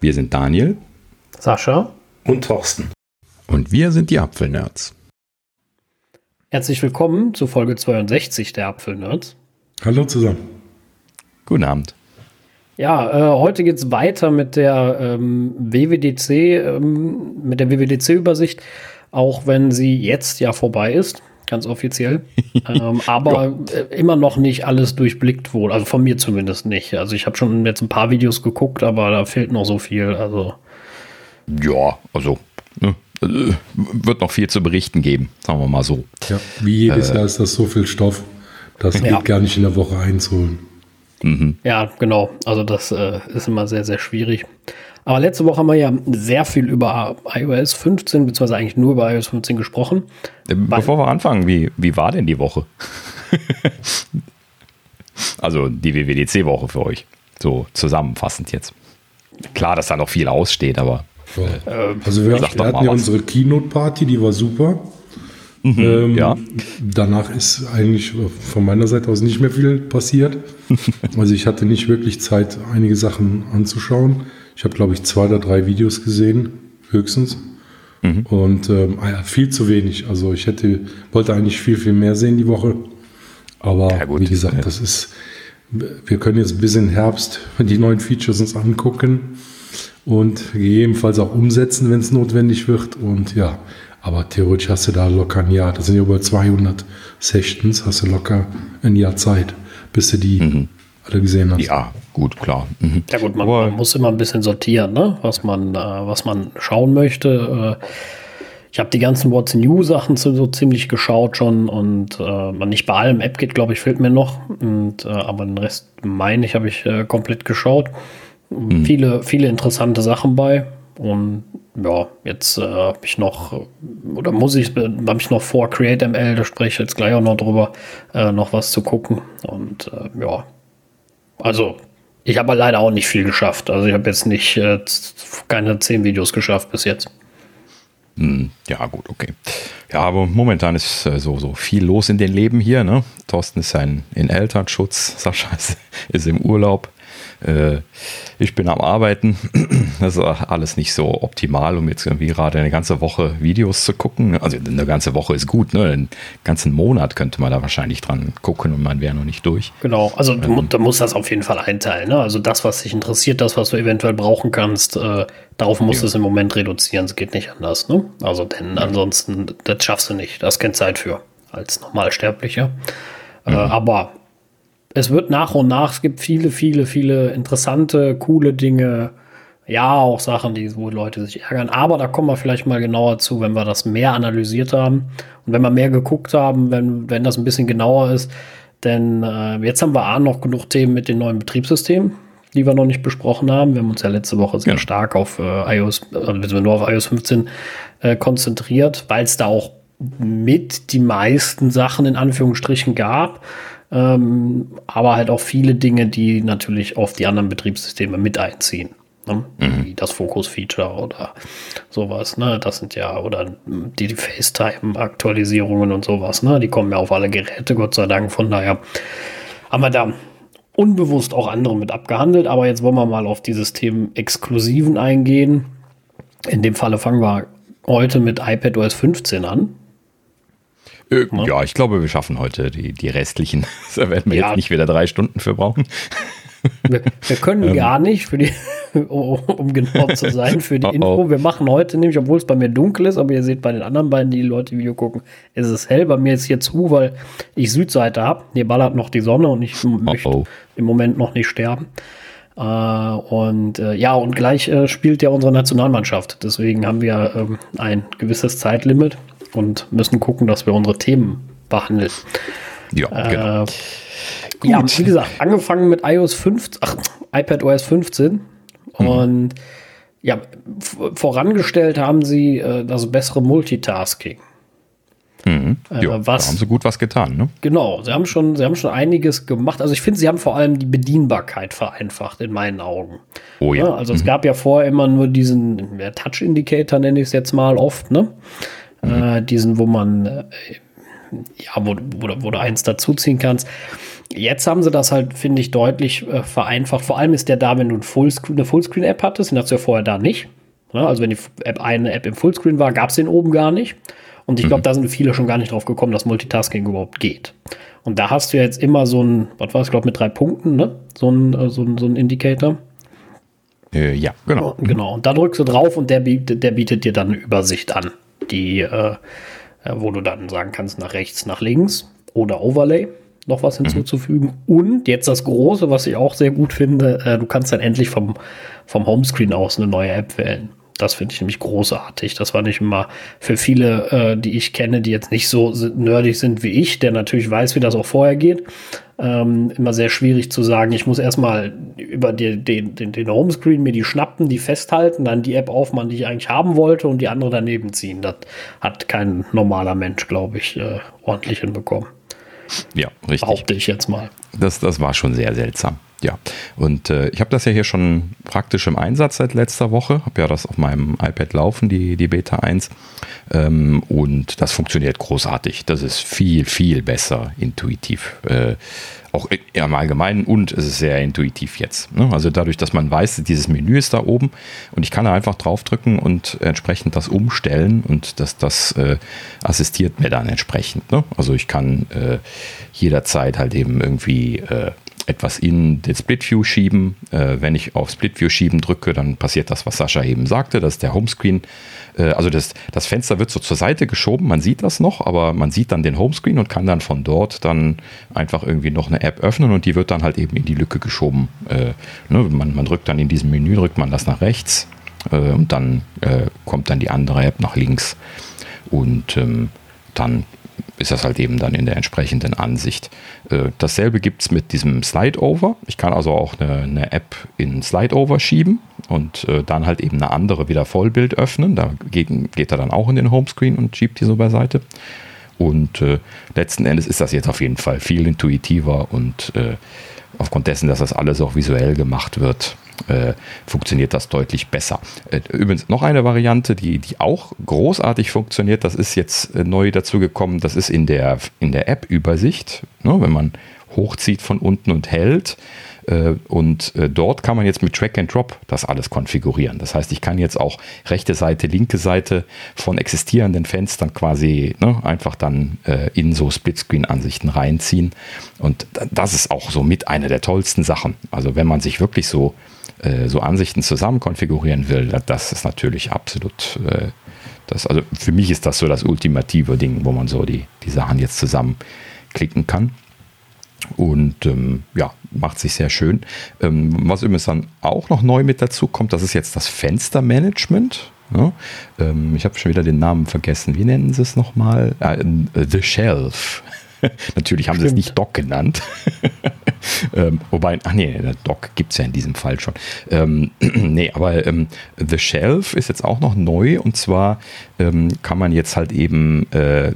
Wir sind Daniel, Sascha und Thorsten. Und wir sind die Apfelnerds. Herzlich willkommen zu Folge 62 der Apfelnerds. Hallo zusammen. Guten Abend. Ja, äh, heute geht es weiter mit der ähm, WWDC, ähm, mit der WWDC-Übersicht, auch wenn sie jetzt ja vorbei ist ganz offiziell. ähm, aber ja. Äh, immer noch nicht alles durchblickt wohl. Also von mir zumindest nicht. Also ich habe schon jetzt ein paar Videos geguckt, aber da fehlt noch so viel. Also. Ja, also ne, äh, wird noch viel zu berichten geben, sagen wir mal so. Ja, wie jedes äh, Jahr ist das so viel Stoff. Das geht ja. gar nicht in der Woche einzuholen. Mhm. Ja, genau. Also das äh, ist immer sehr, sehr schwierig. Aber letzte Woche haben wir ja sehr viel über iOS 15, beziehungsweise eigentlich nur über iOS 15 gesprochen. Bevor wir anfangen, wie, wie war denn die Woche? also die WWDC-Woche für euch. So zusammenfassend jetzt. Klar, dass da noch viel aussteht, aber. Ja. Äh, also wir, wir hatten ja unsere Keynote-Party, die war super. Mhm, ähm, ja. Danach ist eigentlich von meiner Seite aus nicht mehr viel passiert. also ich hatte nicht wirklich Zeit, einige Sachen anzuschauen. Ich habe, glaube ich, zwei oder drei Videos gesehen, höchstens. Mhm. Und ähm, ah viel zu wenig. Also ich hätte, wollte eigentlich viel, viel mehr sehen die Woche. Aber ja, wie gesagt, das ist, wir können jetzt bis in Herbst die neuen Features uns angucken und gegebenenfalls auch umsetzen, wenn es notwendig wird. Und ja, aber theoretisch hast du da locker ein Jahr. Das sind ja über 200 Sessions, hast du locker ein Jahr Zeit, bis du die mhm. Alle gesehen hast. Ja, Gut, klar. Mhm. Ja gut, man, man, muss immer ein bisschen sortieren, ne? was, man, äh, was man schauen möchte. Äh, ich habe die ganzen What's New Sachen so, so ziemlich geschaut schon und äh, nicht bei allem App geht, glaube ich, fehlt mir noch. Und, äh, aber den Rest meine ich, habe ich äh, komplett geschaut. Mhm. Viele, viele interessante Sachen bei. Und ja, jetzt äh, habe ich noch, oder muss ich, habe ich noch vor CreateML, da spreche ich jetzt gleich auch noch drüber, äh, noch was zu gucken. Und äh, ja, also ich habe leider auch nicht viel geschafft. Also ich habe jetzt nicht äh, keine zehn Videos geschafft bis jetzt. Hm, ja, gut, okay. Ja, aber momentan ist äh, so, so viel los in den Leben hier. Ne? Thorsten ist ein, in Elternschutz, Sascha ist, ist im Urlaub. Äh, ich bin am Arbeiten. Das ist alles nicht so optimal, um jetzt irgendwie gerade eine ganze Woche Videos zu gucken. Also eine ganze Woche ist gut, ne? Einen ganzen Monat könnte man da wahrscheinlich dran gucken und man wäre noch nicht durch. Genau, also ähm, du, du, musst das auf jeden Fall einteilen. Ne? Also das, was dich interessiert, das, was du eventuell brauchen kannst, äh, darauf musst ja. du es im Moment reduzieren. Es geht nicht anders. Ne? Also denn ja. ansonsten, das schaffst du nicht. Da hast keine Zeit für als Normalsterblicher. Äh, mhm. Äh, aber es wird nach und nach, es gibt viele, viele, viele interessante, coole Dinge. Ja, auch Sachen, die, wo Leute sich ärgern. Aber da kommen wir vielleicht mal genauer zu, wenn wir das mehr analysiert haben und wenn wir mehr geguckt haben, wenn, wenn das ein bisschen genauer ist. Denn äh, jetzt haben wir A noch genug Themen mit den neuen Betriebssystemen, die wir noch nicht besprochen haben. Wir haben uns ja letzte Woche sehr ja. stark auf äh, iOS, also nur auf iOS 15 äh, konzentriert, weil es da auch mit die meisten Sachen in Anführungsstrichen gab. Ähm, aber halt auch viele Dinge, die natürlich auf die anderen Betriebssysteme mit einziehen. Ne? Mhm. Wie das Focus-Feature oder sowas. Ne? Das sind ja, oder die, die FaceTime-Aktualisierungen und sowas. Ne? Die kommen ja auf alle Geräte, Gott sei Dank. Von daher haben wir da unbewusst auch andere mit abgehandelt. Aber jetzt wollen wir mal auf die System-Exklusiven eingehen. In dem Falle fangen wir heute mit iPadOS 15 an. Äh, ja, ich glaube, wir schaffen heute die, die restlichen. Da werden wir ja. jetzt nicht wieder drei Stunden für brauchen. Wir, wir können ähm. gar nicht, für die, um genau zu sein, für die oh, Info. Wir machen heute nämlich, obwohl es bei mir dunkel ist, aber ihr seht bei den anderen beiden, die, die Leute Video gucken, ist es hell. Bei mir ist hier zu, weil ich Südseite habe. Hier ballert noch die Sonne und ich möchte oh, im Moment noch nicht sterben. Äh, und äh, ja, und gleich äh, spielt ja unsere Nationalmannschaft. Deswegen haben wir ähm, ein gewisses Zeitlimit und müssen gucken, dass wir unsere Themen behandeln. Ja, äh, genau. Ja, wie gesagt, angefangen mit iOS 15, ach, iPadOS 15 mhm. und ja, vorangestellt haben sie äh, das bessere Multitasking. Mhm. Äh, jo, was, da haben sie gut was getan, ne? Genau, sie haben schon, sie haben schon einiges gemacht. Also ich finde, sie haben vor allem die Bedienbarkeit vereinfacht in meinen Augen. Oh ja. ja also mhm. es gab ja vorher immer nur diesen Touch-Indicator, nenne ich es jetzt mal oft, ne? Äh, diesen, wo man, äh, ja, wo, wo, wo, du eins dazuziehen kannst. Jetzt haben sie das halt, finde ich, deutlich äh, vereinfacht. Vor allem ist der da, wenn du ein Fullscreen, eine Fullscreen-App hattest, den hast du ja vorher da nicht. Ja, also wenn die App eine App im Fullscreen war, gab es den oben gar nicht. Und ich glaube, mhm. da sind viele schon gar nicht drauf gekommen, dass Multitasking überhaupt geht. Und da hast du ja jetzt immer so ein, was war es, glaube mit drei Punkten, ne? So ein, äh, so ein, so ein Indicator. Äh, ja, genau. Und, genau. Und da drückst du drauf und der bietet, der bietet dir dann eine Übersicht an, die, äh, äh, wo du dann sagen kannst, nach rechts, nach links oder Overlay noch was mhm. hinzuzufügen. Mhm. Und jetzt das Große, was ich auch sehr gut finde, äh, du kannst dann endlich vom, vom Homescreen aus eine neue App wählen. Das finde ich nämlich großartig. Das war nicht immer für viele, äh, die ich kenne, die jetzt nicht so nerdig sind wie ich, der natürlich weiß, wie das auch vorher geht. Ähm, immer sehr schwierig zu sagen, ich muss erstmal über die, den, den, den Homescreen mir die schnappen, die festhalten, dann die App aufmachen, die ich eigentlich haben wollte und die andere daneben ziehen. Das hat kein normaler Mensch, glaube ich, äh, ordentlich hinbekommen. Ja, richtig. Behaupte ich jetzt mal. Das, das war schon sehr seltsam. Ja, und äh, ich habe das ja hier schon praktisch im Einsatz seit letzter Woche. Habe ja das auf meinem iPad laufen, die, die Beta 1. Ähm, und das funktioniert großartig. Das ist viel, viel besser intuitiv. Äh, auch im Allgemeinen und es ist sehr intuitiv jetzt. Ne? Also dadurch, dass man weiß, dieses Menü ist da oben und ich kann da einfach draufdrücken und entsprechend das umstellen und das, das äh, assistiert mir dann entsprechend. Ne? Also ich kann äh, jederzeit halt eben irgendwie äh, etwas in den Split View schieben. Äh, wenn ich auf Split View schieben drücke, dann passiert das, was Sascha eben sagte, das ist der Homescreen. Äh, also das, das Fenster wird so zur Seite geschoben, man sieht das noch, aber man sieht dann den Homescreen und kann dann von dort dann einfach irgendwie noch eine App öffnen und die wird dann halt eben in die Lücke geschoben. Äh, ne, man, man drückt dann in diesem Menü, drückt man das nach rechts äh, und dann äh, kommt dann die andere App nach links. Und ähm, dann ist das halt eben dann in der entsprechenden Ansicht. Äh, dasselbe gibt es mit diesem Slide-Over. Ich kann also auch eine, eine App in Slide-Over schieben und äh, dann halt eben eine andere wieder Vollbild öffnen. Da geht, er dann auch in den Homescreen und schiebt die so beiseite. Und äh, letzten Endes ist das jetzt auf jeden Fall viel intuitiver und aufgrund dessen, dass das alles auch visuell gemacht wird, äh, funktioniert das deutlich besser. Äh, übrigens noch eine Variante, die, die auch großartig funktioniert, das ist jetzt äh, neu dazu gekommen, das ist in der, in der App-Übersicht, ne, wenn man hochzieht von unten und hält. Und dort kann man jetzt mit Track and Drop das alles konfigurieren. Das heißt, ich kann jetzt auch rechte Seite, linke Seite von existierenden Fenstern quasi ne, einfach dann in so Splitscreen-Ansichten reinziehen. Und das ist auch so mit einer der tollsten Sachen. Also wenn man sich wirklich so äh, so Ansichten zusammen konfigurieren will, das ist natürlich absolut, äh, das, also für mich ist das so das ultimative Ding, wo man so die, die Sachen jetzt zusammenklicken kann. Und ähm, ja, macht sich sehr schön. Ähm, was übrigens dann auch noch neu mit dazu kommt, das ist jetzt das Fenstermanagement. Ja? Ähm, ich habe schon wieder den Namen vergessen. Wie nennen sie es nochmal? Äh, The Shelf. Natürlich haben Stimmt. sie es nicht Dock genannt. ähm, wobei, ach nee, Dock gibt es ja in diesem Fall schon. Ähm, nee, aber ähm, The Shelf ist jetzt auch noch neu und zwar ähm, kann man jetzt halt eben äh,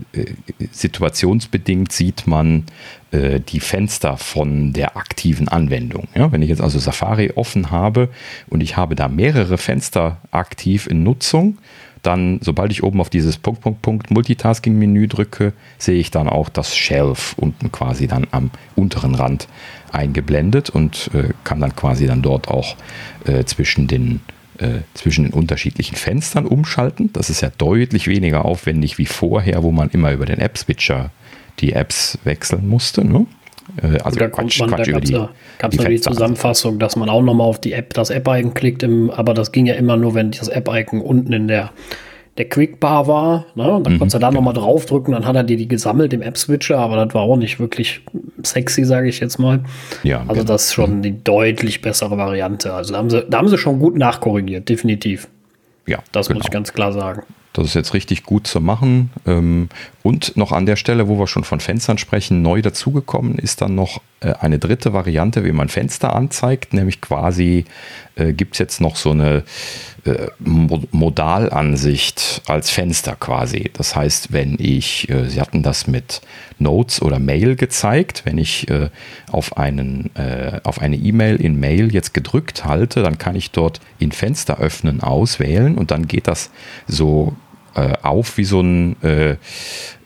situationsbedingt sieht man äh, die Fenster von der aktiven Anwendung. Ja, wenn ich jetzt also Safari offen habe und ich habe da mehrere Fenster aktiv in Nutzung, dann, sobald ich oben auf dieses Punkt, Punkt, Punkt Multitasking-Menü drücke, sehe ich dann auch das Shelf unten quasi dann am unteren Rand eingeblendet und äh, kann dann quasi dann dort auch äh, zwischen den äh, zwischen den unterschiedlichen Fenstern umschalten. Das ist ja deutlich weniger aufwendig wie vorher, wo man immer über den App-Switcher die Apps wechseln musste. Ne? Äh, also da Quatsch, man, Quatsch da gab es die, die Zusammenfassung, dass man auch nochmal auf die App, das App-Icon klickt, im, aber das ging ja immer nur, wenn das App-Icon unten in der, der Quickbar war. Ne? Und dann mhm, konntest du da genau. nochmal draufdrücken, dann hat er dir die gesammelt im App-Switcher, aber das war auch nicht wirklich sexy, sage ich jetzt mal. Ja, also genau. das ist schon mhm. die deutlich bessere Variante. Also da haben sie, da haben sie schon gut nachkorrigiert, definitiv. Ja, das genau. muss ich ganz klar sagen. Das ist jetzt richtig gut zu machen. Ähm, und noch an der Stelle, wo wir schon von Fenstern sprechen, neu dazugekommen ist dann noch äh, eine dritte Variante, wie man Fenster anzeigt. Nämlich quasi äh, gibt es jetzt noch so eine äh, Modalansicht als Fenster quasi. Das heißt, wenn ich, Sie hatten das mit Notes oder Mail gezeigt, wenn ich auf, einen, auf eine E-Mail in Mail jetzt gedrückt halte, dann kann ich dort in Fenster öffnen auswählen und dann geht das so äh, auf wie so ein äh,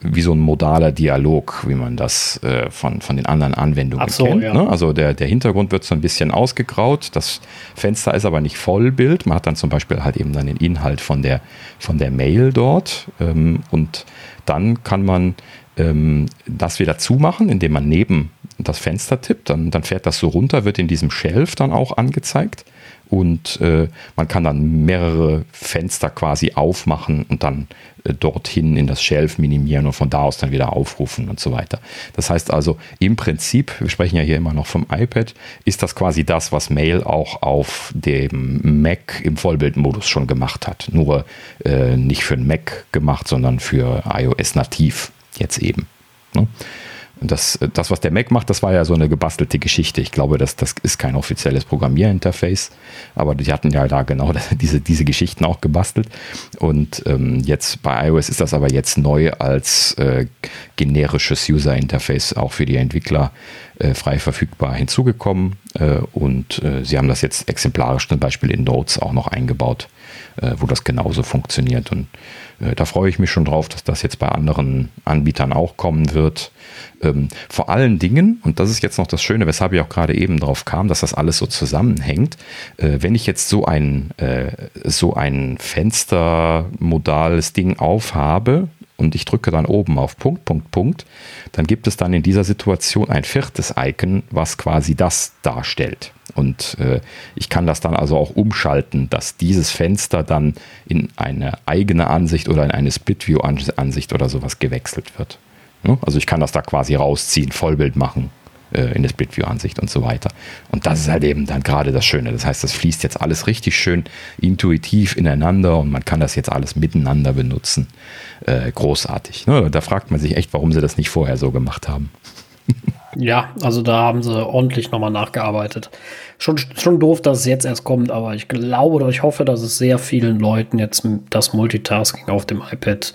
wie so ein modaler Dialog, wie man das äh, von, von den anderen Anwendungen so, kennt. Ja. Ne? Also der, der Hintergrund wird so ein bisschen ausgegraut, das Fenster ist aber nicht Vollbild. Man hat dann zum Beispiel halt eben dann den Inhalt von der, von der Mail dort ähm, und dann kann man ähm, das wieder zumachen, indem man neben das Fenster tippt. Dann, dann fährt das so runter, wird in diesem Shelf dann auch angezeigt und äh, man kann dann mehrere Fenster quasi aufmachen und dann äh, dorthin in das Shelf minimieren und von da aus dann wieder aufrufen und so weiter. Das heißt also im Prinzip, wir sprechen ja hier immer noch vom iPad, ist das quasi das, was Mail auch auf dem Mac im Vollbildmodus schon gemacht hat. Nur äh, nicht für den Mac gemacht, sondern für iOS nativ jetzt eben. Ne? Das, das, was der Mac macht, das war ja so eine gebastelte Geschichte. Ich glaube, das, das ist kein offizielles Programmierinterface, aber die hatten ja da genau diese, diese Geschichten auch gebastelt. Und ähm, jetzt bei iOS ist das aber jetzt neu als äh, generisches User-Interface auch für die Entwickler äh, frei verfügbar hinzugekommen. Äh, und äh, sie haben das jetzt exemplarisch zum Beispiel in Notes auch noch eingebaut, äh, wo das genauso funktioniert. Und äh, da freue ich mich schon drauf, dass das jetzt bei anderen Anbietern auch kommen wird. Ähm, vor allen Dingen, und das ist jetzt noch das Schöne, weshalb ich auch gerade eben drauf kam, dass das alles so zusammenhängt, äh, wenn ich jetzt so ein, äh, so ein Fenstermodales Ding aufhabe, und ich drücke dann oben auf Punkt, Punkt, Punkt, dann gibt es dann in dieser Situation ein viertes Icon, was quasi das darstellt. Und äh, ich kann das dann also auch umschalten, dass dieses Fenster dann in eine eigene Ansicht oder in eine Split-View-Ansicht oder sowas gewechselt wird. Ne? Also ich kann das da quasi rausziehen, Vollbild machen äh, in der Split-View-Ansicht und so weiter. Und das ist halt eben dann gerade das Schöne. Das heißt, das fließt jetzt alles richtig schön intuitiv ineinander und man kann das jetzt alles miteinander benutzen. Äh, großartig. Ne? Da fragt man sich echt, warum sie das nicht vorher so gemacht haben. Ja, also da haben sie ordentlich nochmal nachgearbeitet. Schon, schon doof, dass es jetzt erst kommt, aber ich glaube oder ich hoffe, dass es sehr vielen Leuten jetzt das Multitasking auf dem iPad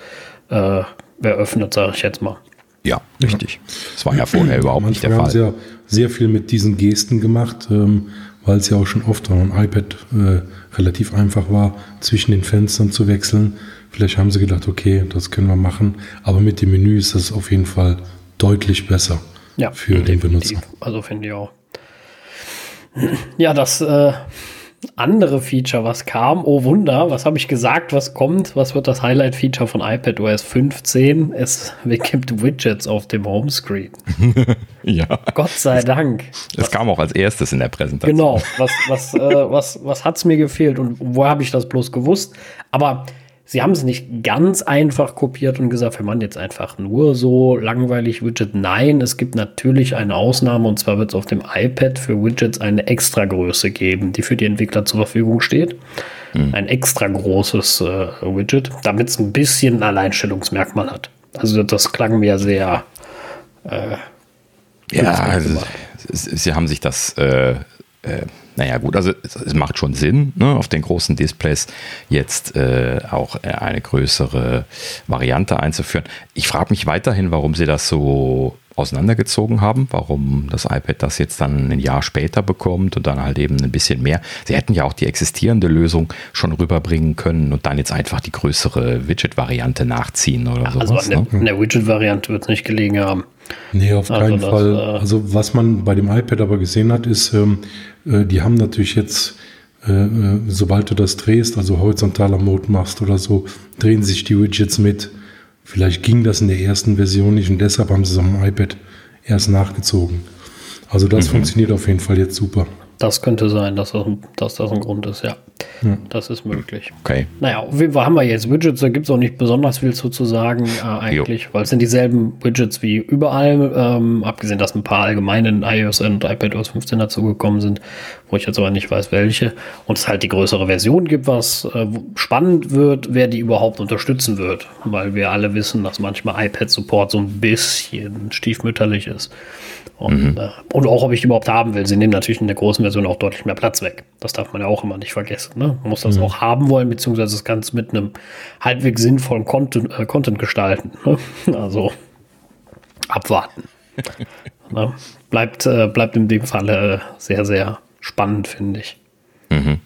äh, eröffnet, sage ich jetzt mal. Ja, richtig. Das war ja vorher überhaupt nicht der Fall. haben sie ja sehr viel mit diesen Gesten gemacht, ähm, weil es ja auch schon oft am iPad äh, relativ einfach war, zwischen den Fenstern zu wechseln. Vielleicht haben sie gedacht, okay, das können wir machen, aber mit dem Menü ist das auf jeden Fall deutlich besser ja, für den Benutzer. Also finde ich auch. Ja, das äh, andere Feature, was kam, oh Wunder, was habe ich gesagt, was kommt? Was wird das Highlight-Feature von iPadOS 15? Es gibt Widgets auf dem Homescreen. ja. Gott sei Dank. Es kam auch als erstes in der Präsentation. Genau. Was, was, äh, was, was hat es mir gefehlt und wo habe ich das bloß gewusst? Aber Sie haben es nicht ganz einfach kopiert und gesagt, wir machen jetzt einfach nur so langweilig Widget. Nein, es gibt natürlich eine Ausnahme und zwar wird es auf dem iPad für Widgets eine Extragröße geben, die für die Entwickler zur Verfügung steht. Mhm. Ein extra großes äh, Widget, damit es ein bisschen ein Alleinstellungsmerkmal hat. Also das klang mir sehr. Äh, ja, also, sie haben sich das äh, äh, naja gut, also es, es macht schon Sinn, ne, auf den großen Displays jetzt äh, auch äh, eine größere Variante einzuführen. Ich frage mich weiterhin, warum sie das so auseinandergezogen haben, warum das iPad das jetzt dann ein Jahr später bekommt und dann halt eben ein bisschen mehr. Sie hätten ja auch die existierende Lösung schon rüberbringen können und dann jetzt einfach die größere Widget-Variante nachziehen oder so. Also an der, ne? der Widget-Variante wird es nicht gelegen haben. Nee, auf also keinen das, Fall. Äh, also was man bei dem iPad aber gesehen hat, ist, ähm, äh, die haben natürlich jetzt äh, äh, sobald du das drehst, also horizontaler Mode machst oder so, drehen sich die Widgets mit. Vielleicht ging das in der ersten Version nicht und deshalb haben sie es am iPad erst nachgezogen. Also das mhm. funktioniert auf jeden Fall jetzt super. Das könnte sein, dass das, dass das ein Grund ist, ja. ja. Das ist möglich. Okay. Naja, auf jeden Fall haben wir jetzt Widgets, da gibt es auch nicht besonders viel zu, zu sagen, äh, eigentlich, jo. weil es sind dieselben Widgets wie überall, ähm, abgesehen, dass ein paar allgemeine in iOS und iPadOS 15 dazugekommen sind, wo ich jetzt aber nicht weiß, welche. Und es halt die größere Version gibt, was äh, spannend wird, wer die überhaupt unterstützen wird, weil wir alle wissen, dass manchmal iPad-Support so ein bisschen stiefmütterlich ist. Und, mhm. äh, und auch, ob ich die überhaupt haben will. Sie nehmen natürlich in der großen Version auch deutlich mehr Platz weg. Das darf man ja auch immer nicht vergessen. Ne? Man muss das mhm. auch haben wollen, beziehungsweise das Ganze mit einem halbwegs sinnvollen Content, äh, Content gestalten. Ne? Also abwarten. ne? bleibt, äh, bleibt in dem Falle sehr, sehr spannend, finde ich. Mhm.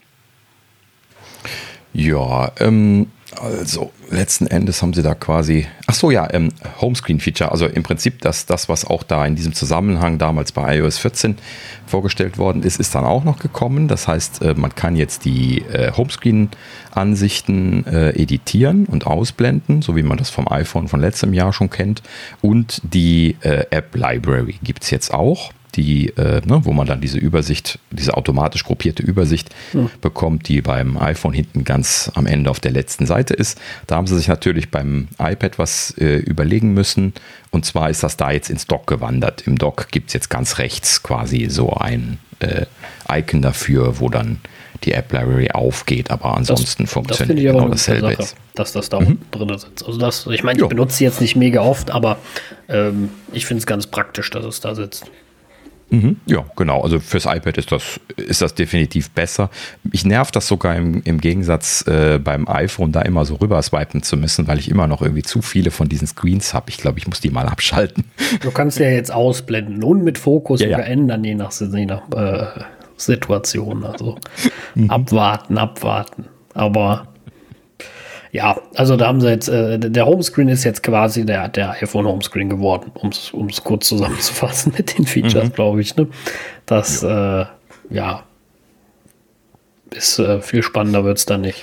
Ja, ähm, Also letzten Endes haben sie da quasi, ach so ja, ähm, Homescreen-Feature, also im Prinzip das, das, was auch da in diesem Zusammenhang damals bei iOS 14 vorgestellt worden ist, ist dann auch noch gekommen. Das heißt, äh, man kann jetzt die äh, Homescreen-Ansichten äh, editieren und ausblenden, so wie man das vom iPhone von letztem Jahr schon kennt. Und die äh, App-Library gibt es jetzt auch die, äh, ne, wo man dann diese Übersicht, diese automatisch gruppierte Übersicht ja. bekommt, die beim iPhone hinten ganz am Ende auf der letzten Seite ist. Da haben sie sich natürlich beim iPad was äh, überlegen müssen. Und zwar ist das da jetzt ins Dock gewandert. Im Dock gibt es jetzt ganz rechts quasi so ein äh, Icon dafür, wo dann die App Library aufgeht, aber ansonsten das, funktioniert das genau dasselbe Sache, jetzt. Dass das da mhm. drin sitzt. Also das, ich meine, ich jo. benutze sie jetzt nicht mega oft, aber ähm, ich finde es ganz praktisch, dass es da sitzt. Mhm. Ja, genau. Also fürs iPad ist das, ist das definitiv besser. Ich nerv das sogar im, im Gegensatz äh, beim iPhone, da immer so rüber swipen zu müssen, weil ich immer noch irgendwie zu viele von diesen Screens habe. Ich glaube, ich muss die mal abschalten. Du kannst ja jetzt ausblenden und mit Fokus ja, ja. verändern, je nach, je nach äh, Situation. Also mhm. abwarten, abwarten. Aber ja, also da haben sie jetzt, äh, der Homescreen ist jetzt quasi der, der iPhone Homescreen geworden, um es kurz zusammenzufassen mit den Features, mhm. glaube ich. Ne? Das, ja, äh, ja ist äh, viel spannender wird es dann nicht.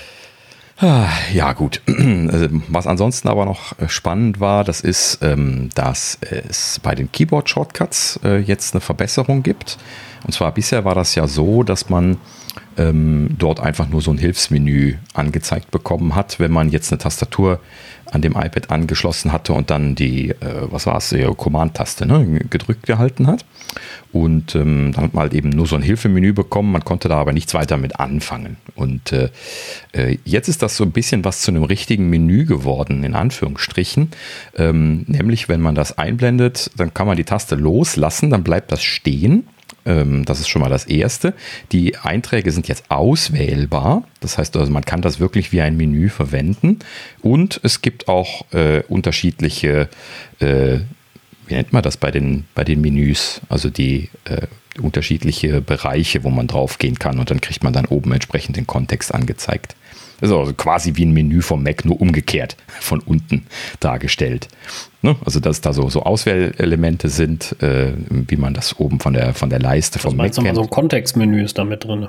Ah, ja, gut. Also, was ansonsten aber noch äh, spannend war, das ist, ähm, dass es bei den Keyboard-Shortcuts äh, jetzt eine Verbesserung gibt. Und zwar bisher war das ja so, dass man ähm, dort einfach nur so ein Hilfsmenü angezeigt bekommen hat, wenn man jetzt eine Tastatur an dem iPad angeschlossen hatte und dann die, äh, was war es, die Command-Taste ne, gedrückt gehalten hat. Und ähm, dann hat man halt eben nur so ein Hilfemenü bekommen, man konnte da aber nichts weiter mit anfangen. Und äh, äh, jetzt ist das so ein bisschen was zu einem richtigen Menü geworden, in Anführungsstrichen. Ähm, nämlich, wenn man das einblendet, dann kann man die Taste loslassen, dann bleibt das stehen das ist schon mal das Erste. Die Einträge sind jetzt auswählbar. Das heißt also, man kann das wirklich wie ein Menü verwenden. Und es gibt auch äh, unterschiedliche, äh, wie nennt man das bei den, bei den Menüs? Also die äh, unterschiedliche Bereiche, wo man draufgehen kann und dann kriegt man dann oben entsprechend den Kontext angezeigt. Das ist also quasi wie ein Menü vom Mac, nur umgekehrt von unten dargestellt. Ne? Also dass da so, so Auswählelemente sind, äh, wie man das oben von der, von der Leiste vom Mac kennt. So ein Kontextmenü ist da mit drin.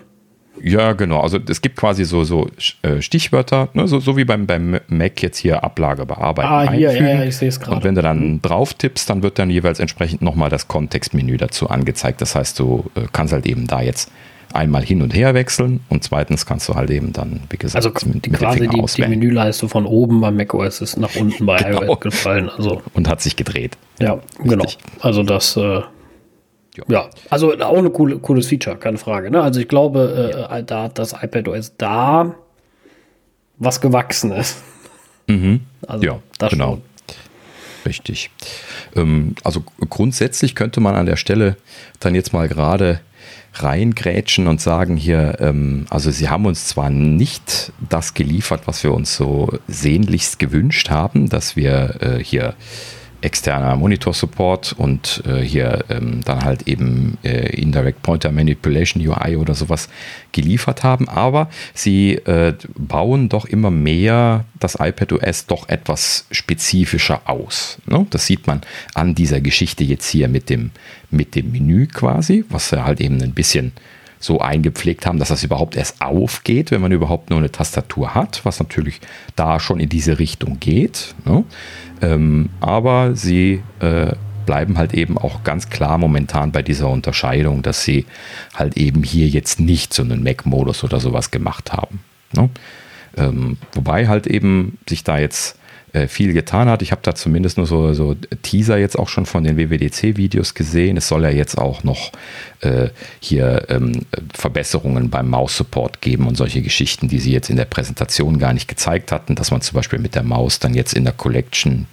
Ja, genau. Also es gibt quasi so, so äh, Stichwörter, ne? so, so wie beim, beim Mac jetzt hier Ablage bearbeiten. Ah, hier, einfügen. ja, ja, ich sehe es gerade. Und wenn du dann mhm. drauf tippst, dann wird dann jeweils entsprechend nochmal das Kontextmenü dazu angezeigt. Das heißt, du äh, kannst halt eben da jetzt einmal hin und her wechseln und zweitens kannst du halt eben dann, wie gesagt, also mit, mit quasi die, die, Menüleiste von oben beim macOS ist nach unten bei genau. iOS gefallen. Also. Und hat sich gedreht. Ja, Richtig. genau. Also das, äh, ja. also auch ein coole, cooles Feature, keine Frage. Ne? Also ich glaube, äh, da hat das iPadOS da was gewachsen ist. Mhm. Also ja, das genau. Schon. Richtig. Ähm, also grundsätzlich könnte man an der Stelle dann jetzt mal gerade reingrätschen und sagen hier, ähm, also sie haben uns zwar nicht das geliefert, was wir uns so sehnlichst gewünscht haben, dass wir äh, hier externer Monitor-Support und äh, hier ähm, dann halt eben äh, Indirect Pointer Manipulation UI oder sowas geliefert haben. Aber sie äh, bauen doch immer mehr das iPadOS doch etwas spezifischer aus. Ne? Das sieht man an dieser Geschichte jetzt hier mit dem, mit dem Menü quasi, was ja halt eben ein bisschen so eingepflegt haben, dass das überhaupt erst aufgeht, wenn man überhaupt nur eine Tastatur hat, was natürlich da schon in diese Richtung geht. Ne? Ähm, aber sie äh, bleiben halt eben auch ganz klar momentan bei dieser Unterscheidung, dass sie halt eben hier jetzt nicht so einen Mac-Modus oder sowas gemacht haben. Ne? Ähm, wobei halt eben sich da jetzt äh, viel getan hat. Ich habe da zumindest nur so, so Teaser jetzt auch schon von den WWDC-Videos gesehen. Es soll ja jetzt auch noch äh, hier ähm, Verbesserungen beim Maus-Support geben und solche Geschichten, die sie jetzt in der Präsentation gar nicht gezeigt hatten, dass man zum Beispiel mit der Maus dann jetzt in der Collection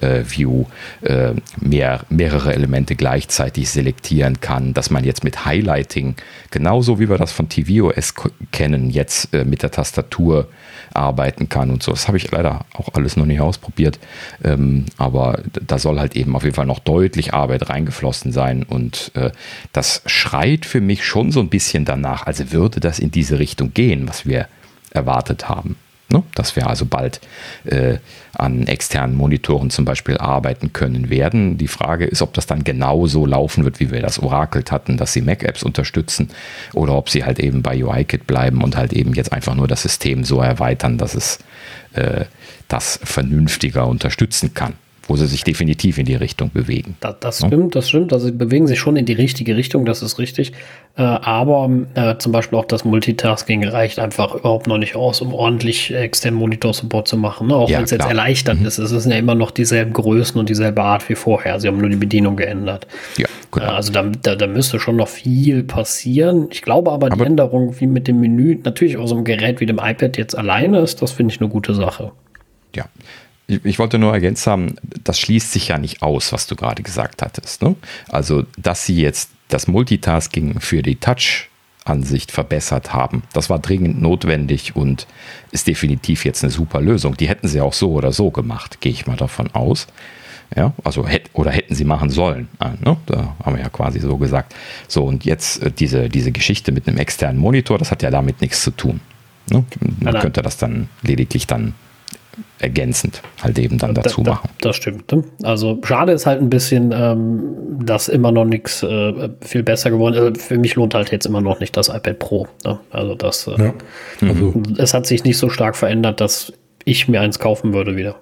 äh, View äh, mehr, mehrere Elemente gleichzeitig selektieren kann, dass man jetzt mit Highlighting, genauso wie wir das von tvOS kennen, jetzt äh, mit der Tastatur arbeiten kann und so. Das habe ich leider auch alles noch nicht ausprobiert. Ähm, aber da soll halt eben auf jeden Fall noch deutlich Arbeit reingeflossen sein. Und äh, das schreit für mich schon so ein bisschen danach, als würde das in diese Richtung gehen, was wir erwartet haben. Ne? Dass wir also bald äh, an externen Monitoren zum Beispiel arbeiten können werden. Die Frage ist, ob das dann genau so laufen wird, wie wir das orakelt hatten, dass sie Mac-Apps unterstützen oder ob sie halt eben bei UIKit bleiben und halt eben jetzt einfach nur das System so erweitern, dass es äh, das vernünftiger unterstützen kann wo sie sich definitiv in die Richtung bewegen. Das, das stimmt, das stimmt. Also sie bewegen sich schon in die richtige Richtung, das ist richtig. Äh, aber äh, zum Beispiel auch das Multitasking reicht einfach überhaupt noch nicht aus, um ordentlich externen Monitor-Support zu machen. Ne? Auch ja, wenn es jetzt erleichtert mhm. ist. Es sind ja immer noch dieselben Größen und dieselbe Art wie vorher. Sie haben nur die Bedienung geändert. Ja, genau. Äh, also da, da, da, müsste schon noch viel passieren. Ich glaube aber, aber die Änderung wie mit dem Menü, natürlich aus so einem Gerät wie dem iPad jetzt alleine ist, das finde ich eine gute Sache. Ja, ich, ich, wollte nur ergänzt haben, das schließt sich ja nicht aus, was du gerade gesagt hattest. Ne? Also, dass sie jetzt das Multitasking für die Touch-Ansicht verbessert haben, das war dringend notwendig und ist definitiv jetzt eine super Lösung. Die hätten sie auch so oder so gemacht, gehe ich mal davon aus. Ja, also hätt, oder hätten sie machen sollen. Ah, ne? Da haben wir ja quasi so gesagt. So, und jetzt äh, diese, diese Geschichte mit einem externen Monitor, das hat ja damit nichts zu tun. Ne? Man könnte das dann lediglich dann ergänzend halt eben dann dazu da, machen. Das stimmt. Ne? Also schade ist halt ein bisschen, ähm, dass immer noch nichts äh, viel besser geworden ist. Also für mich lohnt halt jetzt immer noch nicht das iPad Pro. Ne? Also das, äh, ja, also es hat sich nicht so stark verändert, dass ich mir eins kaufen würde wieder.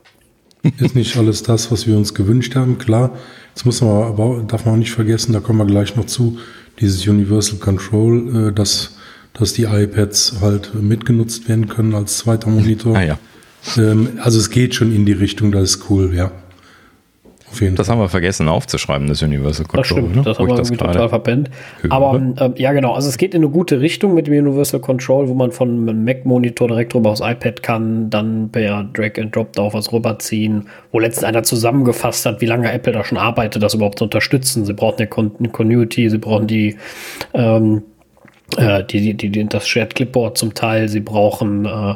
Ist nicht alles das, was wir uns gewünscht haben, klar. Jetzt muss man aber, darf man auch nicht vergessen, da kommen wir gleich noch zu, dieses Universal Control, äh, dass, dass die iPads halt mitgenutzt werden können als zweiter Monitor. Ah ja. Ähm, also es geht schon in die Richtung, das ist cool, ja. Das haben wir vergessen aufzuschreiben, das Universal Control. Das stimmt, ne? das haben wir irgendwie total verpennt. Aber ähm, ja, genau, also es geht in eine gute Richtung mit dem Universal Control, wo man von einem Mac-Monitor direkt rüber aufs iPad kann, dann per Drag and Drop da auf was rüberziehen, wo letztens einer zusammengefasst hat, wie lange Apple da schon arbeitet, das überhaupt zu unterstützen. Sie brauchen eine Continuity, sie brauchen die, ähm, äh, die, die, die, das Shared Clipboard zum Teil, sie brauchen äh,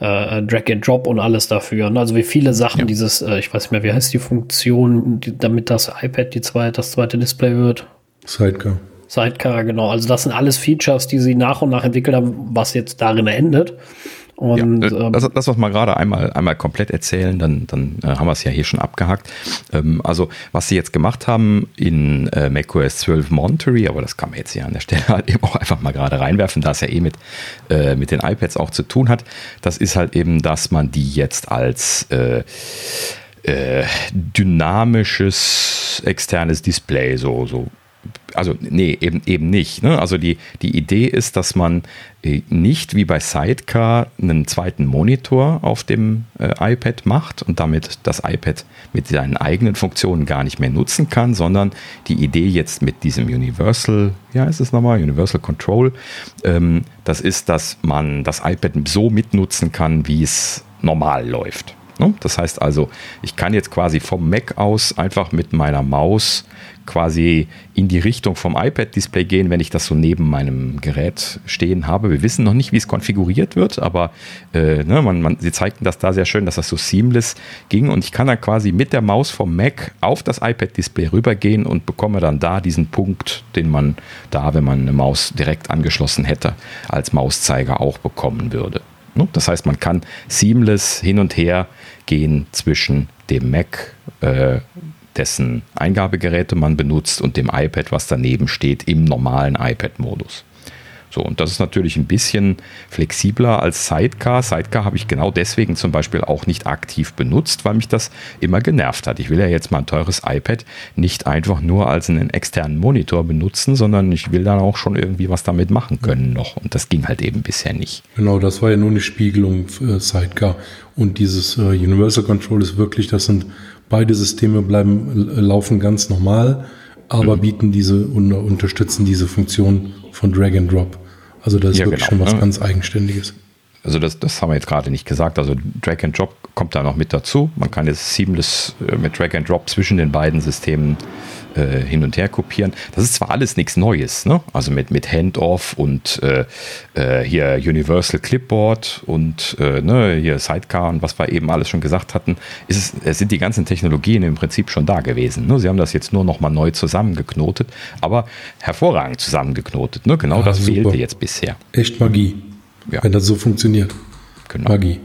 äh, Drag and Drop und alles dafür. Ne? Also wie viele Sachen ja. dieses, äh, ich weiß nicht mehr, wie heißt die Funktion, die, damit das iPad die zweite, das zweite Display wird? Sidecar. Sidecar, genau. Also das sind alles Features, die sie nach und nach entwickelt haben, was jetzt darin endet. Und, ja, ähm, das, das, was wir gerade einmal, einmal komplett erzählen, dann, dann äh, haben wir es ja hier schon abgehakt. Ähm, also, was sie jetzt gemacht haben in äh, macOS 12 Monterey, aber das kann man jetzt hier an der Stelle halt eben auch einfach mal gerade reinwerfen, da es ja eh mit, äh, mit den iPads auch zu tun hat. Das ist halt eben, dass man die jetzt als äh, äh, dynamisches externes Display so, so also nee, eben, eben nicht. Ne? Also die, die Idee ist, dass man äh, nicht wie bei Sidecar einen zweiten Monitor auf dem äh, iPad macht und damit das iPad mit seinen eigenen Funktionen gar nicht mehr nutzen kann, sondern die Idee jetzt mit diesem Universal, ja, ist es nochmal, Universal Control, ähm, das ist, dass man das iPad so mitnutzen kann, wie es normal läuft. Ne? Das heißt also, ich kann jetzt quasi vom Mac aus einfach mit meiner Maus quasi in die Richtung vom iPad-Display gehen, wenn ich das so neben meinem Gerät stehen habe. Wir wissen noch nicht, wie es konfiguriert wird, aber äh, ne, man, man, sie zeigten das da sehr schön, dass das so seamless ging und ich kann dann quasi mit der Maus vom Mac auf das iPad-Display rübergehen und bekomme dann da diesen Punkt, den man da, wenn man eine Maus direkt angeschlossen hätte, als Mauszeiger auch bekommen würde. Ne? Das heißt, man kann seamless hin und her gehen zwischen dem Mac, äh, dessen Eingabegeräte man benutzt und dem iPad, was daneben steht, im normalen iPad-Modus. So, und das ist natürlich ein bisschen flexibler als Sidecar. Sidecar habe ich genau deswegen zum Beispiel auch nicht aktiv benutzt, weil mich das immer genervt hat. Ich will ja jetzt mal ein teures iPad nicht einfach nur als einen externen Monitor benutzen, sondern ich will dann auch schon irgendwie was damit machen können noch. Und das ging halt eben bisher nicht. Genau, das war ja nur eine Spiegelung für Sidecar. Und dieses äh, Universal Control ist wirklich, das sind Beide Systeme bleiben laufen ganz normal, aber mhm. bieten diese und unterstützen diese Funktion von Drag and Drop. Also das ist ja, wirklich genau, schon was ne? ganz Eigenständiges. Also das, das haben wir jetzt gerade nicht gesagt. Also Drag and Drop kommt da noch mit dazu. Man kann jetzt seamless äh, mit Drag and Drop zwischen den beiden Systemen äh, hin und her kopieren. Das ist zwar alles nichts Neues, ne? also mit, mit Handoff und äh, äh, hier Universal Clipboard und äh, ne, hier Sidecar und was wir eben alles schon gesagt hatten, es, sind die ganzen Technologien im Prinzip schon da gewesen. Ne? Sie haben das jetzt nur noch mal neu zusammengeknotet, aber hervorragend zusammengeknotet. Ne? Genau ja, das super. fehlte jetzt bisher. Echt Magie, ja. wenn das so funktioniert. Genau. Magie.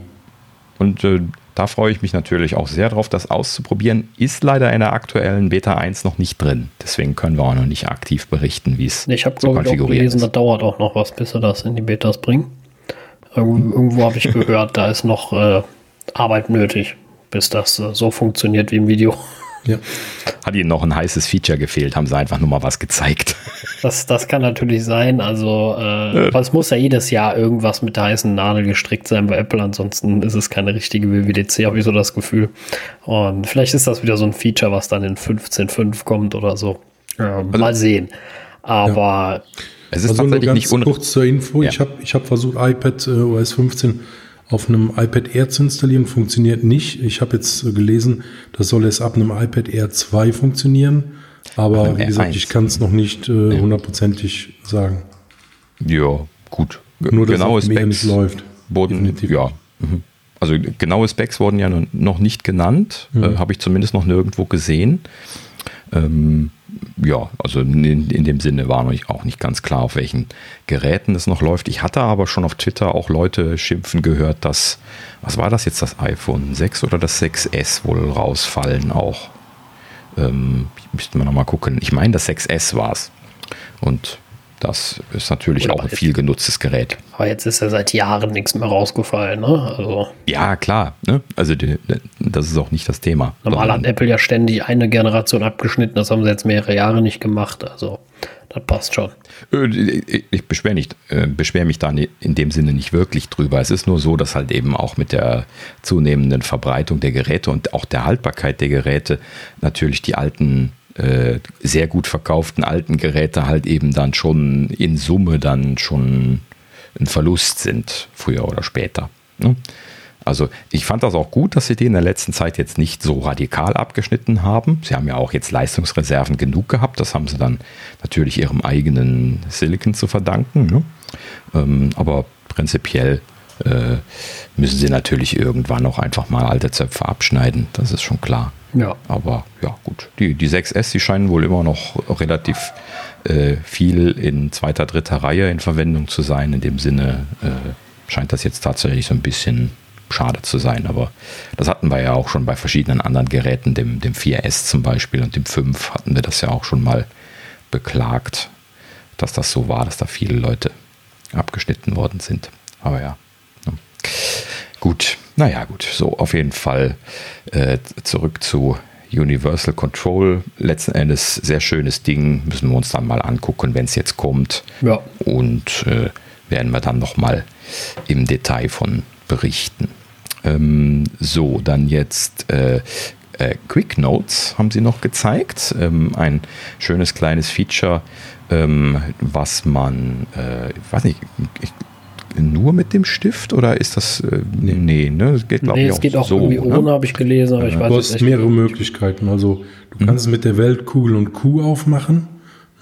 und äh, da freue ich mich natürlich auch sehr drauf, das auszuprobieren. Ist leider in der aktuellen Beta 1 noch nicht drin. Deswegen können wir auch noch nicht aktiv berichten, wie es Ich habe, glaube ich, auch gelesen, das dauert auch noch was, bis sie das in die Betas bringen. Irgendwo habe ich gehört, da ist noch äh, Arbeit nötig, bis das äh, so funktioniert wie im Video. Ja. Hat ihnen noch ein heißes Feature gefehlt, haben sie einfach nur mal was gezeigt. Das, das kann natürlich sein. Also, äh, ja. es muss ja jedes Jahr irgendwas mit der heißen Nadel gestrickt sein bei Apple, ansonsten ist es keine richtige WWDC, habe ich so das Gefühl. Und vielleicht ist das wieder so ein Feature, was dann in 15.5 kommt oder so. Äh, also, mal sehen. Aber. Ja. Es ist also tatsächlich nur ganz nicht kurz zur Info. Ja. Ich habe ich hab versucht, iPad äh, OS 15 auf einem iPad Air zu installieren, funktioniert nicht. Ich habe jetzt gelesen, das soll es ab einem iPad Air 2 funktionieren. Aber wie gesagt, ich kann es noch nicht äh, hundertprozentig äh, sagen. Ja, gut. Nur, dass genaue Specs nicht läuft. Wurden, ja. Mhm. Also genaue Specs wurden ja noch nicht genannt. Mhm. Äh, habe ich zumindest noch nirgendwo gesehen. Ähm, ja, also in, in, dem Sinne war noch auch nicht ganz klar, auf welchen Geräten es noch läuft. Ich hatte aber schon auf Twitter auch Leute schimpfen gehört, dass, was war das jetzt, das iPhone 6 oder das 6S wohl rausfallen auch. Ähm, müssten wir nochmal gucken. Ich meine, das 6S war es. Und das ist natürlich Oder auch ein viel genutztes Gerät. Aber jetzt ist ja seit Jahren nichts mehr rausgefallen, ne? Also ja, klar. Ne? Also die, das ist auch nicht das Thema. Normal hat Apple ja ständig eine Generation abgeschnitten. Das haben sie jetzt mehrere Jahre nicht gemacht. Also das passt schon. Äh, ich beschwere äh, beschwer mich da in dem Sinne nicht wirklich drüber. Es ist nur so, dass halt eben auch mit der zunehmenden Verbreitung der Geräte und auch der Haltbarkeit der Geräte natürlich die alten äh, sehr gut verkauften alten Geräte halt eben dann schon in Summe dann schon ein Verlust sind, früher oder später. Ne? Also ich fand das auch gut, dass sie die in der letzten Zeit jetzt nicht so radikal abgeschnitten haben. Sie haben ja auch jetzt Leistungsreserven genug gehabt. Das haben sie dann natürlich ihrem eigenen Silicon zu verdanken. Ne? Ähm, aber prinzipiell äh, müssen sie natürlich irgendwann auch einfach mal alte Zöpfe abschneiden. Das ist schon klar. Ja. Aber ja, gut. Die, die 6S, die scheinen wohl immer noch relativ äh, viel in zweiter, dritter Reihe in Verwendung zu sein. In dem Sinne äh, scheint das jetzt tatsächlich so ein bisschen schade zu sein. Aber das hatten wir ja auch schon bei verschiedenen anderen Geräten, dem, dem 4S zum Beispiel und dem 5 hatten wir das ja auch schon mal beklagt, dass das so war, dass da viele Leute abgeschnitten worden sind. Aber ja. Naja, gut, so auf jeden Fall äh, zurück zu Universal Control. Letzten Endes sehr schönes Ding, müssen wir uns dann mal angucken, wenn es jetzt kommt. Ja. Und äh, werden wir dann nochmal im Detail von berichten. Ähm, so, dann jetzt äh, äh, Quick Notes haben sie noch gezeigt. Ähm, ein schönes kleines Feature, ähm, was man, äh, ich weiß nicht, ich nur mit dem Stift oder ist das äh, nee, nee ne? Das geht glaube nee, ich auch, geht auch so, irgendwie ne? ohne, habe ich gelesen, aber ich weiß Du hast mehrere nicht. Möglichkeiten. Also du mhm. kannst es mit der Weltkugel und Q aufmachen.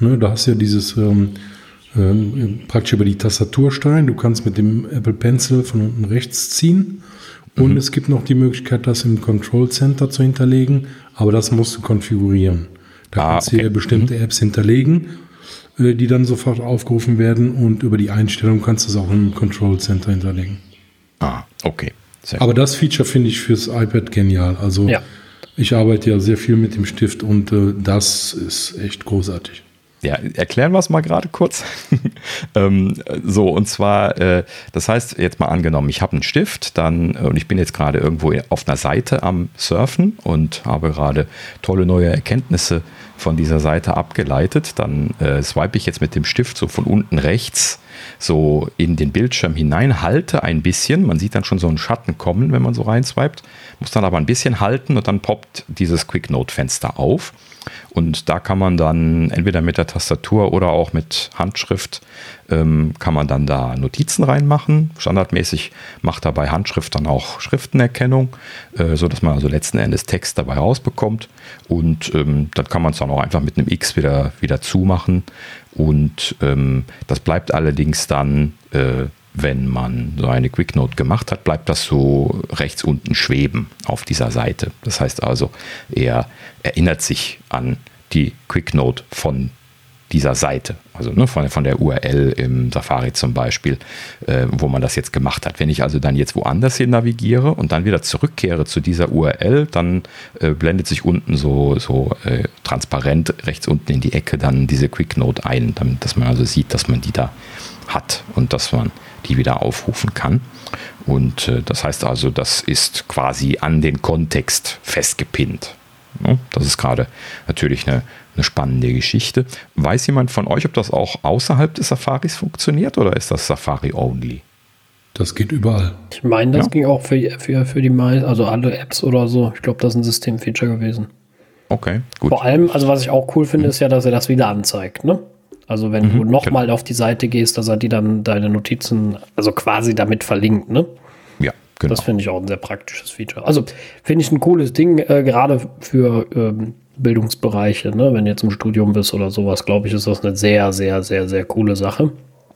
Ne, da hast du ja dieses ähm, ähm, praktisch über die Tastaturstein. Du kannst mit dem Apple Pencil von unten rechts ziehen. Und mhm. es gibt noch die Möglichkeit, das im Control Center zu hinterlegen, aber das musst du konfigurieren. Da ah, kannst okay. du ja bestimmte mhm. Apps hinterlegen die dann sofort aufgerufen werden und über die Einstellung kannst du es auch im Control Center hinterlegen. Ah, okay. Aber das Feature finde ich fürs iPad genial. Also ja. ich arbeite ja sehr viel mit dem Stift und äh, das ist echt großartig. Ja, erklären wir es mal gerade kurz. ähm, so, und zwar, äh, das heißt, jetzt mal angenommen, ich habe einen Stift, dann, und ich bin jetzt gerade irgendwo auf einer Seite am Surfen und habe gerade tolle neue Erkenntnisse von dieser Seite abgeleitet. Dann äh, swipe ich jetzt mit dem Stift so von unten rechts so in den Bildschirm hinein, halte ein bisschen. Man sieht dann schon so einen Schatten kommen, wenn man so reinswiped. Muss dann aber ein bisschen halten und dann poppt dieses Quick Note Fenster auf. Und da kann man dann entweder mit der Tastatur oder auch mit Handschrift ähm, kann man dann da Notizen reinmachen. Standardmäßig macht er bei Handschrift dann auch Schriftenerkennung, äh, sodass man also letzten Endes Text dabei rausbekommt. Und ähm, dann kann man es dann auch einfach mit einem X wieder, wieder zumachen. Und ähm, das bleibt allerdings dann, äh, wenn man so eine Quick Note gemacht hat, bleibt das so rechts unten schweben auf dieser Seite. Das heißt also, er erinnert sich an die Quick Note von dieser Seite. Also ne, von, von der URL im Safari zum Beispiel, äh, wo man das jetzt gemacht hat. Wenn ich also dann jetzt woanders hin navigiere und dann wieder zurückkehre zu dieser URL, dann äh, blendet sich unten so, so äh, transparent rechts unten in die Ecke dann diese Quick Note ein, damit dass man also sieht, dass man die da hat und dass man die wieder aufrufen kann. Und äh, das heißt also, das ist quasi an den Kontext festgepinnt. Ja, das ist gerade natürlich eine, eine spannende Geschichte. Weiß jemand von euch, ob das auch außerhalb des Safaris funktioniert oder ist das Safari only? Das geht überall. Ich meine, das ja. ging auch für, für, für die meisten, also alle Apps oder so. Ich glaube, das ist ein Systemfeature gewesen. Okay, gut. Vor allem, also was ich auch cool finde, ist ja, dass er das wieder anzeigt, ne? Also wenn mhm, du nochmal genau. auf die Seite gehst, dass er die dann deine Notizen, also quasi damit verlinkt, ne? Ja, genau. Das finde ich auch ein sehr praktisches Feature. Also finde ich ein cooles Ding, äh, gerade für ähm, Bildungsbereiche, ne? Wenn du jetzt im Studium bist oder sowas, glaube ich, ist das eine sehr, sehr, sehr, sehr coole Sache.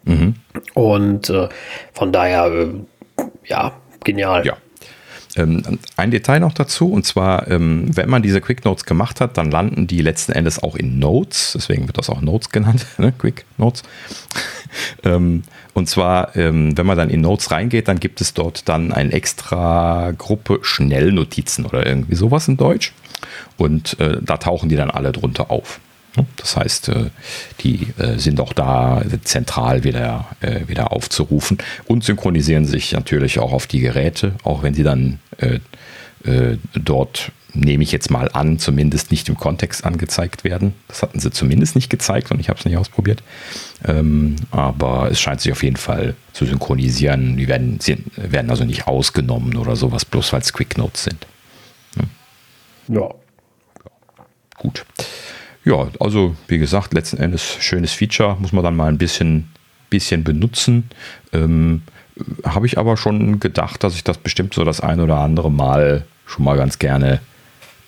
Mhm. Und äh, von daher, äh, ja, genial. Ja. Ähm, ein Detail noch dazu, und zwar, ähm, wenn man diese Quick Notes gemacht hat, dann landen die letzten Endes auch in Notes, deswegen wird das auch Notes genannt, ne? Quick Notes. ähm, und zwar, wenn man dann in Notes reingeht, dann gibt es dort dann eine extra Gruppe Schnellnotizen oder irgendwie sowas in Deutsch. Und äh, da tauchen die dann alle drunter auf. Das heißt, äh, die äh, sind auch da zentral wieder, äh, wieder aufzurufen und synchronisieren sich natürlich auch auf die Geräte, auch wenn sie dann dort, nehme ich jetzt mal an, zumindest nicht im Kontext angezeigt werden. Das hatten sie zumindest nicht gezeigt und ich habe es nicht ausprobiert. Ähm, aber es scheint sich auf jeden Fall zu synchronisieren. Die werden, werden also nicht ausgenommen oder sowas, bloß weil es Quick Notes sind. Ja. Gut. Ja, also wie gesagt, letzten Endes schönes Feature, muss man dann mal ein bisschen, bisschen benutzen. Ähm, Habe ich aber schon gedacht, dass ich das bestimmt so das ein oder andere Mal schon mal ganz gerne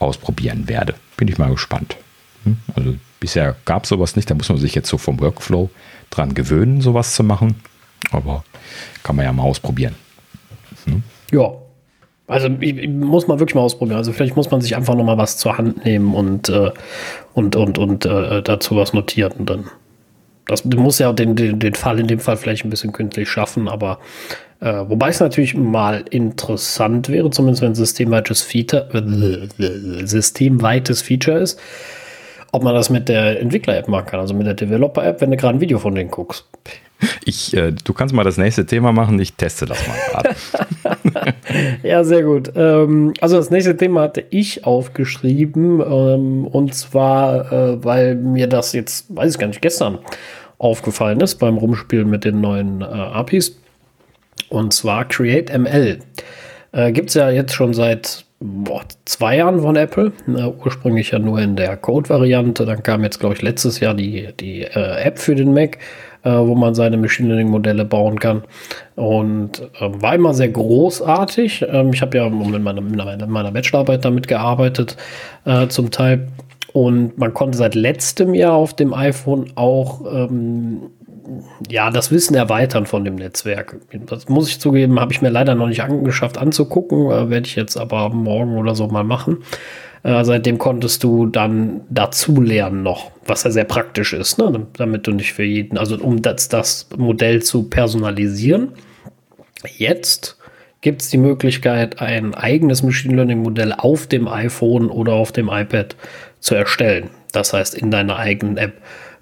ausprobieren werde. Bin ich mal gespannt. Hm? Also bisher gab es sowas nicht, da muss man sich jetzt so vom Workflow dran gewöhnen, sowas zu machen. Aber kann man ja mal ausprobieren. Hm? Ja, also muss man wirklich mal ausprobieren. Also vielleicht muss man sich einfach noch mal was zur Hand nehmen und äh, und und und äh, dazu was notieren dann. Das muss ja den, den, den Fall in dem Fall vielleicht ein bisschen künstlich schaffen, aber äh, wobei es natürlich mal interessant wäre, zumindest wenn systemweites Feature, systemweites Feature ist, ob man das mit der Entwickler-App machen kann, also mit der Developer-App, wenn du gerade ein Video von denen guckst. Ich, äh, du kannst mal das nächste Thema machen, ich teste das mal gerade. ja, sehr gut. Ähm, also das nächste Thema hatte ich aufgeschrieben ähm, und zwar, äh, weil mir das jetzt, weiß ich gar nicht, gestern aufgefallen ist beim Rumspielen mit den neuen äh, APIs. Und zwar Create ML. Äh, Gibt es ja jetzt schon seit boah, zwei Jahren von Apple. Äh, ursprünglich ja nur in der Code-Variante. Dann kam jetzt, glaube ich, letztes Jahr die, die äh, App für den Mac äh, wo man seine Machine Learning Modelle bauen kann. Und äh, war immer sehr großartig. Ähm, ich habe ja in meiner, in meiner Bachelorarbeit damit gearbeitet, äh, zum Teil. Und man konnte seit letztem Jahr auf dem iPhone auch ähm, ja, das Wissen erweitern von dem Netzwerk. Das muss ich zugeben, habe ich mir leider noch nicht angeschafft anzugucken, äh, werde ich jetzt aber morgen oder so mal machen. Äh, seitdem konntest du dann dazu lernen noch, was ja sehr praktisch ist, ne? damit du nicht für jeden, also um das, das Modell zu personalisieren. Jetzt gibt es die Möglichkeit, ein eigenes Machine Learning Modell auf dem iPhone oder auf dem iPad zu erstellen. Das heißt, in deiner eigenen App.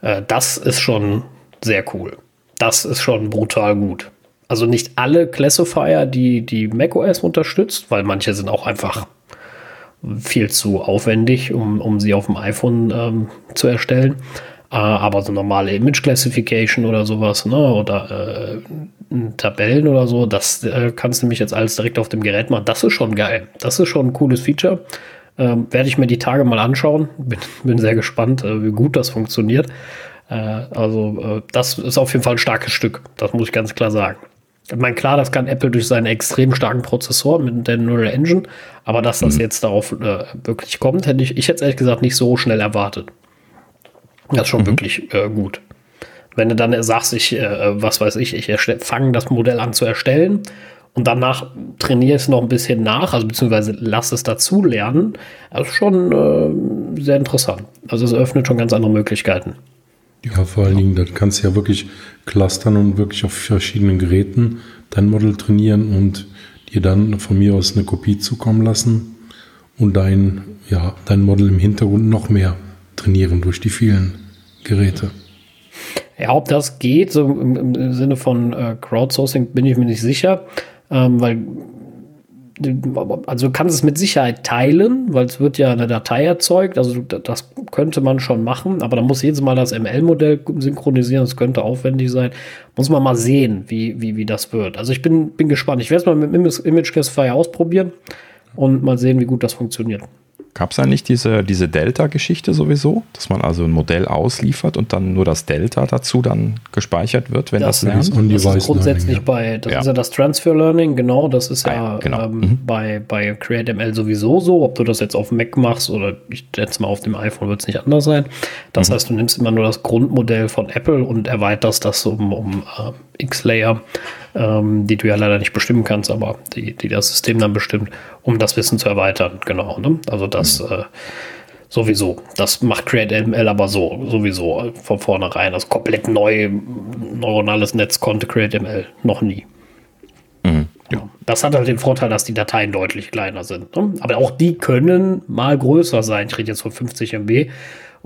Äh, das ist schon sehr cool. Das ist schon brutal gut. Also nicht alle Classifier, die die macOS unterstützt, weil manche sind auch einfach viel zu aufwendig, um, um sie auf dem iPhone ähm, zu erstellen. Äh, aber so normale Image Classification oder sowas, ne, oder äh, Tabellen oder so, das äh, kannst du nämlich jetzt alles direkt auf dem Gerät machen. Das ist schon geil. Das ist schon ein cooles Feature. Ähm, Werde ich mir die Tage mal anschauen. Bin, bin sehr gespannt, äh, wie gut das funktioniert. Äh, also, äh, das ist auf jeden Fall ein starkes Stück. Das muss ich ganz klar sagen. Ich meine, klar, das kann Apple durch seinen extrem starken Prozessor mit der Neural Engine, aber dass das mhm. jetzt darauf äh, wirklich kommt, hätte ich, ich hätte es ehrlich gesagt nicht so schnell erwartet. Das ist schon mhm. wirklich äh, gut. Wenn du dann sagst, ich, äh, was weiß ich, ich fange das Modell an zu erstellen und danach trainiere es noch ein bisschen nach, also beziehungsweise lass es dazu lernen, das ist schon äh, sehr interessant. Also es öffnet schon ganz andere Möglichkeiten. Ja, vor allen Dingen, da kannst du ja wirklich clustern und wirklich auf verschiedenen Geräten dein Model trainieren und dir dann von mir aus eine Kopie zukommen lassen und dein, ja, dein Model im Hintergrund noch mehr trainieren durch die vielen Geräte. Ja, ob das geht, so im, im Sinne von äh, Crowdsourcing, bin ich mir nicht sicher, ähm, weil also du kannst es mit Sicherheit teilen, weil es wird ja eine Datei erzeugt. Also das könnte man schon machen, aber dann muss jedes Mal das ML-Modell synchronisieren. Das könnte aufwendig sein. Muss man mal sehen, wie, wie, wie das wird. Also ich bin, bin gespannt. Ich werde es mal mit Image Classifier ausprobieren und mal sehen, wie gut das funktioniert. Gab es eigentlich diese, diese Delta-Geschichte sowieso, dass man also ein Modell ausliefert und dann nur das Delta dazu dann gespeichert wird, wenn das, das lernt? Ist das ist grundsätzlich Learning, bei, das ja. ist ja das Transfer Learning, genau, das ist ja, ah, genau. ähm, mhm. bei, bei CreateML sowieso so, ob du das jetzt auf Mac machst oder ich schätze mal auf dem iPhone wird es nicht anders sein. Das mhm. heißt, du nimmst immer nur das Grundmodell von Apple und erweiterst das um, um uh, X-Layer ähm, die du ja leider nicht bestimmen kannst, aber die, die das System dann bestimmt, um das Wissen zu erweitern. Genau. Ne? Also das mhm. äh, sowieso. Das macht CreateML aber so, sowieso von vornherein. Das komplett neu neuronales Netz konnte CreateML noch nie. Mhm. Ja. Das hat halt den Vorteil, dass die Dateien deutlich kleiner sind. Ne? Aber auch die können mal größer sein. Ich rede jetzt von 50 MB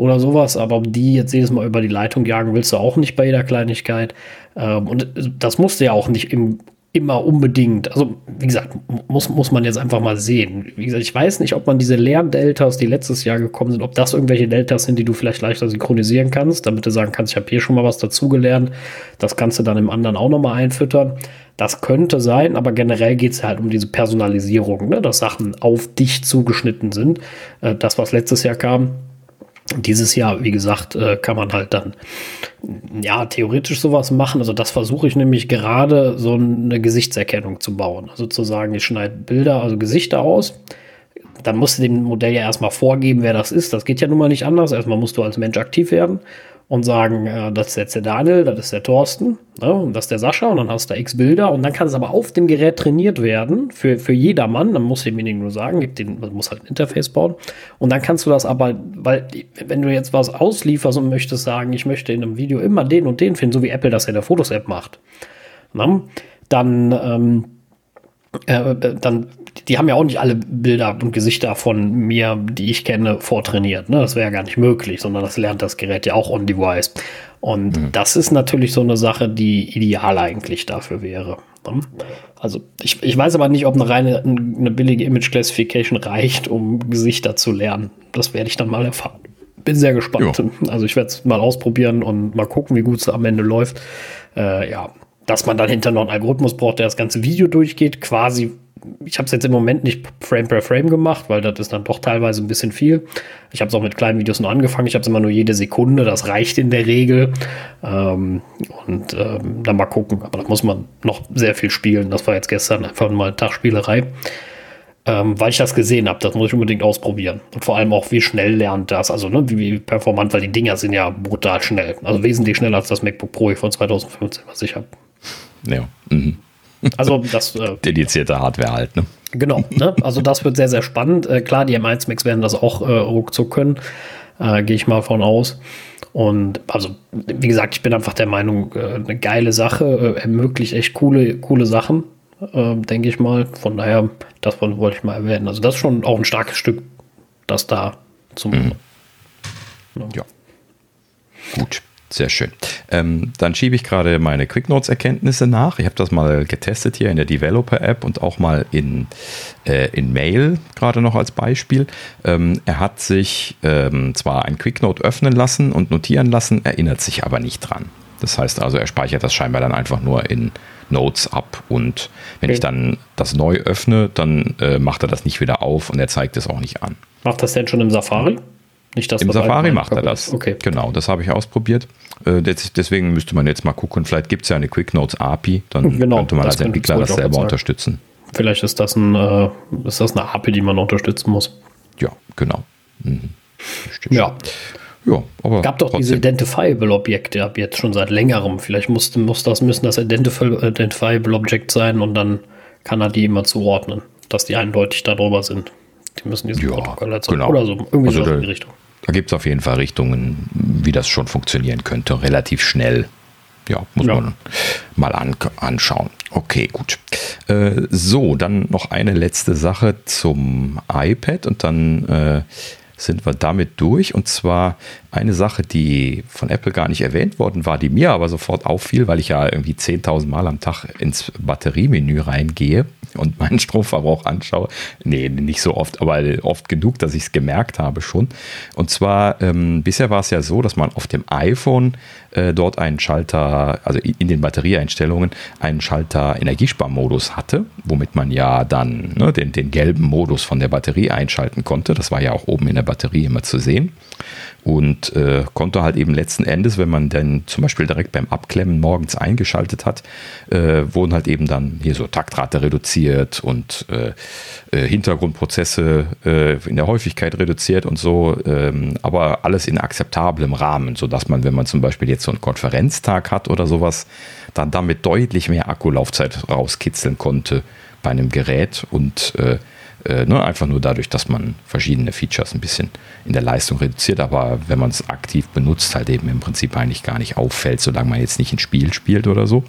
oder sowas, aber um die jetzt jedes Mal über die Leitung jagen willst du auch nicht bei jeder Kleinigkeit. Ähm, und das musst du ja auch nicht im, immer unbedingt. Also, wie gesagt, muss, muss man jetzt einfach mal sehen. Wie gesagt, ich weiß nicht, ob man diese Lerndeltas, die letztes Jahr gekommen sind, ob das irgendwelche Deltas sind, die du vielleicht leichter synchronisieren kannst, damit du sagen kannst, ich habe hier schon mal was dazugelernt. Das kannst du dann im anderen auch nochmal einfüttern. Das könnte sein, aber generell geht es halt um diese Personalisierung, ne? dass Sachen auf dich zugeschnitten sind. Äh, das, was letztes Jahr kam, dieses Jahr, wie gesagt, äh, kann man halt dann ja theoretisch sowas machen. Also das versuche ich nämlich gerade so eine Gesichtserkennung zu bauen. Also zu ich schneide Bilder, also Gesichter aus. Dann musst du dem Modell ja erstmal vorgeben, wer das ist. Das geht ja nun mal nicht anders. Erstmal musst du als Mensch aktiv werden und sagen, äh, das ist jetzt der Daniel, das ist der Thorsten ne, und das ist der Sascha und dann hast du x Bilder und dann kann es aber auf dem Gerät trainiert werden für, für jedermann. Dann muss demjenigen nur sagen, gibt den, muss halt ein Interface bauen und dann kannst du das aber, weil wenn du jetzt was auslieferst und möchtest sagen, ich möchte in einem Video immer den und den finden, so wie Apple das in der Fotos-App macht, ne, dann ähm, äh, dann, die haben ja auch nicht alle Bilder und Gesichter von mir, die ich kenne, vortrainiert. Ne? Das wäre ja gar nicht möglich, sondern das lernt das Gerät ja auch on-device. Und mhm. das ist natürlich so eine Sache, die ideal eigentlich dafür wäre. Ne? Also ich, ich weiß aber nicht, ob eine reine, eine billige Image Classification reicht, um Gesichter zu lernen. Das werde ich dann mal erfahren. Bin sehr gespannt. Jo. Also ich werde es mal ausprobieren und mal gucken, wie gut es am Ende läuft. Äh, ja, dass man dann hinter noch einen Algorithmus braucht, der das ganze Video durchgeht, quasi. Ich habe es jetzt im Moment nicht Frame per Frame gemacht, weil das ist dann doch teilweise ein bisschen viel. Ich habe es auch mit kleinen Videos nur angefangen. Ich habe es immer nur jede Sekunde. Das reicht in der Regel. Ähm, und ähm, dann mal gucken. Aber da muss man noch sehr viel spielen. Das war jetzt gestern einfach mal Tagspielerei. Ähm, weil ich das gesehen habe, das muss ich unbedingt ausprobieren. Und vor allem auch, wie schnell lernt das, also ne, wie, performant, weil die Dinger sind ja brutal schnell. Also wesentlich schneller als das MacBook Pro von 2015, was ich habe. Ja. Mhm. Also das. Äh, Dedizierte Hardware halt, ne? Genau, ne? Also das wird sehr, sehr spannend. Äh, klar, die M1 Max werden das auch äh, ruckzuck können. Äh, Gehe ich mal von aus. Und also, wie gesagt, ich bin einfach der Meinung, äh, eine geile Sache, äh, ermöglicht echt coole, coole Sachen, äh, denke ich mal. Von daher, das wollte ich mal erwähnen. Also, das ist schon auch ein starkes Stück, das da zum. Mhm. Ja. ja. Gut. Sehr schön. Ähm, dann schiebe ich gerade meine QuickNotes-Erkenntnisse nach. Ich habe das mal getestet hier in der Developer-App und auch mal in, äh, in Mail, gerade noch als Beispiel. Ähm, er hat sich ähm, zwar ein QuickNote öffnen lassen und notieren lassen, erinnert sich aber nicht dran. Das heißt also, er speichert das scheinbar dann einfach nur in Notes ab. Und wenn okay. ich dann das neu öffne, dann äh, macht er das nicht wieder auf und er zeigt es auch nicht an. Macht das denn schon im Safari? Nicht das, Im Safari macht er das. Okay. Genau, das habe ich ausprobiert. Äh, deswegen müsste man jetzt mal gucken. Vielleicht gibt es ja eine Quick Notes API, dann genau, könnte man als Entwickler das selber unterstützen. Vielleicht ist das, ein, äh, ist das eine API, die man unterstützen muss. Ja, genau. Mhm. Ja. Ja, aber gab doch trotzdem. diese Identifiable Objekte ab jetzt schon seit längerem. Vielleicht muss, muss das, müssen das Identifiable Object sein und dann kann er die immer zuordnen, dass die eindeutig darüber sind. Die müssen diese ja, Protokolle erzeugen genau. oder so. Irgendwie also so in die Richtung. Da gibt es auf jeden Fall Richtungen, wie das schon funktionieren könnte, relativ schnell. Ja, muss ja. man mal an, anschauen. Okay, gut. Äh, so, dann noch eine letzte Sache zum iPad und dann äh, sind wir damit durch. Und zwar eine Sache, die von Apple gar nicht erwähnt worden war, die mir aber sofort auffiel, weil ich ja irgendwie 10.000 Mal am Tag ins Batteriemenü reingehe und meinen Stromverbrauch anschaue. Nee, nicht so oft, aber oft genug, dass ich es gemerkt habe schon. Und zwar, ähm, bisher war es ja so, dass man auf dem iPhone äh, dort einen Schalter, also in den Batterieeinstellungen, einen Schalter Energiesparmodus hatte, womit man ja dann ne, den, den gelben Modus von der Batterie einschalten konnte. Das war ja auch oben in der Batterie immer zu sehen und äh, konnte halt eben letzten Endes, wenn man dann zum Beispiel direkt beim Abklemmen morgens eingeschaltet hat, äh, wurden halt eben dann hier so Taktrate reduziert und äh, äh Hintergrundprozesse äh, in der Häufigkeit reduziert und so, ähm, aber alles in akzeptablem Rahmen, sodass man, wenn man zum Beispiel jetzt so einen Konferenztag hat oder sowas, dann damit deutlich mehr Akkulaufzeit rauskitzeln konnte bei einem Gerät und äh, äh, ne, einfach nur dadurch, dass man verschiedene Features ein bisschen in der Leistung reduziert, aber wenn man es aktiv benutzt, halt eben im Prinzip eigentlich gar nicht auffällt, solange man jetzt nicht ein Spiel spielt oder so.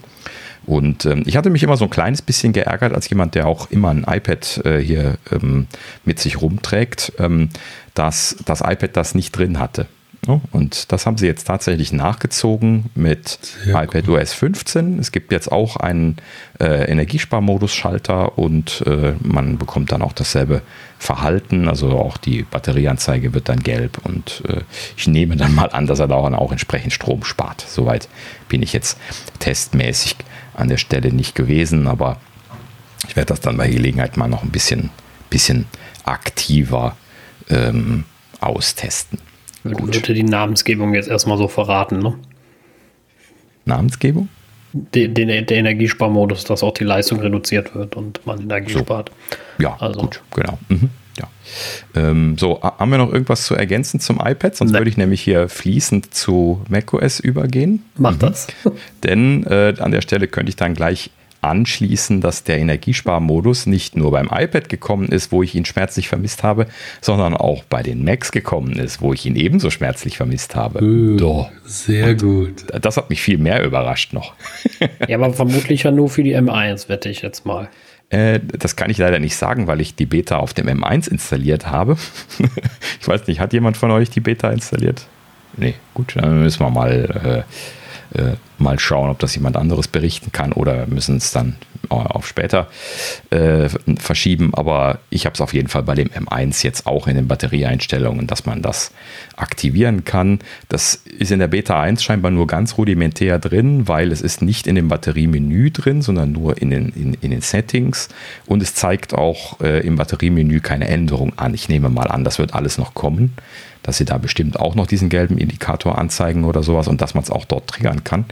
Und ähm, ich hatte mich immer so ein kleines bisschen geärgert, als jemand, der auch immer ein iPad äh, hier ähm, mit sich rumträgt, ähm, dass das iPad das nicht drin hatte. Und das haben sie jetzt tatsächlich nachgezogen mit Sehr iPad cool. OS 15. Es gibt jetzt auch einen äh, Energiesparmodus-Schalter und äh, man bekommt dann auch dasselbe Verhalten. Also auch die Batterieanzeige wird dann gelb und äh, ich nehme dann mal an, dass er da auch entsprechend Strom spart. Soweit bin ich jetzt testmäßig an der Stelle nicht gewesen, aber ich werde das dann bei Gelegenheit mal noch ein bisschen, bisschen aktiver ähm, austesten. Gut. Würde die Namensgebung jetzt erstmal so verraten, ne? Namensgebung? Den, den, der Energiesparmodus, dass auch die Leistung reduziert wird und man Energie so. spart. Ja, also. gut, genau. Mhm. Ja. Ähm, so, haben wir noch irgendwas zu ergänzen zum iPad? Sonst nee. würde ich nämlich hier fließend zu macOS übergehen. Mach mhm. das. Denn äh, an der Stelle könnte ich dann gleich anschließen, dass der Energiesparmodus nicht nur beim iPad gekommen ist, wo ich ihn schmerzlich vermisst habe, sondern auch bei den Macs gekommen ist, wo ich ihn ebenso schmerzlich vermisst habe. Uh, Doch. Sehr Und gut. Das hat mich viel mehr überrascht noch. ja, aber vermutlich ja nur für die M1, wette ich jetzt mal. Äh, das kann ich leider nicht sagen, weil ich die Beta auf dem M1 installiert habe. ich weiß nicht, hat jemand von euch die Beta installiert? Nee, gut, dann müssen wir mal äh, äh, mal schauen, ob das jemand anderes berichten kann oder müssen es dann auf später äh, verschieben. Aber ich habe es auf jeden Fall bei dem M1 jetzt auch in den Batterieeinstellungen, dass man das aktivieren kann. Das ist in der Beta 1 scheinbar nur ganz rudimentär drin, weil es ist nicht in dem Batteriemenü drin, sondern nur in den, in, in den Settings. Und es zeigt auch äh, im Batteriemenü keine Änderung an. Ich nehme mal an, das wird alles noch kommen dass sie da bestimmt auch noch diesen gelben Indikator anzeigen oder sowas und dass man es auch dort triggern kann.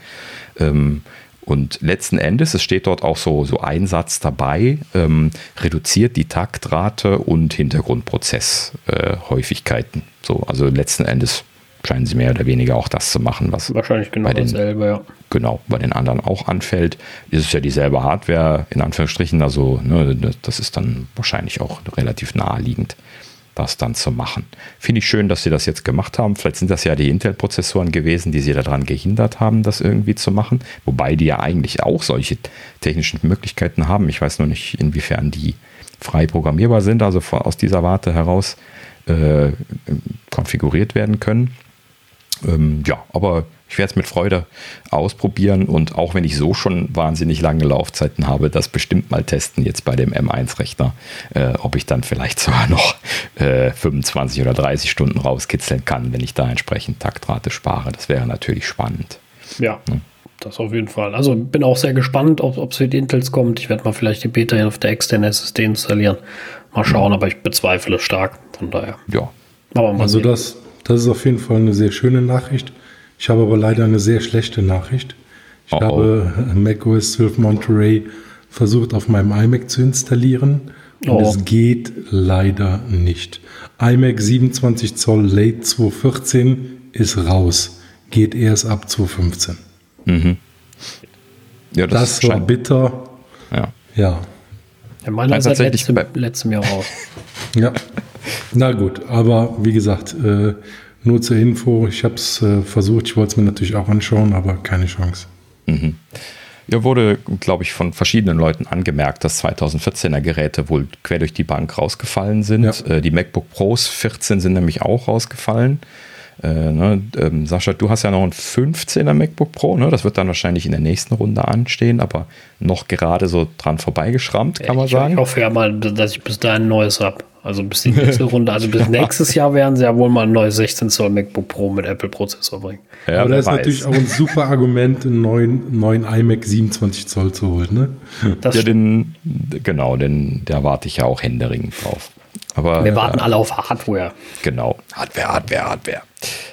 Ähm, und letzten Endes, es steht dort auch so, so ein Satz dabei, ähm, reduziert die Taktrate und Hintergrundprozesshäufigkeiten. Äh, so, also letzten Endes scheinen sie mehr oder weniger auch das zu machen, was wahrscheinlich genau bei den, dasselbe, ja. Genau, bei den anderen auch anfällt. Es ist ja dieselbe Hardware, in Anführungsstrichen, also ne, das ist dann wahrscheinlich auch relativ naheliegend das dann zu machen. Finde ich schön, dass sie das jetzt gemacht haben. Vielleicht sind das ja die Intel-Prozessoren gewesen, die sie daran gehindert haben, das irgendwie zu machen. Wobei die ja eigentlich auch solche technischen Möglichkeiten haben. Ich weiß nur nicht, inwiefern die frei programmierbar sind, also aus dieser Warte heraus äh, konfiguriert werden können. Ähm, ja, aber ich werde es mit Freude ausprobieren und auch wenn ich so schon wahnsinnig lange Laufzeiten habe, das bestimmt mal testen jetzt bei dem M1-Rechner, äh, ob ich dann vielleicht sogar noch äh, 25 oder 30 Stunden rauskitzeln kann, wenn ich da entsprechend Taktrate spare. Das wäre natürlich spannend. Ja. ja. Das auf jeden Fall. Also bin auch sehr gespannt, ob es mit Intels kommt. Ich werde mal vielleicht die Beta auf der externen SSD installieren. Mal schauen, ja. aber ich bezweifle es stark. Von daher. Ja. also das, das ist auf jeden Fall eine sehr schöne Nachricht. Ich habe aber leider eine sehr schlechte Nachricht. Ich oh habe oh. macOS 12 Monterey versucht auf meinem iMac zu installieren und oh. es geht leider nicht. iMac 27 Zoll Late 214 ist raus. Geht erst ab 215. Mhm. Ja, das, das war bitter. Ja. Ja. ja meiner ist seit letztem, letztem Jahr raus. ja. Na gut, aber wie gesagt, äh, nur zur Info, ich habe es äh, versucht, ich wollte es mir natürlich auch anschauen, aber keine Chance. Mhm. Ja, wurde, glaube ich, von verschiedenen Leuten angemerkt, dass 2014er Geräte wohl quer durch die Bank rausgefallen sind. Ja. Äh, die MacBook Pros 14 sind nämlich auch rausgefallen. Äh, ne, ähm, Sascha, du hast ja noch ein 15er MacBook Pro, ne? Das wird dann wahrscheinlich in der nächsten Runde anstehen, aber noch gerade so dran vorbeigeschrammt, kann man ich, sagen. Ich hoffe ja mal, dass ich bis dahin ein neues habe. Also bis die nächste Runde, also bis nächstes Jahr werden sie ja wohl mal ein neues 16 Zoll MacBook Pro mit Apple-Prozessor bringen. Ja, aber das ist weiß. natürlich auch ein super Argument, einen neuen, neuen iMac 27 Zoll zu holen, ne? Das ja, den, genau, den, da warte ich ja auch händeringend drauf. Aber, Wir warten äh, alle auf Hardware. Genau, Hardware, Hardware, Hardware.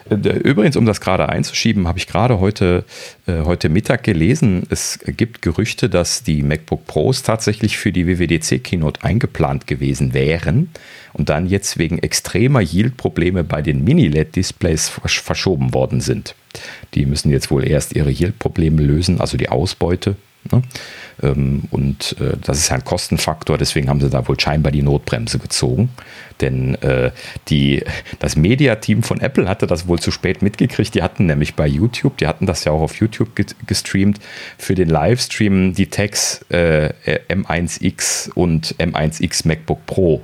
Äh, übrigens, um das gerade einzuschieben, habe ich gerade heute, äh, heute Mittag gelesen, es gibt Gerüchte, dass die MacBook Pros tatsächlich für die WWDC-Keynote eingeplant gewesen wären und dann jetzt wegen extremer Yield-Probleme bei den Mini-LED-Displays verschoben worden sind. Die müssen jetzt wohl erst ihre Yield-Probleme lösen, also die Ausbeute. Ne? Ähm, und äh, das ist ja ein Kostenfaktor, deswegen haben sie da wohl scheinbar die Notbremse gezogen. Denn äh, die, das Mediateam von Apple hatte das wohl zu spät mitgekriegt. Die hatten nämlich bei YouTube, die hatten das ja auch auf YouTube gestreamt, für den Livestream die Tags äh, M1X und M1X MacBook Pro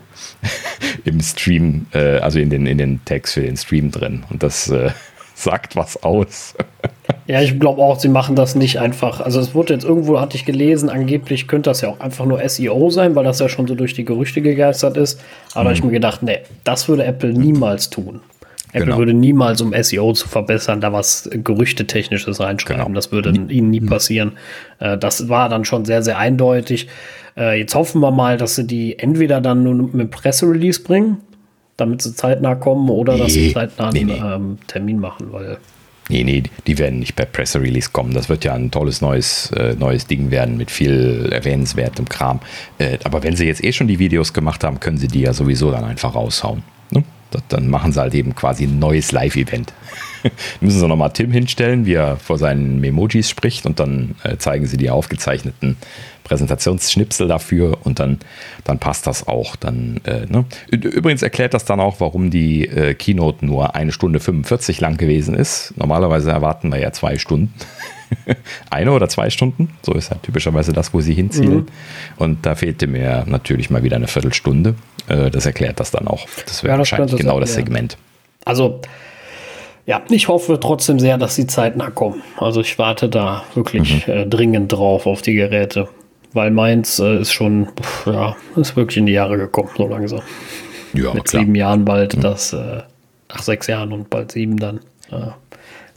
im Stream, äh, also in den, in den Tags für den Stream drin. Und das äh, sagt was aus. Ja, ich glaube auch, sie machen das nicht einfach. Also es wurde jetzt irgendwo, hatte ich gelesen, angeblich könnte das ja auch einfach nur SEO sein, weil das ja schon so durch die Gerüchte gegeistert ist. Aber mhm. ich mir gedacht, nee, das würde Apple niemals tun. Apple genau. würde niemals, um SEO zu verbessern, da was Gerüchtetechnisches reinschreiben. Genau. Das würde ihnen nie mhm. passieren. Äh, das war dann schon sehr, sehr eindeutig. Äh, jetzt hoffen wir mal, dass sie die entweder dann nur mit Presserelease bringen, damit sie zeitnah kommen, oder nee. dass sie zeitnah einen nee, nee. Ähm, Termin machen, weil Nee, nee, die werden nicht per Press Release kommen. Das wird ja ein tolles neues, äh, neues Ding werden mit viel erwähnenswertem Kram. Äh, aber wenn sie jetzt eh schon die Videos gemacht haben, können sie die ja sowieso dann einfach raushauen. Ne? Das, dann machen sie halt eben quasi ein neues Live-Event. müssen sie nochmal Tim hinstellen, wie er vor seinen Memojis spricht und dann äh, zeigen sie die aufgezeichneten Präsentationsschnipsel dafür und dann, dann passt das auch. Dann, äh, ne? Übrigens erklärt das dann auch, warum die äh, Keynote nur eine Stunde 45 lang gewesen ist. Normalerweise erwarten wir ja zwei Stunden. eine oder zwei Stunden, so ist ja typischerweise das, wo sie hinzielen. Mhm. Und da fehlte mir natürlich mal wieder eine Viertelstunde. Äh, das erklärt das dann auch. Das wäre ja, wahrscheinlich genau das Segment. Also ja, ich hoffe trotzdem sehr, dass die zeitnah kommen. Also ich warte da wirklich mhm. äh, dringend drauf auf die Geräte. Weil meins äh, ist schon, pff, ja, ist wirklich in die Jahre gekommen, so langsam. Ja, Mit klar. sieben Jahren bald, mhm. das, äh, ach, sechs Jahren und bald sieben dann. Äh,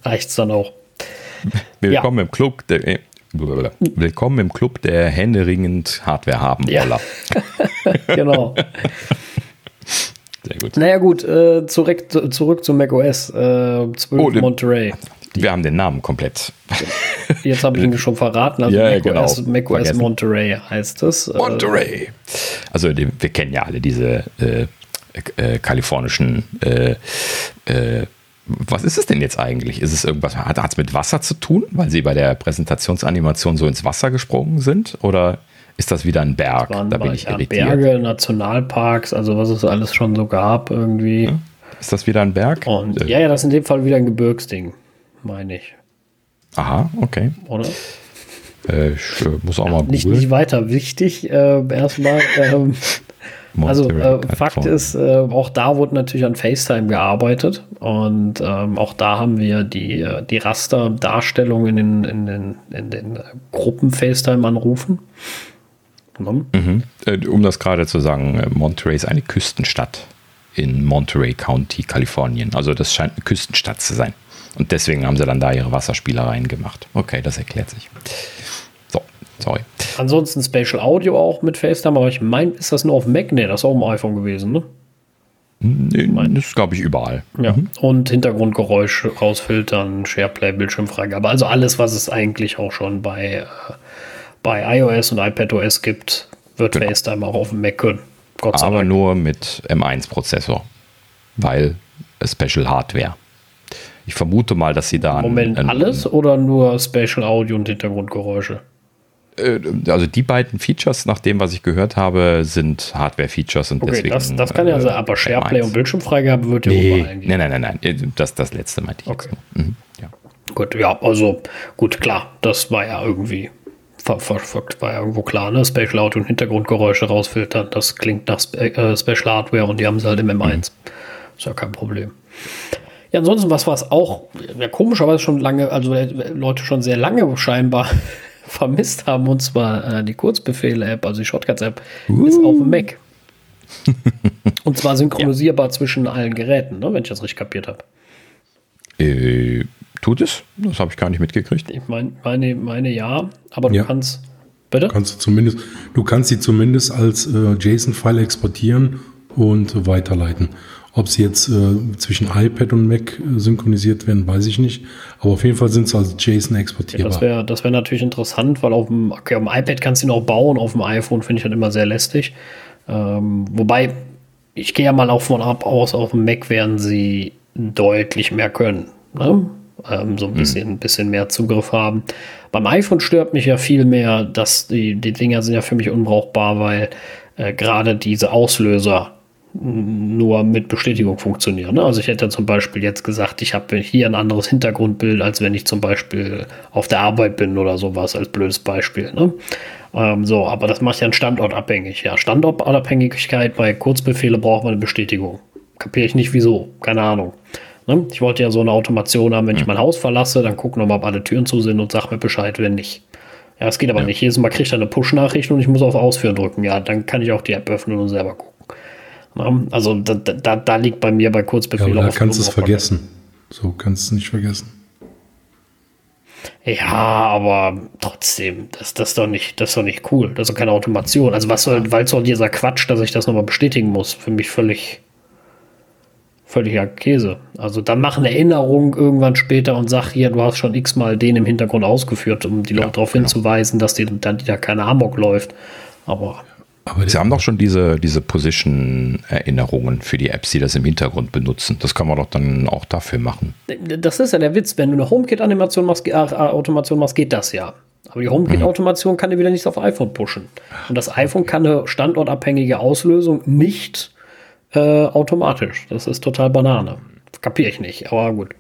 reicht es dann auch. Willkommen ja. im Club der, äh, Willkommen im Club der händeringend Hardware haben. Ja. genau. Sehr gut. Naja, gut, äh, zurück, zurück zu macOS äh, 12 oh, Monterey. Wir haben den Namen komplett. Jetzt habe ich ihn schon verraten. Also ja, macOS, genau. macOS Monterey heißt es. Äh, Monterey. Also die, wir kennen ja alle diese äh, äh, kalifornischen äh, äh, was ist es denn jetzt eigentlich? Ist es irgendwas, hat es mit Wasser zu tun, weil sie bei der Präsentationsanimation so ins Wasser gesprungen sind? Oder ist das wieder ein Berg? da bin ich irritiert. Berge, Nationalparks, also was es alles schon so gab irgendwie. Ja. Ist das wieder ein Berg? Und, äh. Ja, ja, das ist in dem Fall wieder ein Gebirgsding, meine ich. Aha, okay. Oder? Äh, ich äh, muss auch ja, mal nicht, nicht weiter wichtig, äh, erstmal. Ähm, also äh, Fakt ist, äh, auch da wurde natürlich an FaceTime gearbeitet und ähm, auch da haben wir die, äh, die Rasterdarstellung in den, in den, in den Gruppen FaceTime-Anrufen. Mhm. Mhm. Äh, um das gerade zu sagen, Monterey ist eine Küstenstadt in Monterey County, Kalifornien. Also das scheint eine Küstenstadt zu sein. Und deswegen haben sie dann da ihre Wasserspielereien gemacht. Okay, das erklärt sich. So, sorry. Ansonsten Spatial Audio auch mit FaceTime, aber ich meine, ist das nur auf Mac? Nee, das ist auch im iPhone gewesen, ne? Nee, das ist, glaube ich, überall. Ja. Mhm. Und Hintergrundgeräusche rausfiltern, SharePlay, Bildschirmfreigabe. Also alles, was es eigentlich auch schon bei äh, bei iOS und iPadOS gibt, wird genau. FaceTime auch auf dem Mac können. Gott sei Aber Dank. nur mit M1-Prozessor, weil Special Hardware. Ich vermute mal, dass sie da. Moment, ein, ein, alles oder nur Special Audio und Hintergrundgeräusche? Äh, also die beiden Features, nach dem, was ich gehört habe, sind Hardware-Features und Okay, deswegen. das, das kann ja äh, sein, aber SharePlay M1. und Bildschirmfreigabe wird ja Nee, überall gehen. nein, nein, nein, nein. Äh, Das, das letzte meinte ich Okay. Mhm, ja. Gut, ja, also gut, klar, das war ja irgendwie ver, ver, ver, war ja irgendwo klar, ne? Special Audio und Hintergrundgeräusche rausfiltern, das klingt nach Spe äh, Special Hardware und die haben sie halt im M1. Ist ja kein Problem. Ja, ansonsten, was war es auch, ja, komischerweise schon lange, also Leute schon sehr lange scheinbar vermisst haben, und zwar äh, die Kurzbefehle-App, also die Shortcuts-App, ist auf dem Mac. und zwar synchronisierbar zwischen allen Geräten, ne, wenn ich das richtig kapiert habe. Äh, tut es? Das habe ich gar nicht mitgekriegt. Ich mein, meine, meine ja, aber du Ja. kannst. Bitte? Kannst du zumindest, du kannst sie zumindest als äh, JSON-File exportieren und weiterleiten. Ob sie jetzt äh, zwischen iPad und Mac äh, synchronisiert werden, weiß ich nicht. Aber auf jeden Fall sind sie als JSON Ja, exportierbar. das wäre das wär natürlich interessant, weil auf dem, okay, auf dem iPad kannst du ihn auch bauen, auf dem iPhone finde ich halt immer sehr lästig. Ähm, wobei, ich gehe ja mal auch von ab aus, auf dem Mac werden sie deutlich mehr können. Ne? Ähm, so ein bisschen, ein bisschen mehr Zugriff haben. Beim iPhone stört mich ja viel mehr, dass die, die Dinger sind ja für mich unbrauchbar, weil äh, gerade diese Auslöser nur mit Bestätigung funktionieren. Ne? Also ich hätte zum Beispiel jetzt gesagt, ich habe hier ein anderes Hintergrundbild, als wenn ich zum Beispiel auf der Arbeit bin oder sowas, als blödes Beispiel. Ne? Ähm, so, aber das macht ja einen Standort abhängig. Ja, Standortabhängigkeit bei Kurzbefehle braucht man eine Bestätigung. Kapiere ich nicht wieso, keine Ahnung. Ne? Ich wollte ja so eine Automation haben, wenn ich mein Haus verlasse, dann gucken wir mal, ob alle Türen zu sind und sag mir Bescheid, wenn nicht. Ja, es geht aber nicht. Jedes Mal kriegt er eine Push-Nachricht und ich muss auf Ausführen drücken. Ja, dann kann ich auch die App öffnen und selber gucken. Ne? Also da, da, da liegt bei mir bei ja, Kurzbefehlen aber da kannst du es vergessen. So kannst du es nicht vergessen. Ja, aber trotzdem, das, das, ist doch nicht, das ist doch nicht cool. Das ist doch keine Automation. Also was soll, weil soll dieser Quatsch, dass ich das nochmal bestätigen muss? Für mich völlig, völliger Käse. Also dann mach eine Erinnerung irgendwann später und sag hier, du hast schon x-mal den im Hintergrund ausgeführt, um die Leute darauf hinzuweisen, dass die, dann die da keine Amok läuft. Aber Aber Sie haben doch schon diese, diese Position-Erinnerungen für die Apps, die das im Hintergrund benutzen. Das kann man doch dann auch dafür machen. Das ist ja der Witz, wenn du eine HomeKit-Animation machst, äh, Automation machst, geht das ja. Aber die HomeKit-Automation kann dir wieder nichts auf iPhone pushen. Und das iPhone kann eine standortabhängige Auslösung nicht äh, automatisch. Das ist total Banane. Kapiere ich nicht, aber gut.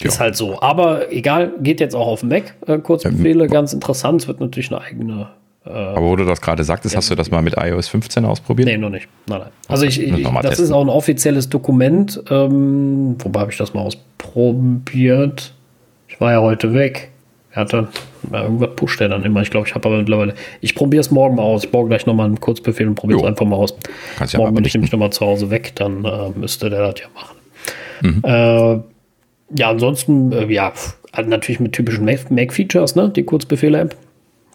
Ist Ja. halt so. Aber egal, geht jetzt auch auf dem Mac. Äh, Kurzbefehle, ganz interessant. Es wird natürlich eine eigene. Aber wo du das gerade sagtest, hast du das mal mit iOS 15 ausprobiert? Nee, noch nicht. Nein, nein. Also ich, ich das testen. ist auch ein offizielles Dokument. Ähm, wobei habe ich das mal ausprobiert? Ich war ja heute weg. Er hat dann, ja, irgendwas pusht er dann immer. Ich glaube, ich habe aber mittlerweile. Ich probiere es morgen mal aus. Ich baue gleich nochmal einen Kurzbefehl und probiere es einfach mal aus. Kannst ja morgen mal bin ich nämlich nochmal zu Hause weg, dann äh, müsste der das ja machen. Mhm. Äh, ja, ansonsten, äh, ja, halt natürlich mit typischen Mac- Mac-Features, ne? Die Kurzbefehle-App.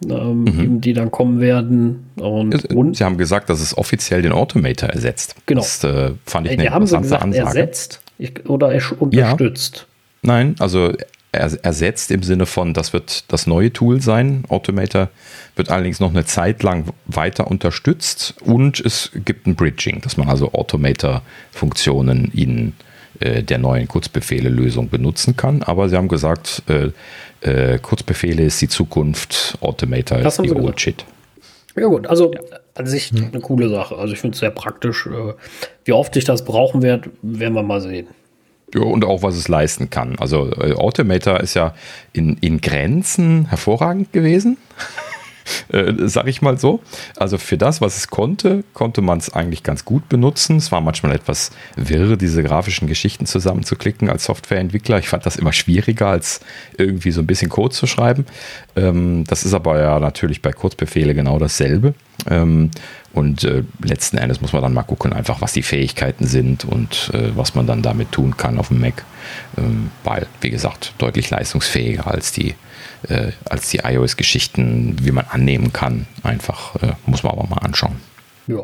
Ähm, Mhm. Die dann kommen werden. Und, und Sie haben gesagt, dass es offiziell den Automator ersetzt. Genau. Das äh, fand ich Ey, eine haben interessante gesagt, Ansage. ersetzt ich, oder er unterstützt. Nein, also er, ersetzt im Sinne von, das wird das neue Tool sein. Automator wird allerdings noch eine Zeit lang weiter unterstützt und es gibt ein Bridging, dass man also Automator-Funktionen in äh, der neuen Kurzbefehle-Lösung benutzen kann. Aber sie haben gesagt, äh, äh, Kurzbefehle ist die Zukunft, Automator Das ist die Old. Shit. Ja gut, also an sich eine coole Sache. Also ich finde es sehr praktisch. Äh, Wie oft ich das brauchen werde, werden wir mal sehen. Ja, und auch was es leisten kann. Also äh, Automator ist ja in, in Grenzen hervorragend gewesen, äh, sag ich mal so. Also für das, was es konnte, konnte man es eigentlich ganz gut benutzen. Es war manchmal etwas wirr, diese grafischen Geschichten zusammenzuklicken als Softwareentwickler. Ich fand das immer schwieriger, als irgendwie so ein bisschen Code zu schreiben. Ähm, das ist aber ja natürlich bei Kurzbefehle genau dasselbe. Ähm, und äh, letzten Endes muss man dann mal gucken, einfach was die Fähigkeiten sind und äh, was man dann damit tun kann auf dem Mac. Ähm, weil, wie gesagt, deutlich leistungsfähiger als die, äh, als die iOS-Geschichten, wie man annehmen kann. Einfach äh, muss man aber mal anschauen. Ja.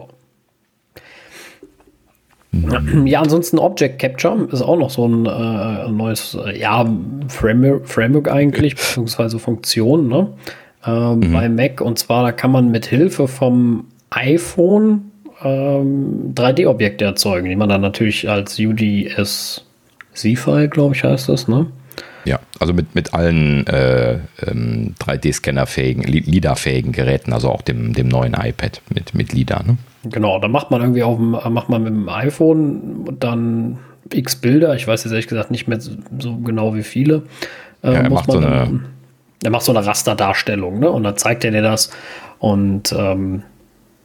Ja, ansonsten Object Capture ist auch noch so ein äh, neues, äh, ja, Framework, Framework eigentlich, beziehungsweise Funktion, ne? Ähm, Bei Mac. Und zwar, da kann man mit Hilfe vom iPhone ähm, 3D-Objekte erzeugen, die man dann natürlich als UDS-C-File, glaube ich, heißt das, ne? Ja, Also mit, mit allen äh, ähm, 3D-Scanner-fähigen, LIDAR-fähigen Geräten, also auch dem, dem neuen iPad mit, mit LIDAR. Ne? Genau, da macht man irgendwie auf dem, macht man mit dem iPhone dann x Bilder. Ich weiß jetzt ehrlich gesagt nicht mehr so, so genau wie viele. Äh, ja, er macht so eine. Dann, er macht so eine Rasterdarstellung, ne? Und dann zeigt er dir das und ähm,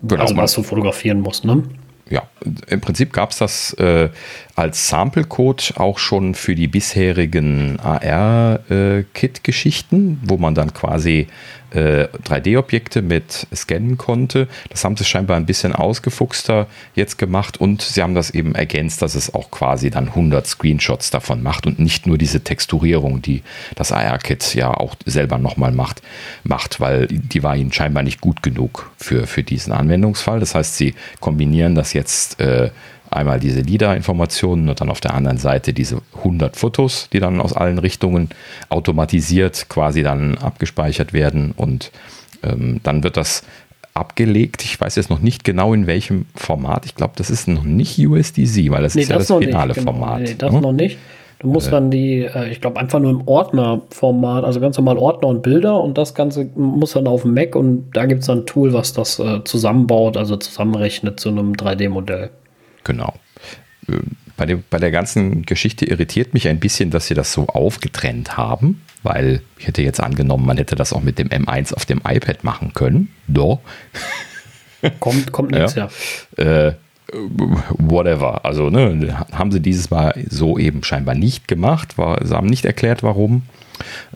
genau, also was du fotografieren musst, ne? ja, im Prinzip gab es das äh, als Sample-Code auch schon für die bisherigen AR-Kit-Geschichten, äh, wo man dann quasi äh, 3D-Objekte mit scannen konnte. Das haben sie scheinbar ein bisschen ausgefuchster jetzt gemacht und sie haben das eben ergänzt, dass es auch quasi dann 100 Screenshots davon macht und nicht nur diese Texturierung, die das AR-Kit ja auch selber nochmal macht, macht, weil die war ihnen scheinbar nicht gut genug für, für diesen Anwendungsfall. Das heißt, sie kombinieren das jetzt äh, einmal diese LIDAR-Informationen und dann auf der anderen Seite diese 100 Fotos, die dann aus allen Richtungen automatisiert quasi dann abgespeichert werden und ähm, dann wird das abgelegt. Ich weiß jetzt noch nicht genau in welchem Format. Ich glaube, das ist noch nicht USDZ, weil das nee, ist ja das, das finale nicht, genau. Format. Nee, das hm? noch nicht. Du musst äh, dann die, äh, ich glaube, einfach nur im Ordnerformat, also ganz normal Ordner und Bilder und das Ganze muss dann auf dem Mac und da gibt es dann ein Tool, was das äh, zusammenbaut, also zusammenrechnet zu einem 3D-Modell. Genau. Äh, bei, dem, bei der ganzen Geschichte irritiert mich ein bisschen, dass sie das so aufgetrennt haben, weil ich hätte jetzt angenommen, man hätte das auch mit dem M1 auf dem iPad machen können. Doch. Kommt, kommt nichts, ja. ja. Äh, whatever. Also ne, haben sie dieses Mal so eben scheinbar nicht gemacht. War, sie haben nicht erklärt, warum.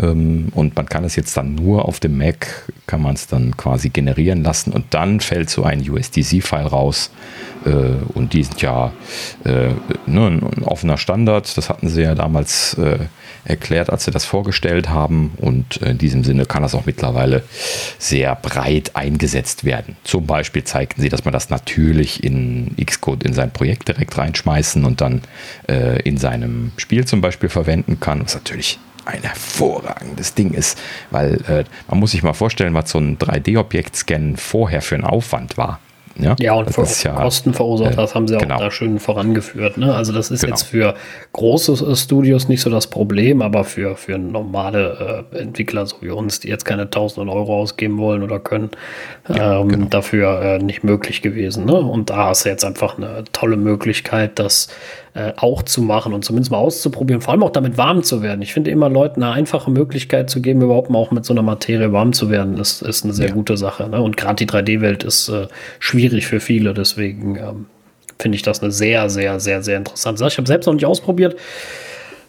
Ähm, und man kann es jetzt dann nur auf dem Mac, kann man es dann quasi generieren lassen und dann fällt so ein USDC-File raus, und die sind ja äh, ne, ein offener Standard. Das hatten sie ja damals äh, erklärt, als sie das vorgestellt haben. Und in diesem Sinne kann das auch mittlerweile sehr breit eingesetzt werden. Zum Beispiel zeigten sie, dass man das natürlich in Xcode in sein Projekt direkt reinschmeißen und dann äh, in seinem Spiel zum Beispiel verwenden kann, was natürlich ein hervorragendes Ding ist, weil äh, man muss sich mal vorstellen, was so ein 3D-Objekt-Scan vorher für ein Aufwand war. Ja, ja und das ja, Kosten verursacht, äh, das haben sie auch genau. da schön vorangeführt. Ne? Also das ist genau. jetzt für große äh, Studios nicht so das Problem, aber für, für normale äh, Entwickler so wie uns, die jetzt keine tausenden Euro ausgeben wollen oder können, ja, ähm, genau. dafür äh, nicht möglich gewesen. Ne? Und da hast du jetzt einfach eine tolle Möglichkeit, dass äh, auch zu machen und zumindest mal auszuprobieren, vor allem auch damit warm zu werden. Ich finde immer Leuten eine einfache Möglichkeit zu geben, überhaupt mal auch mit so einer Materie warm zu werden, ist, ist eine sehr ja. gute Sache. Ne? Und gerade die 3D-Welt ist äh, schwierig für viele, deswegen ähm, finde ich das eine sehr, sehr, sehr, sehr interessante Sache. Ich habe selbst noch nicht ausprobiert.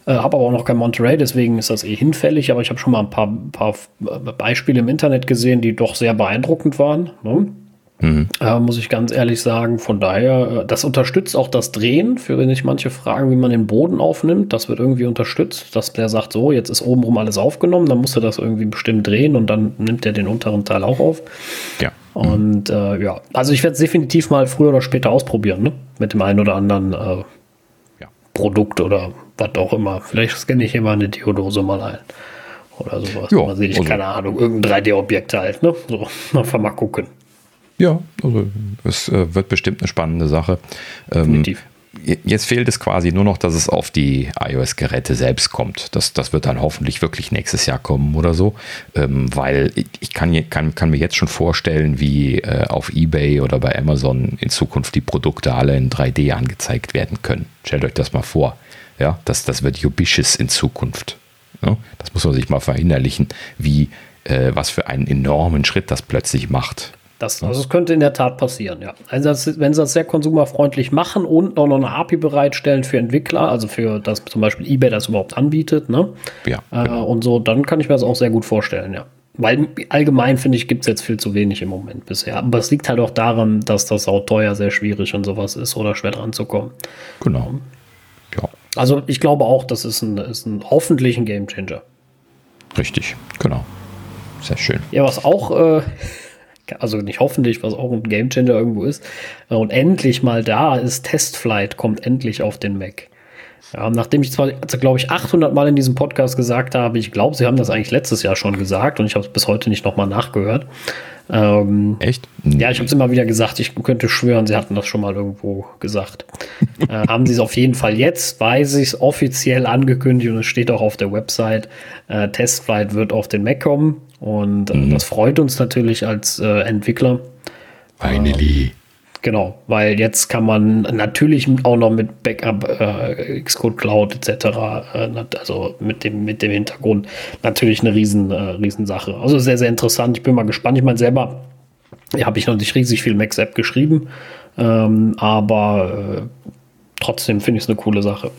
Äh, habe aber auch noch kein Monterey, deswegen ist das eh hinfällig. Aber ich habe schon mal ein paar, paar Beispiele im Internet gesehen, die doch sehr beeindruckend waren. Ne? Mhm. Äh, muss ich ganz ehrlich sagen. Von daher, äh, das unterstützt auch das Drehen, für wenn sich manche fragen, wie man den Boden aufnimmt. Das wird irgendwie unterstützt, dass der sagt, so, jetzt ist obenrum alles aufgenommen, dann musst du das irgendwie bestimmt drehen und dann nimmt er den unteren Teil auch auf. Ja. Und äh, ja, also ich werde es definitiv mal früher oder später ausprobieren, ne? Mit dem einen oder anderen äh, ja. Produkt oder was auch immer. Vielleicht scanne ich hier mal eine Diodose mal ein. Oder sowas. Ja, mal sehe ich, also, keine Ahnung, irgendein 3D-Objekt halt, ne? So, einfach mal gucken. Ja, also es äh, wird bestimmt eine spannende Sache. Ähm, Definitiv. Jetzt fehlt es quasi nur noch, dass es auf die iOS-Geräte selbst kommt. Das, das wird dann hoffentlich wirklich nächstes Jahr kommen oder so. Ähm, weil ich kann, kann, kann mir jetzt schon vorstellen, wie äh, auf Ebay oder bei Amazon in Zukunft die Produkte alle in 3D angezeigt werden können. Stellt euch das mal vor. Ja, das, das wird ubiquitous in Zukunft. Ja, das muss man sich mal verinnerlichen, wie, äh, was für einen enormen Schritt das plötzlich macht. Das, also das könnte in der Tat passieren, ja. Also das, wenn sie das sehr konsumerfreundlich machen und noch eine API bereitstellen für Entwickler, also für das zum Beispiel eBay das überhaupt anbietet, ne? Ja. Äh, genau. und so, dann kann ich mir das auch sehr gut vorstellen, ja. Weil allgemein finde ich, gibt es jetzt viel zu wenig im Moment bisher. Aber es liegt halt auch daran, dass das auch teuer sehr schwierig und sowas ist oder schwer dran zu kommen. Genau. Ja. Also ich glaube auch, das ist ein, ist ein hoffentlich ein Gamechanger. Richtig, genau. Sehr schön. Ja, was auch äh, also nicht hoffentlich, was auch ein Gamechanger irgendwo ist. Und endlich mal da ist Testflight, kommt endlich auf den Mac. Ja, nachdem ich zwar, also, glaube ich, 800 Mal in diesem Podcast gesagt habe, ich glaube, sie haben das eigentlich letztes Jahr schon gesagt und ich habe es bis heute nicht nochmal nachgehört. Ähm, Echt? Ja, ich habe es immer wieder gesagt, ich könnte schwören, sie hatten das schon mal irgendwo gesagt. äh, haben sie es auf jeden Fall jetzt, weil sie es offiziell angekündigt und es steht auch auf der Website, äh, Testflight wird auf den Mac kommen und äh, mhm. das freut uns natürlich als äh, Entwickler. Finally. Genau, weil jetzt kann man natürlich auch noch mit Backup, äh, Xcode Cloud etc., äh, also mit dem, mit dem Hintergrund, natürlich eine riesen, äh, riesen Sache. Also sehr, sehr interessant. Ich bin mal gespannt. Ich meine, selber ja, habe ich noch nicht riesig viel Max-App geschrieben, ähm, aber äh, trotzdem finde ich es eine coole Sache.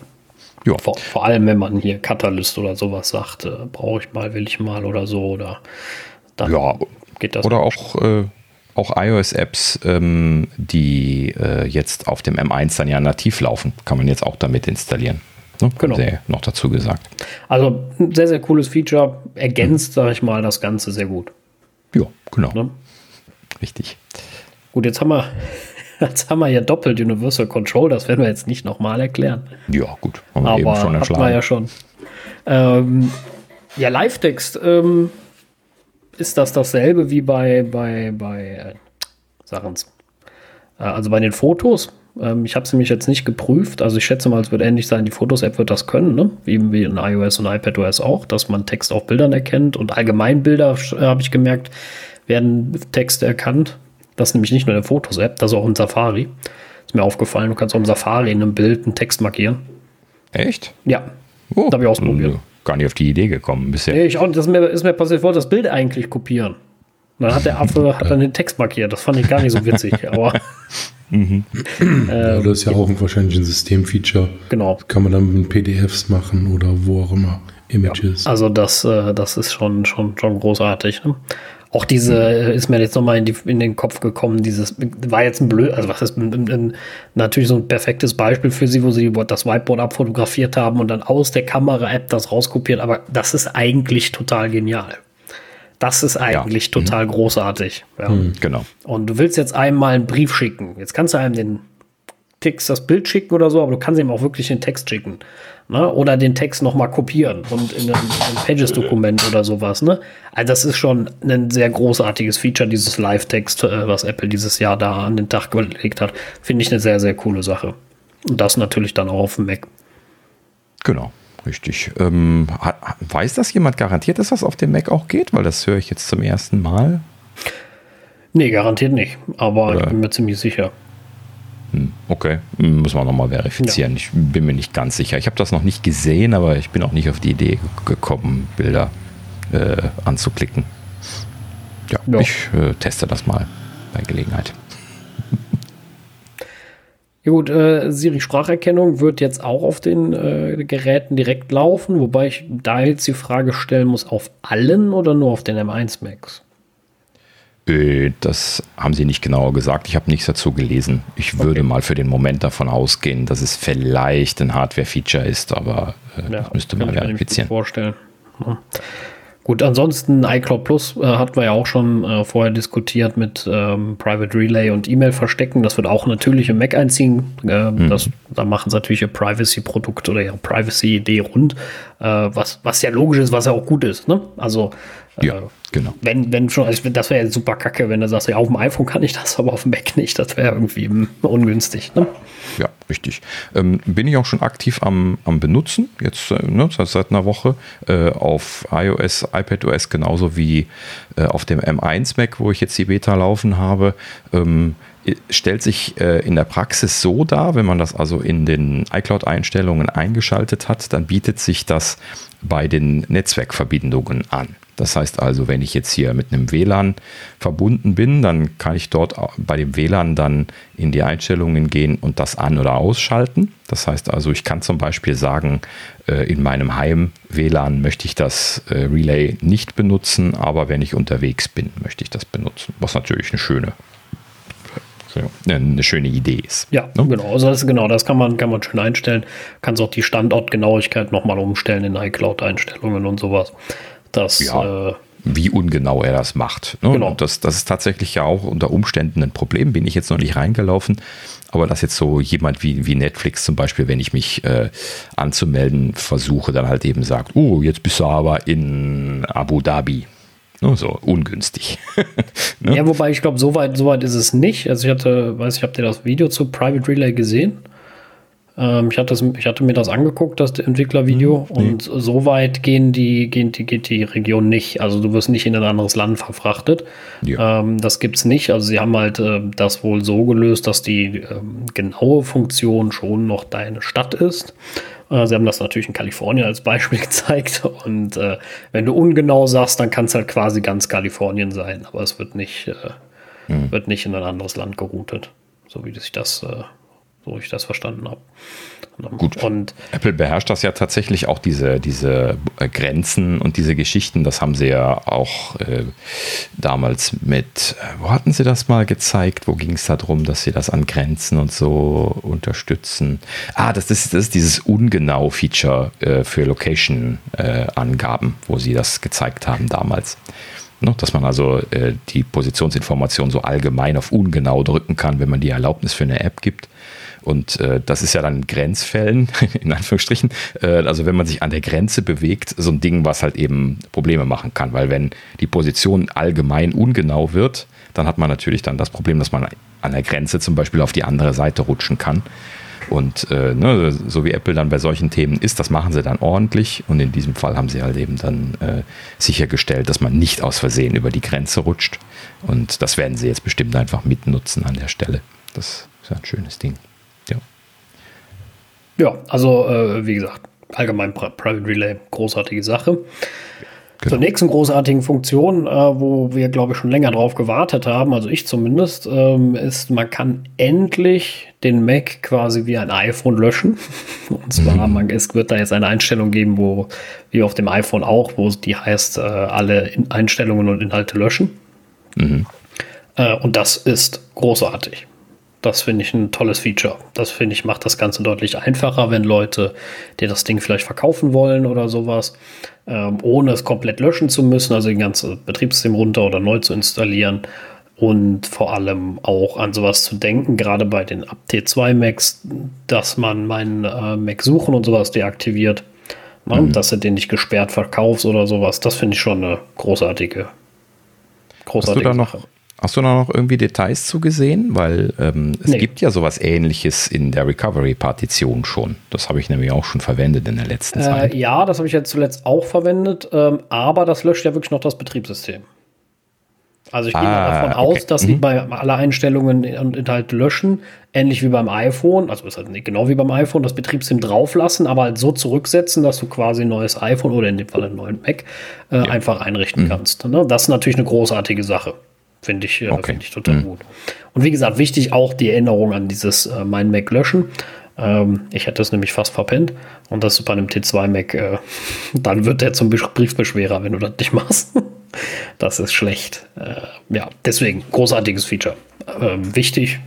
Ja. Vor, vor, allem, wenn man hier Catalyst oder sowas sagt, äh, brauche ich mal, will ich mal oder so, oder dann ja, geht das. Oder auch äh, auch iOS-Apps, ähm, die äh, jetzt auf dem M1 dann ja nativ laufen, kann man jetzt auch damit installieren. Ne? Genau. Sehr, noch dazu gesagt. Also ein sehr, sehr cooles Feature. Ergänzt, mhm. sage ich mal, das Ganze sehr gut. Ja, genau. Ne? Richtig. Gut, jetzt haben wir, jetzt haben wir ja doppelt Universal Control. Das werden wir jetzt nicht nochmal erklären. Ja, gut. Haben wir Aber eben schon hatten wir ja schon. Ähm, ja, Live-Text. Ähm, ist das dasselbe wie bei, bei, bei äh, Sachen's. Äh, also bei den Fotos. Ähm, ich habe es nämlich jetzt nicht geprüft. Also ich schätze mal, es wird ähnlich sein. Die Fotos-App wird das können, ne? wie, wie in iOS und iPadOS auch, dass man Text auf Bildern erkennt. Und Allgemeinbilder, äh, habe ich gemerkt, werden Texte erkannt. Das ist nämlich nicht nur eine Fotos-App, das ist auch im Safari. Ist mir aufgefallen, du kannst auch im Safari in einem Bild einen Text markieren. Echt? Ja. Oh, das habe ich ausprobiert gar nicht auf die Idee gekommen bisher. Nee, ich auch, das ist mir, ist mir passiert, ich wollte das Bild eigentlich kopieren. Und dann hat der Affe hat dann den Text markiert. Das fand ich gar nicht so witzig, aber. mhm. äh, ja, das ist ja auch wahrscheinlich ein Systemfeature. Genau. Das kann man dann mit PDFs machen oder wo auch immer. Images. Ja, also das, äh, das ist schon, schon, schon großartig. Ne? Auch diese ist mir jetzt nochmal in, in den Kopf gekommen, dieses war jetzt ein blöd, also was ist ein, ein, natürlich so ein perfektes Beispiel für sie, wo sie das Whiteboard abfotografiert haben und dann aus der Kamera-App das rauskopiert, aber das ist eigentlich total genial. Das ist eigentlich ja. total mhm. großartig. Ja. Mhm, genau. Und du willst jetzt einmal einen Brief schicken. Jetzt kannst du einem den Text das Bild schicken oder so, aber du kannst ihm auch wirklich den Text schicken. Ne? Oder den Text nochmal kopieren und in ein, Pages-Dokument oder sowas. Ne? Also das ist schon ein sehr großartiges Feature, dieses Live-Text, äh, was Apple dieses Jahr da an den Tag gelegt hat. Finde ich eine sehr, sehr coole Sache. Und das natürlich dann auch auf dem Mac. Genau. Richtig. Ähm, weiß das jemand garantiert, dass das auf dem Mac auch geht? Weil das höre ich jetzt zum ersten Mal. Nee, garantiert nicht. Aber Oder? ich bin mir ziemlich sicher. Hm, okay, hm, muss man nochmal verifizieren. Ja. Ich bin mir nicht ganz sicher. Ich habe das noch nicht gesehen, aber ich bin auch nicht auf die Idee gekommen, Bilder äh, anzuklicken. Ja, ja. ich äh, teste das mal bei Gelegenheit. Ja gut, äh, Siri-Spracherkennung wird jetzt auch auf den äh, Geräten direkt laufen, wobei ich da jetzt die Frage stellen muss, auf allen oder nur auf den M1 Max? Das haben sie nicht genauer gesagt. Ich habe nichts dazu gelesen. Ich okay. würde mal für den Moment davon ausgehen, dass es vielleicht ein Hardware-Feature ist, aber äh, ja, das müsste man verifizieren. vorstellen. Ja. Gut, ansonsten iCloud Plus äh, hatten wir ja auch schon äh, vorher diskutiert mit ähm, Private Relay und E-Mail verstecken. Das wird auch natürlich im Mac einziehen. Äh, mhm. das, da machen sie natürlich ihr Privacy-Produkt oder ihre Privacy-Idee rund, äh, was, was ja logisch ist, was ja auch gut ist. Ne? Also ja, äh, genau. Wenn, wenn schon, also das wäre ja super kacke, wenn du sagst, ja, auf dem iPhone kann ich das, aber auf dem Mac nicht. Das wäre irgendwie ungünstig. Ne? Ja, richtig. Ähm, bin ich auch schon aktiv am, am Benutzen, jetzt äh, ne, seit, seit einer Woche, äh, auf iOS, iPadOS genauso wie äh, auf dem M1 Mac, wo ich jetzt die Beta laufen habe. Ähm, stellt sich äh, in der Praxis so dar, wenn man das also in den iCloud-Einstellungen eingeschaltet hat, dann bietet sich das bei den Netzwerkverbindungen an. Das heißt also, wenn ich jetzt hier mit einem WLAN verbunden bin, dann kann ich dort bei dem WLAN dann in die Einstellungen gehen und das an- oder ausschalten. Das heißt also, ich kann zum Beispiel sagen, äh, in meinem Heim-WLAN möchte ich das äh, Relay nicht benutzen, aber wenn ich unterwegs bin, möchte ich das benutzen. Was natürlich eine schöne eine schöne Idee ist. Ja, ne? genau. Also das, genau, das kann man, kann man schön einstellen. Kannst auch die Standortgenauigkeit nochmal umstellen in iCloud-Einstellungen und sowas. Das, ja. äh, wie ungenau er das macht. Ne? Genau. Und das, das ist tatsächlich ja auch unter Umständen ein Problem, bin ich jetzt noch nicht reingelaufen. Aber dass jetzt so jemand wie, wie Netflix zum Beispiel, wenn ich mich äh, anzumelden versuche, dann halt eben sagt, oh, jetzt bist du aber in Abu Dhabi. Ne, so ungünstig. ne? Ja, wobei ich glaube, so weit, so weit ist es nicht. Also ich hatte, weiß ich, habt ihr das Video zu Private Relay gesehen? Ähm, ich, hatte das, ich hatte mir das angeguckt, das Entwicklervideo, mhm, nee. und so weit gehen die, gehen die, geht die Region nicht. Also du wirst nicht in ein anderes Land verfrachtet. Ja. Ähm, das gibt es nicht. Also sie haben halt äh, das wohl so gelöst, dass die ähm, genaue Funktion schon noch deine Stadt ist. Äh, sie haben das natürlich in Kalifornien als Beispiel gezeigt. Und äh, wenn du ungenau sagst, dann kann es halt quasi ganz Kalifornien sein. Aber es wird nicht, äh, mhm. wird nicht in ein anderes Land geroutet, so wie sich das äh, so ich das verstanden habe. Gut. Und Apple beherrscht das ja tatsächlich auch diese, diese äh, Grenzen und diese Geschichten. Das haben sie ja auch äh, damals mit, äh, wo hatten sie das mal gezeigt? Wo ging es darum, dass sie das an Grenzen und so unterstützen? Ah, das ist, das ist dieses Ungenau-Feature äh, für Location-Angaben, äh, wo sie das gezeigt haben damals. Ne, dass man also äh, die Positionsinformation so allgemein auf ungenau drücken kann, wenn man die Erlaubnis für eine App gibt. Und äh, das ist ja dann Grenzfällen, in Anführungsstrichen. Äh, also wenn man sich an der Grenze bewegt, so ein Ding, was halt eben Probleme machen kann. Weil wenn die Position allgemein ungenau wird, dann hat man natürlich dann das Problem, dass man an der Grenze zum Beispiel auf die andere Seite rutschen kann. Und äh, ne, so wie Apple dann bei solchen Themen ist, das machen sie dann ordentlich. Und in diesem Fall haben sie halt eben dann äh, sichergestellt, dass man nicht aus Versehen über die Grenze rutscht. Und das werden sie jetzt bestimmt einfach mitnutzen an der Stelle. Das ist ein schönes Ding. Ja, also äh, wie gesagt, allgemein Private Relay, großartige Sache. Genau. Zur nächsten großartigen Funktion, äh, wo wir, glaube ich, schon länger drauf gewartet haben, also ich zumindest, ähm, ist, man kann endlich den Mac quasi wie ein iPhone löschen. Und zwar, mhm. man, es wird da jetzt eine Einstellung geben, wo, wie auf dem iPhone auch, wo die heißt, äh, alle Einstellungen und Inhalte löschen. Mhm. Äh, und das ist großartig. Das finde ich ein tolles Feature. Das finde ich macht das Ganze deutlich einfacher, wenn Leute dir das Ding vielleicht verkaufen wollen oder sowas, ähm, ohne es komplett löschen zu müssen, also das ganze Betriebssystem runter oder neu zu installieren und vor allem auch an sowas zu denken, gerade bei den Up T2 Macs, dass man meinen äh, Mac suchen und sowas deaktiviert, ne? mhm. dass du den nicht gesperrt verkaufst oder sowas. Das finde ich schon eine großartige, großartige Hast du da Sache. Hast du da noch irgendwie Details zugesehen? Weil ähm, es nee. gibt ja sowas ähnliches in der Recovery-Partition schon. Das habe ich nämlich auch schon verwendet in der letzten äh, Zeit. Ja, das habe ich jetzt zuletzt auch verwendet, ähm, aber das löscht ja wirklich noch das Betriebssystem. Also ich gehe ah, mal davon okay. aus, dass mhm. sie bei alle Einstellungen und Inhalte löschen, ähnlich wie beim iPhone, also ist halt nicht genau wie beim iPhone, das Betriebssystem drauflassen, aber halt so zurücksetzen, dass du quasi ein neues iPhone oder in dem Fall einen neuen Mac äh, ja. einfach einrichten mhm. kannst. Ne? Das ist natürlich eine großartige Sache. Finde ich, äh, okay. find ich total mhm. gut. Und wie gesagt, wichtig auch die Erinnerung an dieses äh, Mein Mac löschen. Ähm, ich hätte es nämlich fast verpennt. Und das ist bei einem T2 Mac, äh, dann wird der zum Briefbeschwerer, wenn du das nicht machst. das ist schlecht. Äh, ja, deswegen großartiges Feature. Ähm, wichtig.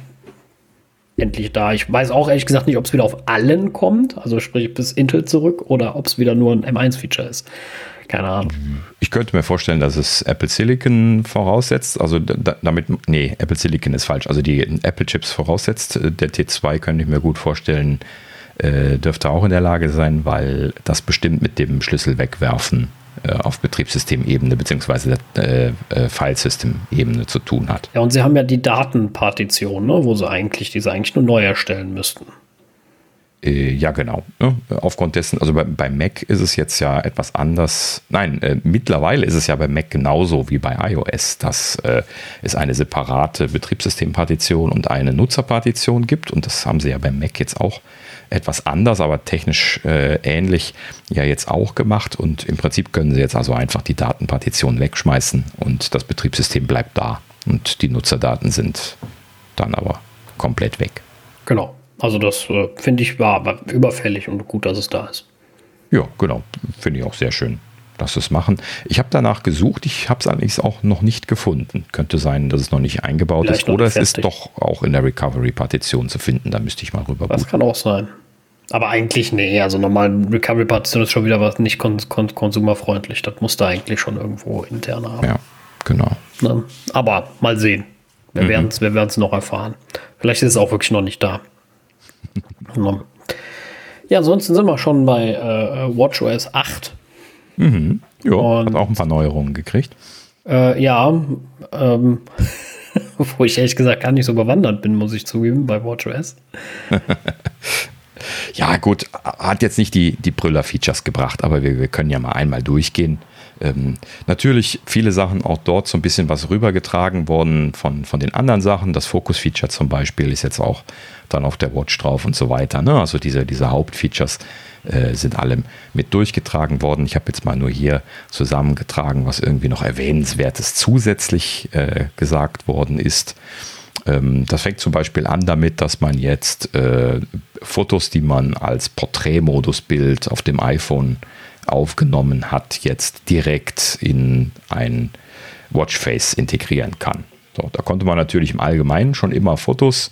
Endlich da. Ich weiß auch ehrlich gesagt nicht, ob es wieder auf allen kommt, also sprich bis Intel zurück, oder ob es wieder nur ein M1-Feature ist. Keine Ahnung. Ich könnte mir vorstellen, dass es Apple Silicon voraussetzt. Also da, damit, nee, Apple Silicon ist falsch. Also die Apple Chips voraussetzt. Der T2 könnte ich mir gut vorstellen, äh, dürfte auch in der Lage sein, weil das bestimmt mit dem Schlüssel wegwerfen äh, auf Betriebssystemebene bzw. Äh, äh, Filesystem-Ebene zu tun hat. Ja, und sie haben ja die Datenpartition, ne, wo sie eigentlich diese eigentlich nur neu erstellen müssten. Äh, ja, genau. Ne? Aufgrund dessen, also bei, bei, Mac ist es jetzt ja etwas anders. Nein, äh, mittlerweile ist es ja bei Mac genauso wie bei iOS, dass äh, es eine separate Betriebssystempartition und eine Nutzerpartition gibt. Und das haben sie ja bei Mac jetzt auch etwas anders, aber technisch äh, ähnlich ja jetzt auch gemacht. Und im Prinzip können sie jetzt also einfach die Datenpartition wegschmeißen und das Betriebssystem bleibt da. Und die Nutzerdaten sind dann aber komplett weg. Genau. Also das äh, finde ich war überfällig und gut, dass es da ist. Ja, genau. Finde ich auch sehr schön, dass sie es machen. Ich habe danach gesucht, ich habe es allerdings auch noch nicht gefunden. Könnte sein, dass es noch nicht eingebaut Vielleicht ist oder es ist doch auch in der Recovery-Partition zu finden. Da müsste ich mal rüber. Das kann auch sein. Aber eigentlich, nee, also normal Recovery-Partition ist schon wieder was nicht kon kon konsumerfreundlich. Das muss da eigentlich schon irgendwo intern haben. Ja, genau. Ne? Aber mal sehen. Wir mhm. werden es noch erfahren. Vielleicht ist es auch wirklich noch nicht da. Ja, ansonsten sind wir schon bei äh, WatchOS 8. Mhm. Ja, hat auch ein paar Neuerungen gekriegt. Äh, ja, ähm, wo ich ehrlich gesagt gar nicht so bewandert bin, muss ich zugeben, bei WatchOS. ja, gut, hat jetzt nicht die, die Brüller-Features gebracht, aber wir, wir können ja mal einmal durchgehen. Ähm, natürlich viele Sachen auch dort so ein bisschen was rübergetragen worden von, von den anderen Sachen. Das Focus-Feature zum Beispiel ist jetzt auch dann auf der Watch drauf und so weiter. Ne? Also diese, diese Hauptfeatures äh, sind alle mit durchgetragen worden. Ich habe jetzt mal nur hier zusammengetragen, was irgendwie noch erwähnenswertes zusätzlich äh, gesagt worden ist. Ähm, das fängt zum Beispiel an damit, dass man jetzt äh, Fotos, die man als Porträtmodusbild auf dem iPhone aufgenommen hat, jetzt direkt in ein Watchface integrieren kann. So, da konnte man natürlich im Allgemeinen schon immer Fotos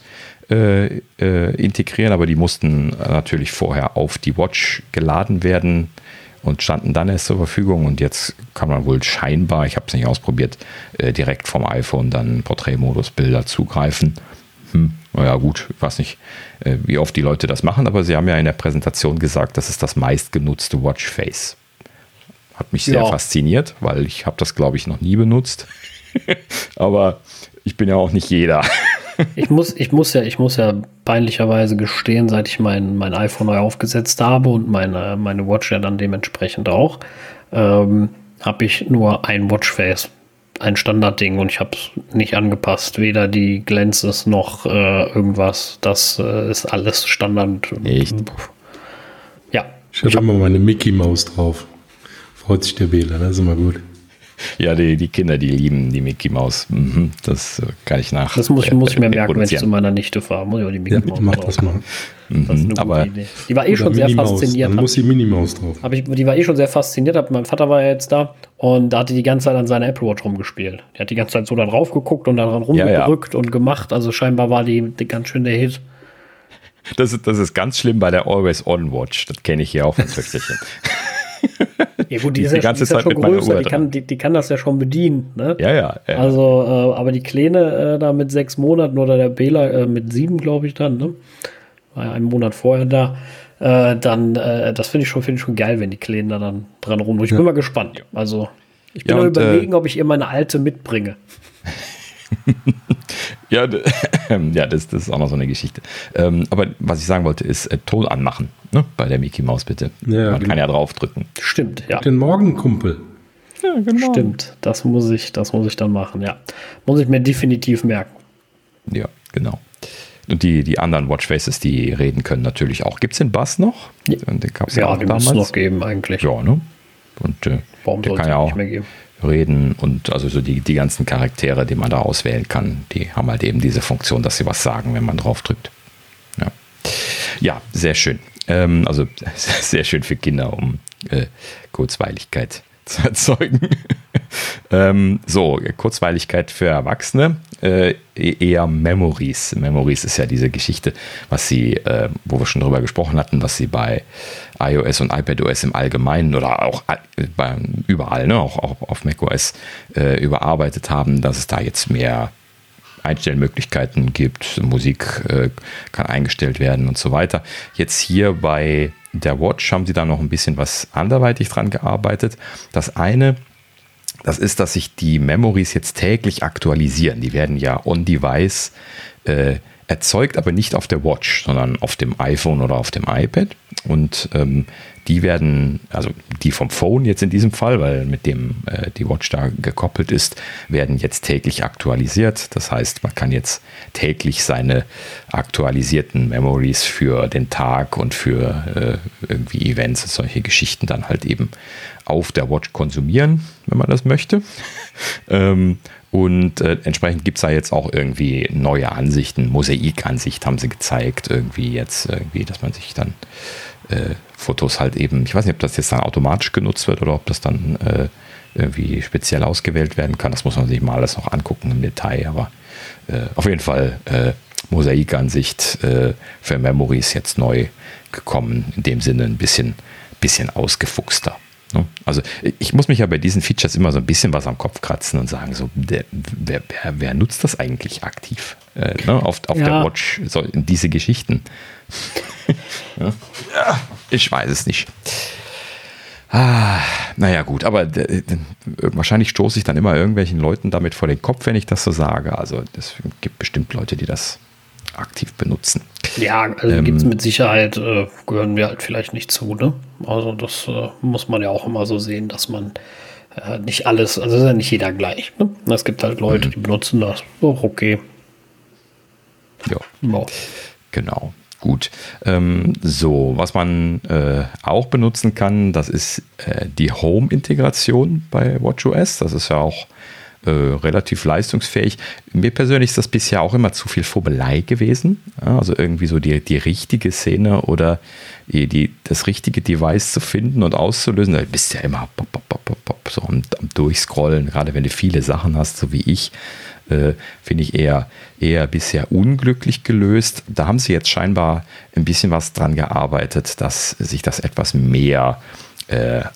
äh, äh, integrieren, aber die mussten natürlich vorher auf die Watch geladen werden und standen dann erst zur Verfügung. Und jetzt kann man wohl scheinbar, ich habe es nicht ausprobiert, äh, direkt vom iPhone dann Porträtmodus-Bilder zugreifen. Hm, naja, gut, ich weiß nicht, äh, wie oft die Leute das machen, aber sie haben ja in der Präsentation gesagt, das ist das meistgenutzte Watchface. Hat mich sehr ja. fasziniert, weil ich habe das, glaube ich, noch nie benutzt. aber ich bin ja auch nicht jeder. ich, muss, ich, muss ja, ich muss ja peinlicherweise gestehen, seit ich mein, mein iPhone neu aufgesetzt habe und meine, meine Watch ja dann dementsprechend auch, ähm, habe ich nur ein Watchface, ein Standardding und ich habe es nicht angepasst. Weder die Glänzes noch äh, irgendwas. Das äh, ist alles Standard. Echt? Ja. Ich habe immer meine Mickey Maus drauf. Freut sich der Wähler, das ist immer gut. Ja, die, die Kinder, die lieben die Mickey Maus. Mhm, das äh, kann ich nach. Das muss, ich, muss ich mir merken, wenn ich zu meiner Nichte fahre. Muss ich auch die Mickey ja, Mach das mal. Mhm, das ist aber Die war eh schon sehr fasziniert. Dann muss die Minnie Maus drauf. Hab ich, die war eh schon sehr fasziniert. Mein Vater war ja jetzt da und da hat die die ganze Zeit an seiner Apple Watch rumgespielt. Die hat die ganze Zeit so da drauf geguckt und daran rumgedrückt ja, ja. und gemacht. Also scheinbar war die, die ganz schön der Hit. Das ist, das ist ganz schlimm bei der Always On Watch. Das kenne ich hier auch von Töchterchen. Ja gut, die, die ist, ja, ganze die ist Zeit ja schon größer, die kann, die, die, kann das ja schon bedienen. Ne? Ja, ja, ja. Also, äh, aber die Kleine äh, da mit sechs Monaten oder der Bela äh, mit sieben, glaube ich dann, ne? War ja einen Monat vorher da. Äh, dann, äh, das finde ich, schon, find ich schon geil, wenn die Kleinen da dann dran rum. Ich bin mal gespannt. Also, ich bin ja, und, äh, überlegen, ob ich ihr meine alte mitbringe. ja, ja das, das, ist auch noch so eine Geschichte. Ähm, aber was ich sagen wollte, ist äh, Ton anmachen ne? bei der Mickey Maus, bitte. Ja, Man genau. kann ja draufdrücken. Stimmt, ja. Den Morgenkumpel. Ja, genau. Stimmt, das muss ich, das muss ich dann machen, ja. Muss ich mir definitiv merken. Ja, genau. Und die, die anderen Watchfaces, die reden können natürlich auch. Gibt es den Bass noch? Ja, den gab's ja, ja auch den muss es noch geben eigentlich. Ja, ne? Und äh, Warum der kann ja auch nicht mehr geben? reden und also so die, die ganzen Charaktere, die man da auswählen kann, die haben halt eben diese Funktion, dass sie was sagen, wenn man drauf drückt. Ja, ja sehr schön. Ähm, also sehr schön für Kinder, um äh, Kurzweiligkeit zu erzeugen. ähm, so, Kurzweiligkeit für Erwachsene, äh, eher Memories. Memories ist ja diese Geschichte, was sie, äh, wo wir schon drüber gesprochen hatten, was sie bei iOS und iPadOS im Allgemeinen oder auch äh, bei, überall, ne, auch, auch auf macOS äh, überarbeitet haben, dass es da jetzt mehr Einstellmöglichkeiten gibt, Musik äh, kann eingestellt werden und so weiter. Jetzt hier bei der Watch haben sie da noch ein bisschen was anderweitig dran gearbeitet. Das eine, das ist, dass sich die Memories jetzt täglich aktualisieren. Die werden ja on-device äh, erzeugt, aber nicht auf der Watch, sondern auf dem iPhone oder auf dem iPad. Und ähm, die werden, also die vom Phone jetzt in diesem Fall, weil mit dem äh, die Watch da gekoppelt ist, werden jetzt täglich aktualisiert. Das heißt, man kann jetzt täglich seine aktualisierten Memories für den Tag und für äh, irgendwie Events und solche Geschichten dann halt eben auf der Watch konsumieren, wenn man das möchte. ähm, und äh, entsprechend gibt es da jetzt auch irgendwie neue Ansichten, Mosaikansicht haben sie gezeigt, irgendwie jetzt, irgendwie, dass man sich dann äh, Fotos halt eben, ich weiß nicht, ob das jetzt dann automatisch genutzt wird oder ob das dann äh, irgendwie speziell ausgewählt werden kann. Das muss man sich mal alles noch angucken im Detail, aber äh, auf jeden Fall äh, Mosaikansicht äh, für Memories jetzt neu gekommen. In dem Sinne ein bisschen, bisschen ausgefuchster. Ne? Also ich muss mich ja bei diesen Features immer so ein bisschen was am Kopf kratzen und sagen, so, der, wer, wer, wer, nutzt das eigentlich aktiv äh, ne? auf, auf ja. der Watch, so, diese Geschichten? ja. Ich weiß es nicht. Ah, naja, gut, aber äh, wahrscheinlich stoße ich dann immer irgendwelchen Leuten damit vor den Kopf, wenn ich das so sage. Also es gibt bestimmt Leute, die das aktiv benutzen. Ja, also ähm, gibt es mit Sicherheit, äh, gehören wir halt vielleicht nicht zu, ne? Also das äh, muss man ja auch immer so sehen, dass man äh, nicht alles, also ist ja nicht jeder gleich. Ne? Es gibt halt Leute, mhm. die benutzen das. Oh, okay. Ja. ja. Genau. Gut. Ähm, so, was man äh, auch benutzen kann, das ist äh, die Home-Integration bei WatchOS. Das ist ja auch äh, relativ leistungsfähig. Mir persönlich ist das bisher auch immer zu viel Vobelei gewesen. Also irgendwie so die, die richtige Szene oder die, die, das richtige Device zu finden und auszulösen. Da bist du ja immer pop, pop, pop, so am, am Durchscrollen, gerade wenn du viele Sachen hast, so wie ich äh, finde ich eher, eher bisher unglücklich gelöst. Da haben sie jetzt scheinbar ein bisschen was dran gearbeitet, dass sich das etwas mehr äh,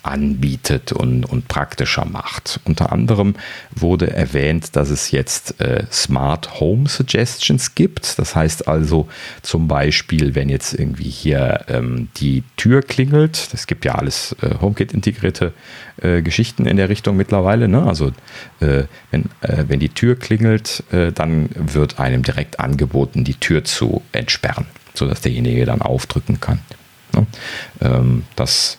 anbietet und, und praktischer macht. Unter anderem wurde erwähnt, dass es jetzt äh, Smart Home Suggestions gibt. Das heißt also zum Beispiel, wenn jetzt irgendwie hier ähm, die Tür klingelt, es gibt ja alles äh, HomeKit integrierte äh, Geschichten in der Richtung mittlerweile. Ne? Also äh, wenn, äh, wenn die Tür klingelt, dann wird einem direkt angeboten, die Tür zu entsperren, sodass derjenige dann aufdrücken kann. Ne? Ähm, das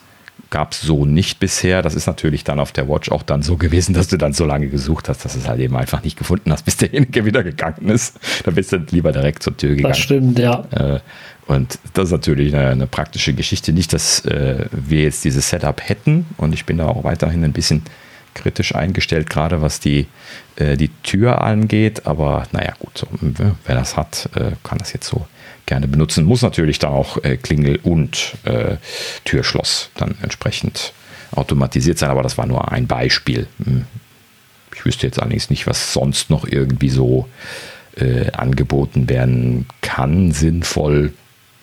gab es so nicht bisher. Das ist natürlich dann auf der Watch auch dann so gewesen, dass du dann so lange gesucht hast, dass du es halt eben einfach nicht gefunden hast, bis derjenige wieder gegangen ist. Da bist du lieber direkt zur Tür gegangen. Das stimmt, ja. Äh, und das ist natürlich eine, eine praktische Geschichte. Nicht, dass äh, wir jetzt dieses Setup hätten. Und ich bin da auch weiterhin ein bisschen kritisch eingestellt, gerade was die, äh, die Tür angeht. Aber naja, gut, so, wer das hat, äh, kann das jetzt so gerne benutzen. Muss natürlich dann auch äh, Klingel und äh, Türschloss dann entsprechend automatisiert sein, aber das war nur ein Beispiel. Hm. Ich wüsste jetzt allerdings nicht, was sonst noch irgendwie so äh, angeboten werden kann, sinnvoll.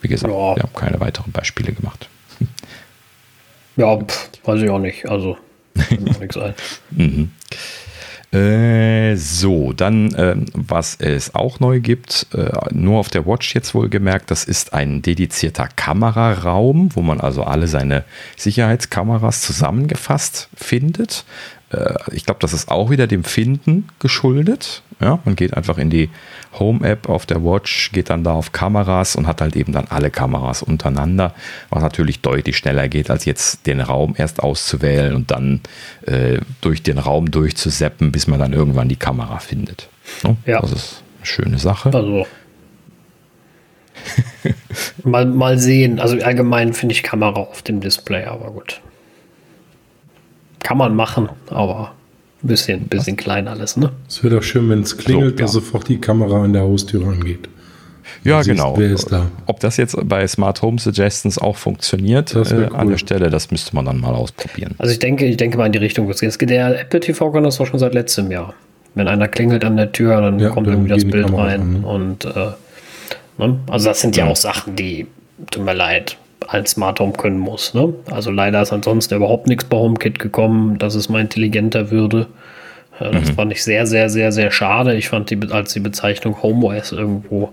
Wie gesagt, ja. wir haben keine weiteren Beispiele gemacht. Ja, pff, weiß ich auch nicht. Also, nichts ein. mhm. Äh, so, dann, äh, was es auch neu gibt, äh, nur auf der Watch jetzt wohl gemerkt, das ist ein dedizierter Kameraraum, wo man also alle seine Sicherheitskameras zusammengefasst findet. Äh, ich glaube, das ist auch wieder dem Finden geschuldet. Ja, man geht einfach in die Home-App auf der Watch, geht dann da auf Kameras und hat halt eben dann alle Kameras untereinander, was natürlich deutlich schneller geht, als jetzt den Raum erst auszuwählen und dann äh, durch den Raum durchzuseppen, bis man dann irgendwann die Kamera findet. So, ja. Das ist eine schöne Sache. Also. mal, mal sehen. Also allgemein finde ich Kamera auf dem Display, aber gut. Kann man machen, aber ein bisschen, bisschen klein alles, ne? Es wäre doch schön, wenn es klingelt, so, ja. dass sofort die Kamera an der Haustür angeht. Ja, siehst, genau. Wer ist da? Ob das jetzt bei Smart Home Suggestions auch funktioniert äh, cool. an der Stelle, das müsste man dann mal ausprobieren. Also ich denke, ich denke mal in die Richtung. Der Apple TV kann das auch schon seit letztem Jahr. Wenn einer klingelt an der Tür, dann ja, kommt dann irgendwie das Bild rein. An, ne? Und äh, ne? also das sind ja, ja auch Sachen, die, tut mir leid, als Smart Home können muss. Ne? Also leider ist ansonsten überhaupt nichts bei HomeKit gekommen, dass es mal intelligenter würde. Das mhm. fand ich sehr, sehr, sehr, sehr schade. Ich fand die, als die Bezeichnung HomeOS irgendwo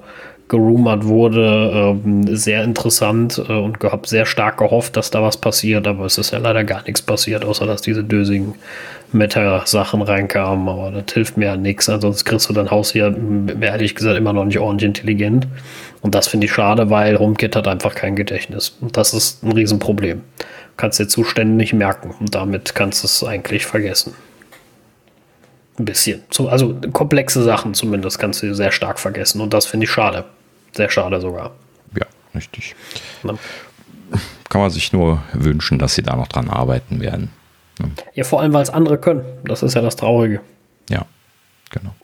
gerumort wurde, äh, sehr interessant äh, und habe sehr stark gehofft, dass da was passiert, aber es ist ja leider gar nichts passiert, außer dass diese dösigen Meta-Sachen reinkamen, aber das hilft mir ja nichts, ansonsten kriegst du dein Haus hier, ehrlich gesagt, immer noch nicht ordentlich intelligent und das finde ich schade, weil HomeKit hat einfach kein Gedächtnis und das ist ein Riesenproblem. Du kannst dir Zustände nicht merken und damit kannst du es eigentlich vergessen. Ein bisschen. Also komplexe Sachen zumindest kannst du sehr stark vergessen und das finde ich schade. Sehr schade sogar. Ja, richtig. Na. Kann man sich nur wünschen, dass sie da noch dran arbeiten werden. Ja, vor allem, weil es andere können. Das ist ja das Traurige. Ja, genau.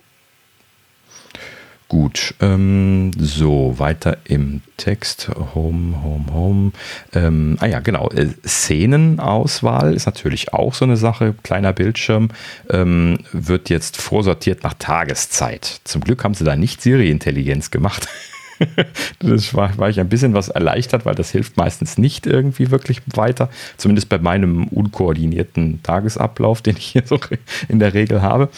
Gut, ähm, so weiter im Text. Home, Home, Home. Ähm, ah ja, genau. Äh, Szenenauswahl ist natürlich auch so eine Sache. Kleiner Bildschirm ähm, wird jetzt vorsortiert nach Tageszeit. Zum Glück haben sie da nicht Siri-Intelligenz gemacht. das war, war ich ein bisschen was erleichtert, weil das hilft meistens nicht irgendwie wirklich weiter. Zumindest bei meinem unkoordinierten Tagesablauf, den ich hier so in der Regel habe.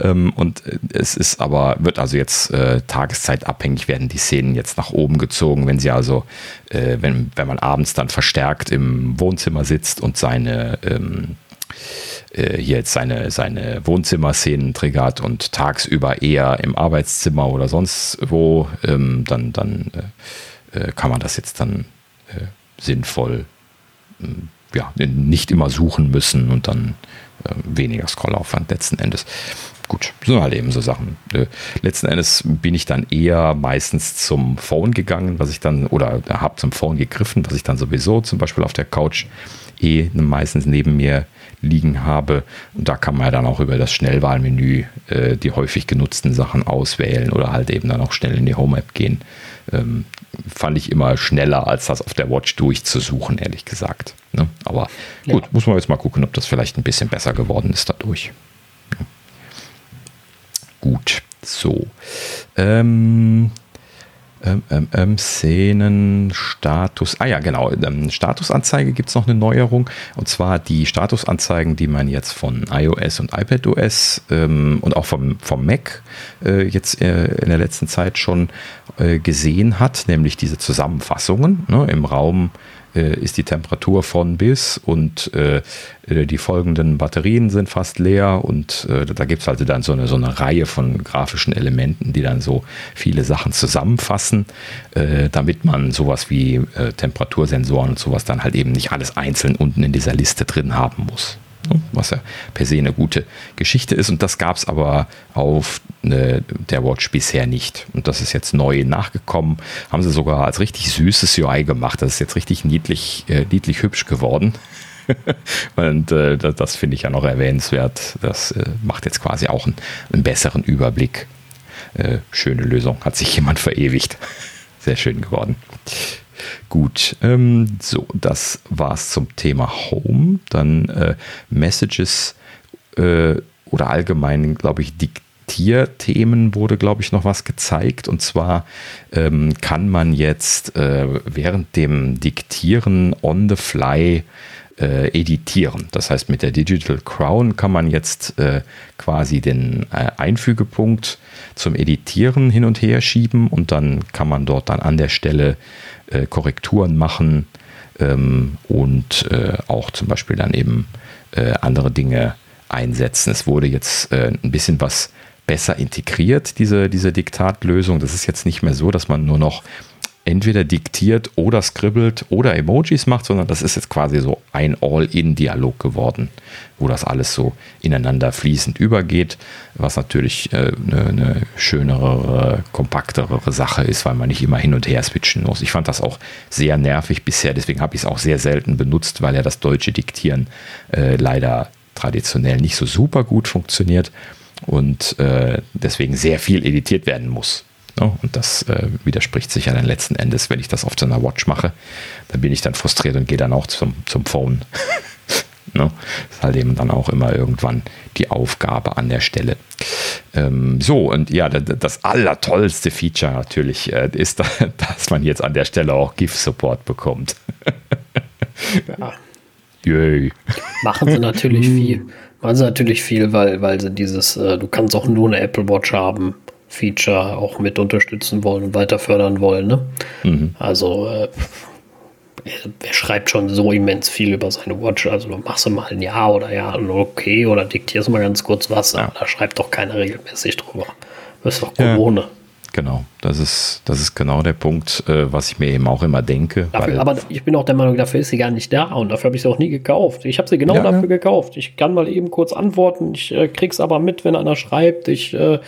Ähm, und es ist aber, wird also jetzt äh, tageszeitabhängig werden die Szenen jetzt nach oben gezogen, wenn sie also, äh, wenn, wenn man abends dann verstärkt im Wohnzimmer sitzt und seine ähm, äh, hier jetzt seine, seine Wohnzimmerszenen triggert und tagsüber eher im Arbeitszimmer oder sonst wo, ähm, dann, dann äh, äh kann man das jetzt dann äh, sinnvoll ähm, ja, nicht immer suchen müssen und dann äh, weniger Scrollaufwand letzten Endes. Gut, sind halt eben so Sachen. Äh, letzten Endes bin ich dann eher meistens zum Phone gegangen, was ich dann, oder habe zum Phone gegriffen, was ich dann sowieso zum Beispiel auf der Couch eh meistens neben mir liegen habe. Und da kann man ja dann auch über das Schnellwahlmenü äh, die häufig genutzten Sachen auswählen oder halt eben dann auch schnell in die Home-App gehen. Ähm, fand ich immer schneller, als das auf der Watch durchzusuchen, ehrlich gesagt. Ne? Aber gut, ja. muss man jetzt mal gucken, ob das vielleicht ein bisschen besser geworden ist dadurch. Gut, so. Ähm, ähm, ähm, ähm, Szenen, Status. Ah ja, genau. Ähm, Statusanzeige gibt es noch eine Neuerung. Und zwar die Statusanzeigen, die man jetzt von iOS und iPadOS ähm, und auch vom, vom Mac äh, jetzt äh, in der letzten Zeit schon äh, gesehen hat, nämlich diese Zusammenfassungen ne, im Raum ist die Temperatur von bis und äh, äh, die folgenden Batterien sind fast leer und äh, da gibt es also dann so eine, so eine Reihe von grafischen Elementen, die dann so viele Sachen zusammenfassen, äh, damit man sowas wie äh, Temperatursensoren und sowas dann halt eben nicht alles einzeln unten in dieser Liste drin haben muss. Ne? was ja per se eine gute Geschichte ist. Und das gab es aber auf äh, der Watch bisher nicht. Und das ist jetzt neu nachgekommen. Haben sie sogar als richtig süßes UI gemacht. Das ist jetzt richtig niedlich, äh, niedlich hübsch geworden. und äh, das, das finde ich ja noch erwähnenswert. Das äh, macht jetzt quasi auch einen, einen besseren Überblick. Äh, schöne Lösung. Hat sich jemand verewigt. Sehr schön geworden. Gut, ähm, so, das war's zum Thema Home. Dann äh, Messages äh, oder allgemein, glaube ich, Diktierthemen wurde, glaube ich, noch was gezeigt. Und zwar ähm, kann man jetzt äh, während dem Diktieren on the fly äh, editieren. Das heißt, mit der Digital Crown kann man jetzt äh, quasi den äh, Einfügepunkt zum Editieren hin und her schieben und dann kann man dort dann an der Stelle äh, Korrekturen machen ähm, und äh, auch zum Beispiel dann eben äh, andere Dinge einsetzen. Es wurde jetzt ein bisschen was besser integriert, diese, diese Diktatlösung. Das ist jetzt nicht mehr so, dass man nur noch entweder diktiert oder skribbelt oder Emojis macht, sondern das ist jetzt quasi so ein All-in-Dialog geworden, wo das alles so ineinander fließend übergeht, was natürlich äh, eine, eine schönere, kompaktere Sache ist, weil man nicht immer hin und her switchen muss. Ich fand das auch sehr nervig bisher, deswegen habe ich es auch sehr selten benutzt, weil ja das deutsche Diktieren äh, leider traditionell nicht so super gut funktioniert und äh, deswegen sehr viel editiert werden muss. Und das äh, widerspricht sich ja dann letzten Endes, wenn ich das auf so einer Watch mache, dann bin ich dann frustriert und gehe dann auch zum, zum Phone. no, ist halt eben dann auch immer irgendwann die Aufgabe an der Stelle. Ähm, so, und ja, das allertollste Feature natürlich äh, ist, dass man jetzt an der Stelle auch GIF-Support bekommt. ja. Yay. Machen sie natürlich viel. Machen sie natürlich viel, weil, weil sie dieses, äh, du kannst auch nur eine Apple Watch haben Feature auch mit unterstützen wollen und weiter fördern wollen. Ne? Mhm. Also äh, er, er, schreibt schon so immens viel über seine Watch. Also du machst du mal ein Ja oder Ja okay oder diktierst mal ganz kurz was, ja. da schreibt doch keiner regelmäßig drüber. Das ist doch Corona. Ja. Genau, das ist, das ist genau der Punkt, äh, was ich mir eben auch immer denke. Dafür, aber ich bin auch der Meinung, dafür ist sie gar nicht da und dafür habe ich sie auch nie gekauft. Ich habe sie genau ja, dafür gekauft. Ich kann mal eben kurz antworten, ich äh, krieg's aber mit, wenn einer schreibt. Ich äh,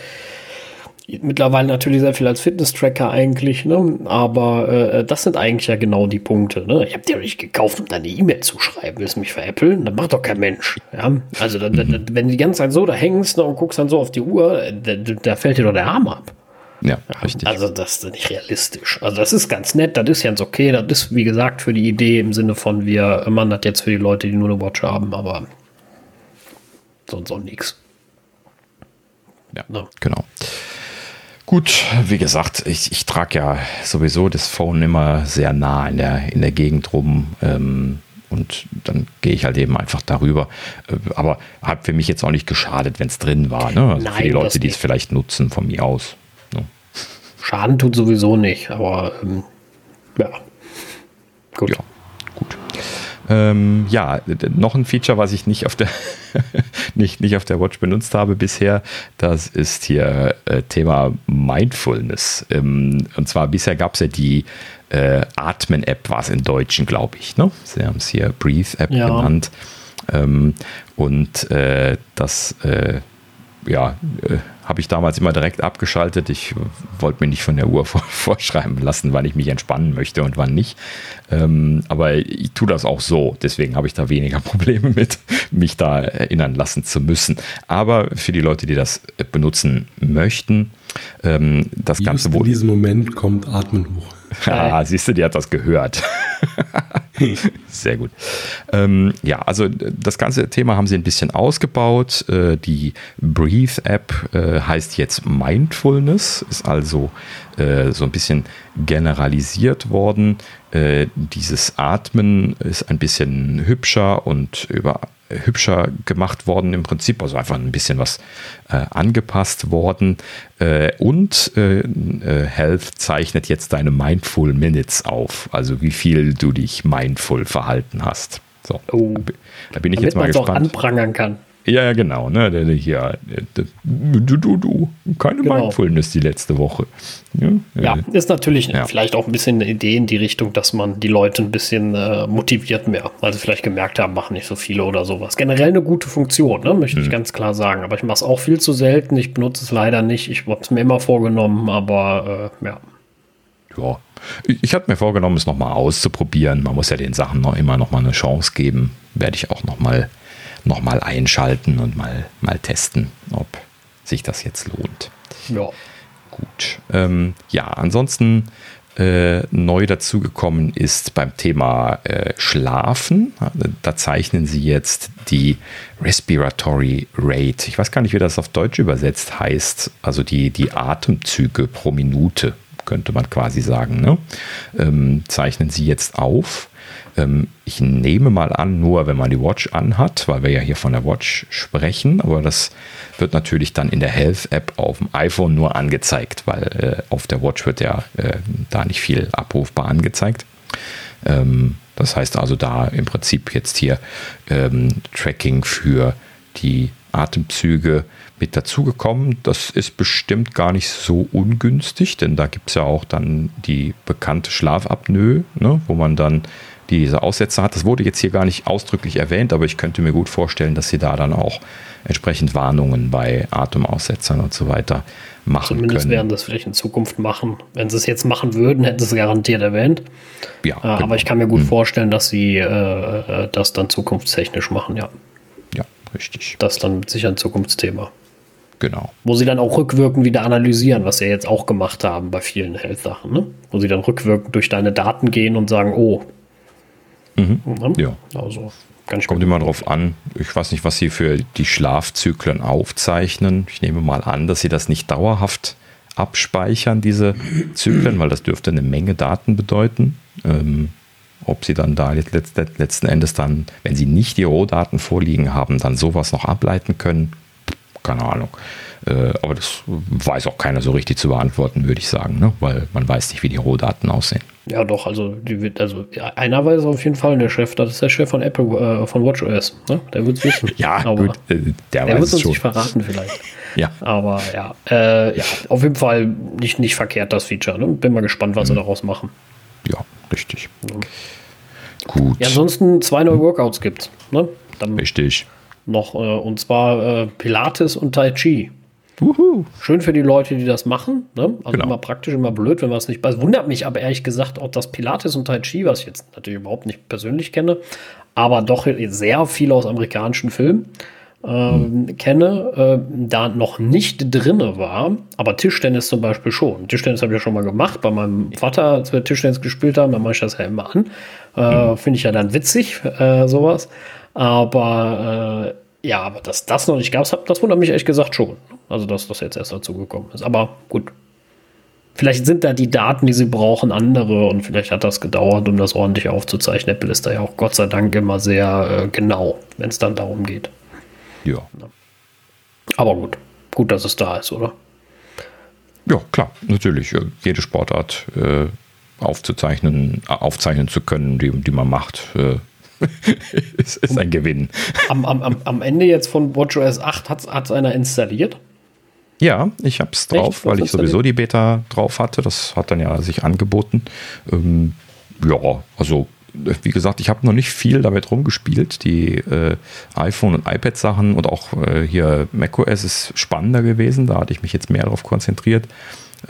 mittlerweile natürlich sehr viel als Fitness-Tracker eigentlich, ne? aber äh, das sind eigentlich ja genau die Punkte. Ne? Ich habe doch nicht gekauft, um dann eine E-Mail zu schreiben. Willst du mich veräppeln? Das macht doch kein Mensch. Ja? Also, da, da, wenn du die ganze Zeit so da hängst ne, und guckst dann so auf die Uhr, da, da fällt dir doch der Arm ab. Ja, richtig. Also das ist nicht realistisch. Also das ist ganz nett, das ist ganz okay. Das ist, wie gesagt, für die Idee im Sinne von, wir machen das jetzt für die Leute, die nur eine Watch haben, aber sonst auch nichts. Ja, genau. Gut, wie gesagt, ich, ich trage ja sowieso das Phone immer sehr nah in der, in der Gegend rum. Ähm, und dann gehe ich halt eben einfach darüber. Äh, aber hat für mich jetzt auch nicht geschadet, wenn es drin war. Ne? Also Nein, für die Leute, die es vielleicht nutzen, von mir aus. Ne? Schaden tut sowieso nicht, aber ähm, ja. Gut. Ja, gut. Ähm, ja, noch ein Feature, was ich nicht auf der nicht, nicht auf der Watch benutzt habe bisher, das ist hier äh, Thema Mindfulness. Ähm, und zwar bisher gab es ja die äh, Atmen-App, war es im Deutschen, glaube ich. Ne? Sie haben es hier Breathe-App ja. genannt. Ähm, und äh, das äh, ja, äh, habe ich damals immer direkt abgeschaltet. Ich wollte mir nicht von der Uhr vor, vorschreiben lassen, wann ich mich entspannen möchte und wann nicht. Ähm, aber ich tue das auch so. Deswegen habe ich da weniger Probleme mit, mich da erinnern lassen zu müssen. Aber für die Leute, die das benutzen möchten, ähm, das Just Ganze wohl. In diesem Moment kommt Atmen hoch. Ah, siehst du, die hat das gehört. Sehr gut. Ähm, ja, also das ganze Thema haben sie ein bisschen ausgebaut. Äh, die Breathe-App äh, heißt jetzt Mindfulness, ist also äh, so ein bisschen generalisiert worden. Äh, dieses Atmen ist ein bisschen hübscher und über hübscher gemacht worden im Prinzip, also einfach ein bisschen was äh, angepasst worden. Äh, und äh, äh Health zeichnet jetzt deine Mindful Minutes auf, also wie viel du dich mindful verhalten hast. So, oh, da bin ich jetzt mal gespannt. Auch anprangern kann. Ja, ja, genau. Ne? Der, der hier, der, du, du, du, keine genau. Mindfulness die letzte Woche. Ja, ja äh, ist natürlich ja. vielleicht auch ein bisschen eine Idee in die Richtung, dass man die Leute ein bisschen äh, motiviert mehr, weil sie vielleicht gemerkt haben, machen nicht so viele oder sowas. Generell eine gute Funktion, ne? möchte mhm. ich ganz klar sagen. Aber ich mache es auch viel zu selten. Ich benutze es leider nicht. Ich habe es mir immer vorgenommen, aber äh, ja. Ja, ich habe mir vorgenommen, es nochmal auszuprobieren. Man muss ja den Sachen noch immer nochmal eine Chance geben. Werde ich auch nochmal noch mal einschalten und mal, mal testen, ob sich das jetzt lohnt. Ja. Gut. Ähm, ja, ansonsten äh, neu dazugekommen ist beim Thema äh, Schlafen. Da zeichnen sie jetzt die Respiratory Rate. Ich weiß gar nicht, wie das auf Deutsch übersetzt heißt. Also die, die Atemzüge pro Minute, könnte man quasi sagen. Ne? Ähm, zeichnen sie jetzt auf. Ähm, ich nehme mal an, nur wenn man die Watch anhat, weil wir ja hier von der Watch sprechen, aber das wird natürlich dann in der Health-App auf dem iPhone nur angezeigt, weil äh, auf der Watch wird ja äh, da nicht viel abrufbar angezeigt. Ähm, das heißt also da im Prinzip jetzt hier ähm, Tracking für die Atemzüge mit dazugekommen. Das ist bestimmt gar nicht so ungünstig, denn da gibt es ja auch dann die bekannte Schlafapnoe, ne, wo man dann diese Aussätze hat. Das wurde jetzt hier gar nicht ausdrücklich erwähnt, aber ich könnte mir gut vorstellen, dass sie da dann auch entsprechend Warnungen bei Atemaussetzern und so weiter machen Zumindest können. werden das vielleicht in Zukunft machen. Wenn sie es jetzt machen würden, hätten sie es garantiert erwähnt. Ja, äh, genau. Aber ich kann mir gut hm. vorstellen, dass sie äh, äh, das dann zukunftstechnisch machen, ja. Ja, richtig. Das ist dann sicher ein Zukunftsthema. Genau. Wo sie dann auch rückwirkend wieder analysieren, was sie jetzt auch gemacht haben bei vielen Health-Sachen, ne? Wo sie dann rückwirkend durch deine Daten gehen und sagen, oh, Mhm. Ja. Also ganz Kommt immer drauf an. Ich weiß nicht, was Sie für die Schlafzyklen aufzeichnen. Ich nehme mal an, dass Sie das nicht dauerhaft abspeichern, diese Zyklen, weil das dürfte eine Menge Daten bedeuten. Ähm, ob Sie dann da letzten Endes dann, wenn Sie nicht die Rohdaten vorliegen haben, dann sowas noch ableiten können, keine Ahnung. Äh, aber das weiß auch keiner so richtig zu beantworten, würde ich sagen, ne? weil man weiß nicht, wie die Rohdaten aussehen. Ja, doch, also, die, also ja, einer weiß auf jeden Fall, der Chef, das ist der Chef von Apple, äh, von WatchOS. Ne? Der wird es wissen. ja, aber gut, äh, der, der wird es uns nicht verraten, vielleicht. ja. Aber ja, äh, ja, auf jeden Fall nicht, nicht verkehrt, das Feature. Ne? Bin mal gespannt, was mhm. sie daraus machen. Ja, richtig. Ja. Gut. Ja, ansonsten zwei neue Workouts gibt ne? Richtig. Noch, äh, und zwar äh, Pilates und Tai Chi. Uhu. Schön für die Leute, die das machen. Ne? Also genau. immer praktisch, immer blöd, wenn man es nicht weiß. Wundert mich aber ehrlich gesagt auch das Pilates und Tai Chi, was ich jetzt natürlich überhaupt nicht persönlich kenne, aber doch sehr viel aus amerikanischen Filmen. ähm, hm. kenne, äh, da noch nicht drinne war, aber Tischtennis zum Beispiel schon. Tischtennis habe ich ja schon mal gemacht, bei meinem Vater, als wir Tischtennis gespielt haben, da mache ich das ja immer an. Äh, hm. Finde ich ja dann witzig, äh, sowas. Aber äh, ja, aber dass das noch nicht gab, das wundert mich ehrlich gesagt schon. Also, dass das jetzt erst dazu gekommen ist. Aber gut, Vielleicht sind da die Daten, die sie brauchen, andere und vielleicht hat das gedauert, um das ordentlich aufzuzeichnen. Apple ist da ja auch Gott sei Dank immer sehr äh, genau, wenn es dann darum geht. Ja. Aber gut, gut, dass es da ist, oder? Ja, klar, natürlich. Jede Sportart äh, aufzuzeichnen, äh, aufzeichnen zu können, die, die man macht, äh, ist, ist, ein Gewinn. Am, am, am Ende jetzt von WatchOS 8 hat es einer installiert? Ja, ich habe es drauf, Echt? weil ich sowieso die Beta drauf hatte. Das hat dann ja sich angeboten. Ähm, ja, also wie gesagt, ich habe noch nicht viel damit rumgespielt. Die äh, iPhone- und iPad-Sachen und auch äh, hier macOS ist spannender gewesen. Da hatte ich mich jetzt mehr darauf konzentriert.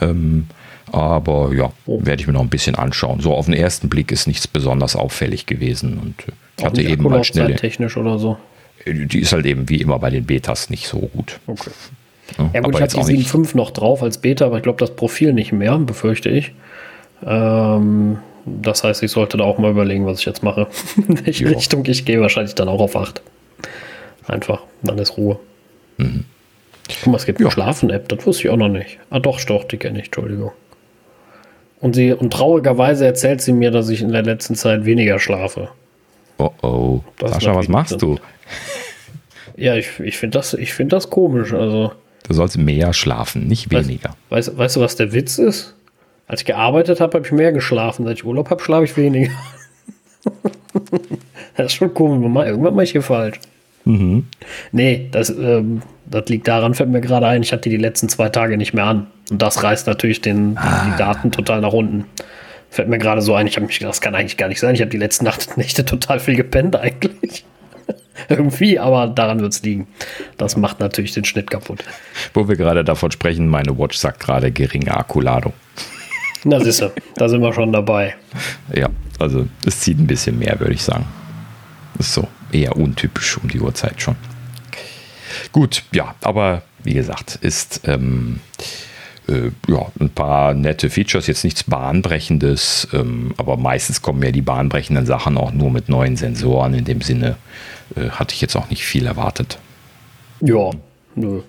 Ähm, aber ja, oh. werde ich mir noch ein bisschen anschauen. So auf den ersten Blick ist nichts besonders auffällig gewesen und äh, hatte eben mal schnell. technisch oder so. Die ist halt eben wie immer bei den Betas nicht so gut. Okay. Ja, ja gut, ich habe die 7.5 noch drauf als Beta, aber ich glaube das Profil nicht mehr, befürchte ich. Ähm, das heißt, ich sollte da auch mal überlegen, was ich jetzt mache. In welche jo. Richtung ich gehe, wahrscheinlich dann auch auf 8. Einfach, dann ist Ruhe. Mhm. Guck mal, es gibt eine Schlafen-App, das wusste ich auch noch nicht. Ah doch, doch, die kenne ich, Entschuldigung. Und, sie, und traurigerweise erzählt sie mir, dass ich in der letzten Zeit weniger schlafe. Oh oh. Das Sascha, was machst du? Ja, ich, ich finde das, find das komisch. Also. Du sollst mehr schlafen, nicht weniger. Weißt, weißt, weißt du, was der Witz ist? Als ich gearbeitet habe, habe ich mehr geschlafen. Seit ich Urlaub habe, schlafe ich weniger. das ist schon komisch. Irgendwann mache ich hier falsch. Mhm. Nee, das, ähm, das liegt daran, fällt mir gerade ein, ich hatte die letzten zwei Tage nicht mehr an. Und das reißt natürlich den, ah. die Daten total nach unten. Fällt mir gerade so ein, ich habe mich gedacht, das kann eigentlich gar nicht sein. Ich habe die letzten Nacht, Nächte total viel gepennt eigentlich. Irgendwie, aber daran wird es liegen. Das macht natürlich den Schnitt kaputt. Wo wir gerade davon sprechen, meine Watch sagt gerade geringe Akkuladung. Na siehste, da sind wir schon dabei. Ja, also es zieht ein bisschen mehr, würde ich sagen. ist so eher untypisch um die Uhrzeit schon. Gut, ja, aber wie gesagt, ist ähm, äh, ja, ein paar nette Features, jetzt nichts Bahnbrechendes, ähm, aber meistens kommen ja die bahnbrechenden Sachen auch nur mit neuen Sensoren. In dem Sinne äh, hatte ich jetzt auch nicht viel erwartet. Ja, nö.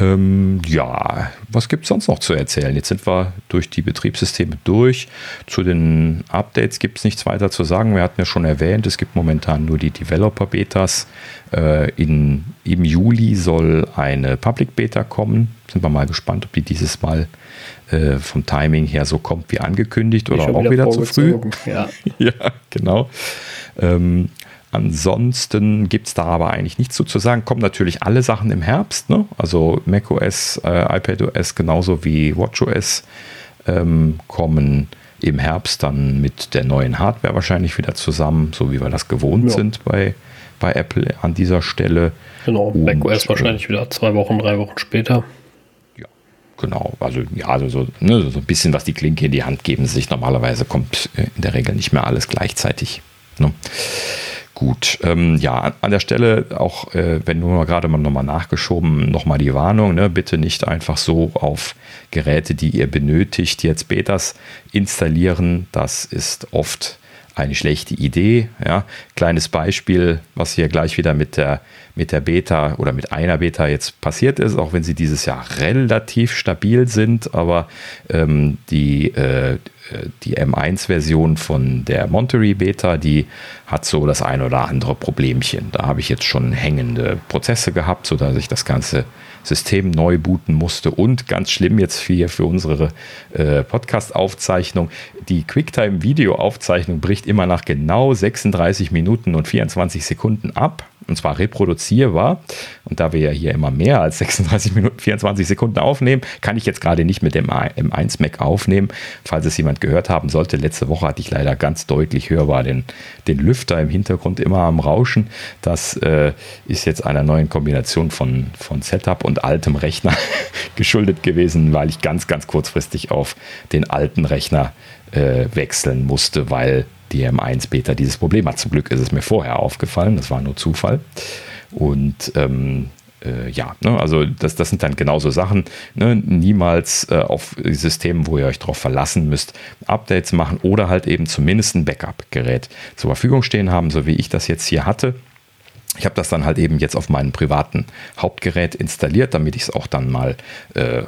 Ähm, ja, was gibt es sonst noch zu erzählen? Jetzt sind wir durch die Betriebssysteme durch. Zu den Updates gibt es nichts weiter zu sagen. Wir hatten ja schon erwähnt, es gibt momentan nur die Developer-Betas. Äh, in, Im Juli soll eine Public Beta kommen. Sind wir mal gespannt, ob die dieses Mal äh, vom Timing her so kommt wie angekündigt oder auch wieder, wieder zu früh. Ja, ja genau. Ähm, Ansonsten gibt es da aber eigentlich nichts zu, zu sagen. Kommen natürlich alle Sachen im Herbst, ne? also macOS, äh, iPadOS genauso wie WatchOS ähm, kommen im Herbst dann mit der neuen Hardware wahrscheinlich wieder zusammen, so wie wir das gewohnt ja. sind bei, bei Apple an dieser Stelle. Genau, Und, macOS wahrscheinlich wieder zwei Wochen, drei Wochen später. Ja, genau. Also ja, also so, ne, so ein bisschen was die Klinke in die Hand geben sich. Normalerweise kommt äh, in der Regel nicht mehr alles gleichzeitig. Ne? Gut, ähm, ja, an der Stelle auch, äh, wenn nur gerade mal nochmal nachgeschoben, nochmal die Warnung, ne? bitte nicht einfach so auf Geräte, die ihr benötigt, jetzt Betas installieren. Das ist oft eine schlechte Idee. Ja. Kleines Beispiel, was hier gleich wieder mit der, mit der Beta oder mit einer Beta jetzt passiert ist, auch wenn sie dieses Jahr relativ stabil sind, aber ähm, die, äh, die M1-Version von der Monterey Beta, die hat so das ein oder andere Problemchen. Da habe ich jetzt schon hängende Prozesse gehabt, sodass ich das Ganze System neu booten musste und ganz schlimm jetzt hier für unsere äh, Podcast-Aufzeichnung, die QuickTime-Video-Aufzeichnung bricht immer nach genau 36 Minuten und 24 Sekunden ab und zwar reproduzierbar. Und da wir ja hier immer mehr als 36 Minuten 24 Sekunden aufnehmen, kann ich jetzt gerade nicht mit dem M1 Mac aufnehmen. Falls es jemand gehört haben sollte, letzte Woche hatte ich leider ganz deutlich hörbar den, den Lüfter im Hintergrund immer am Rauschen. Das äh, ist jetzt einer neuen Kombination von, von Setup und altem Rechner geschuldet gewesen, weil ich ganz, ganz kurzfristig auf den alten Rechner äh, wechseln musste, weil die M1 Beta dieses Problem hat. Zum Glück ist es mir vorher aufgefallen, das war nur Zufall. Und ähm, äh, ja, ne, also das, das sind dann genauso Sachen. Ne, niemals äh, auf Systemen, wo ihr euch darauf verlassen müsst, Updates machen oder halt eben zumindest ein Backup-Gerät zur Verfügung stehen haben, so wie ich das jetzt hier hatte. Ich habe das dann halt eben jetzt auf meinem privaten Hauptgerät installiert, damit ich es auch dann mal äh,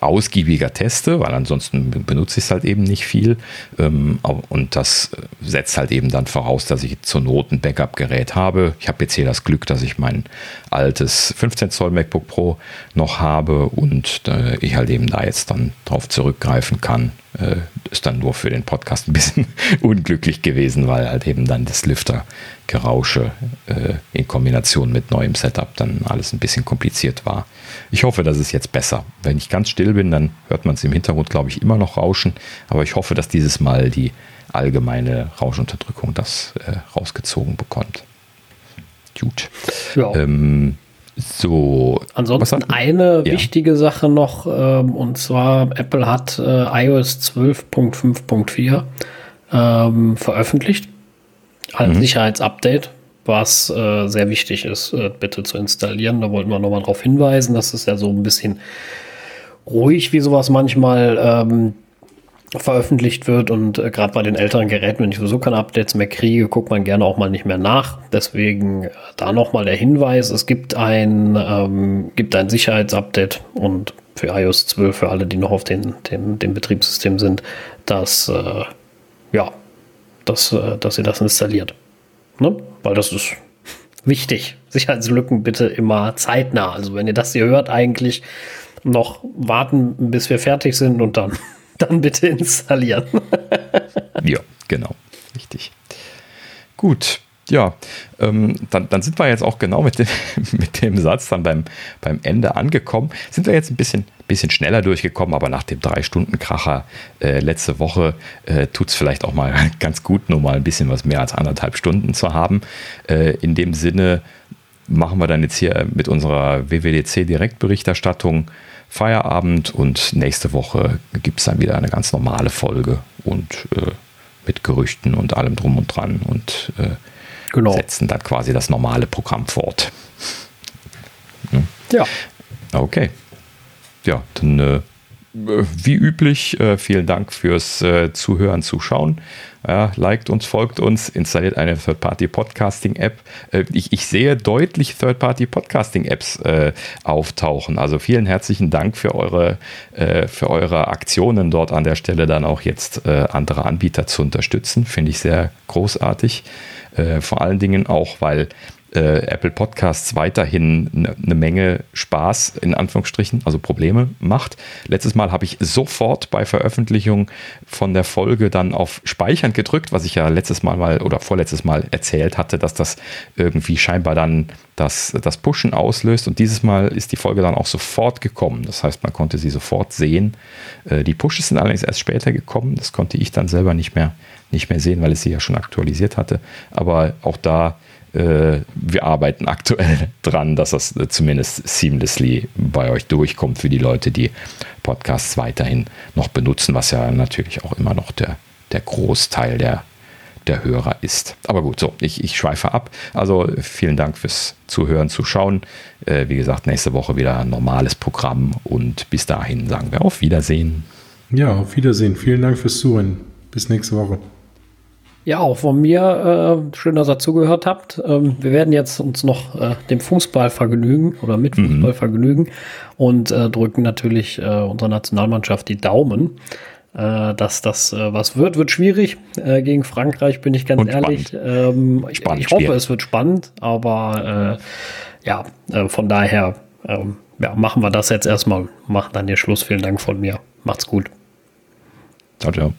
ausgiebiger teste, weil ansonsten benutze ich es halt eben nicht viel. Ähm, und das setzt halt eben dann voraus, dass ich zur Not ein Backup-Gerät habe. Ich habe jetzt hier das Glück, dass ich mein altes 15 Zoll MacBook Pro noch habe und äh, ich halt eben da jetzt dann drauf zurückgreifen kann. Äh, ist dann nur für den Podcast ein bisschen unglücklich gewesen, weil halt eben dann das Lüftergerausche äh, in Kombination mit neuem Setup dann alles ein bisschen kompliziert war. Ich hoffe, das ist jetzt besser. Wenn ich ganz still bin, dann hört man es im Hintergrund, glaube ich, immer noch rauschen. Aber ich hoffe, dass dieses Mal die allgemeine Rauschunterdrückung das äh, rausgezogen bekommt. Gut. Ja. Ähm, so. Ansonsten eine ja. wichtige Sache noch, ähm, und zwar Apple hat äh, iOS 12.5.4 ähm, veröffentlicht als mhm. Sicherheitsupdate, was äh, sehr wichtig ist, äh, bitte zu installieren. Da wollten wir nochmal darauf hinweisen, dass es ja so ein bisschen ruhig, wie sowas manchmal ähm, veröffentlicht wird und äh, gerade bei den älteren Geräten, wenn ich sowieso keine Updates mehr kriege, guckt man gerne auch mal nicht mehr nach. Deswegen äh, da nochmal der Hinweis, es gibt ein, ähm, gibt ein Sicherheitsupdate und für iOS 12, für alle, die noch auf den, dem, dem Betriebssystem sind, dass, äh, ja, dass, äh, dass ihr das installiert. Ne? Weil das ist wichtig. Sicherheitslücken bitte immer zeitnah. Also wenn ihr das hier hört, eigentlich noch warten, bis wir fertig sind und dann dann bitte installieren. ja, genau. Richtig. Gut. Ja, ähm, dann, dann sind wir jetzt auch genau mit dem, mit dem Satz dann beim, beim Ende angekommen. Sind wir jetzt ein bisschen, bisschen schneller durchgekommen, aber nach dem Drei-Stunden-Kracher äh, letzte Woche äh, tut es vielleicht auch mal ganz gut, nur mal ein bisschen was mehr als anderthalb Stunden zu haben. Äh, in dem Sinne machen wir dann jetzt hier mit unserer WWDC-Direktberichterstattung Feierabend und nächste Woche gibt es dann wieder eine ganz normale Folge und äh, mit Gerüchten und allem drum und dran und äh, genau. setzen dann quasi das normale Programm fort. Hm? Ja. Okay. Ja, dann äh, wie üblich, äh, vielen Dank fürs äh, Zuhören, Zuschauen. Ja, liked uns, folgt uns, installiert eine Third-Party-Podcasting-App. Äh, ich, ich, sehe deutlich Third-Party-Podcasting-Apps äh, auftauchen. Also vielen herzlichen Dank für eure, äh, für eure Aktionen dort an der Stelle dann auch jetzt äh, andere Anbieter zu unterstützen. Finde ich sehr großartig. Äh, vor allen Dingen auch, weil äh, Apple Podcasts weiterhin eine ne Menge Spaß, in Anführungsstrichen, also Probleme macht. Letztes Mal habe ich sofort bei Veröffentlichung von der Folge dann auf Speichern gedrückt, was ich ja letztes Mal mal oder vorletztes Mal erzählt hatte, dass das irgendwie scheinbar dann das, das Pushen auslöst. Und dieses Mal ist die Folge dann auch sofort gekommen. Das heißt, man konnte sie sofort sehen. Äh, die Pushes sind allerdings erst später gekommen. Das konnte ich dann selber nicht mehr, nicht mehr sehen, weil es sie ja schon aktualisiert hatte. Aber auch da äh, wir arbeiten aktuell dran, dass das zumindest seamlessly bei euch durchkommt für die Leute, die Podcasts weiterhin noch benutzen, was ja natürlich auch immer noch der, der Großteil der, der Hörer ist. Aber gut, so, ich, ich schweife ab. Also vielen Dank fürs Zuhören, Zuschauen. Äh, wie gesagt, nächste Woche wieder ein normales Programm und bis dahin sagen wir auf Wiedersehen. Ja, auf Wiedersehen. Vielen Dank fürs Zuhören. Bis nächste Woche. Ja, auch von mir äh, schön, dass ihr zugehört habt. Ähm, wir werden jetzt uns noch äh, dem Fußball vergnügen oder mit mhm. Fußball vergnügen und äh, drücken natürlich äh, unserer Nationalmannschaft die Daumen. Äh, dass das äh, was wird, wird schwierig. Gegen Frankreich bin ich ganz und ehrlich. Ähm, spannend, ich hoffe, Spiel. es wird spannend, aber ja, von daher ähm, ja, machen wir das jetzt erstmal. Machen dann den Schluss. Vielen Dank von mir. Macht's gut. Ciao, ciao.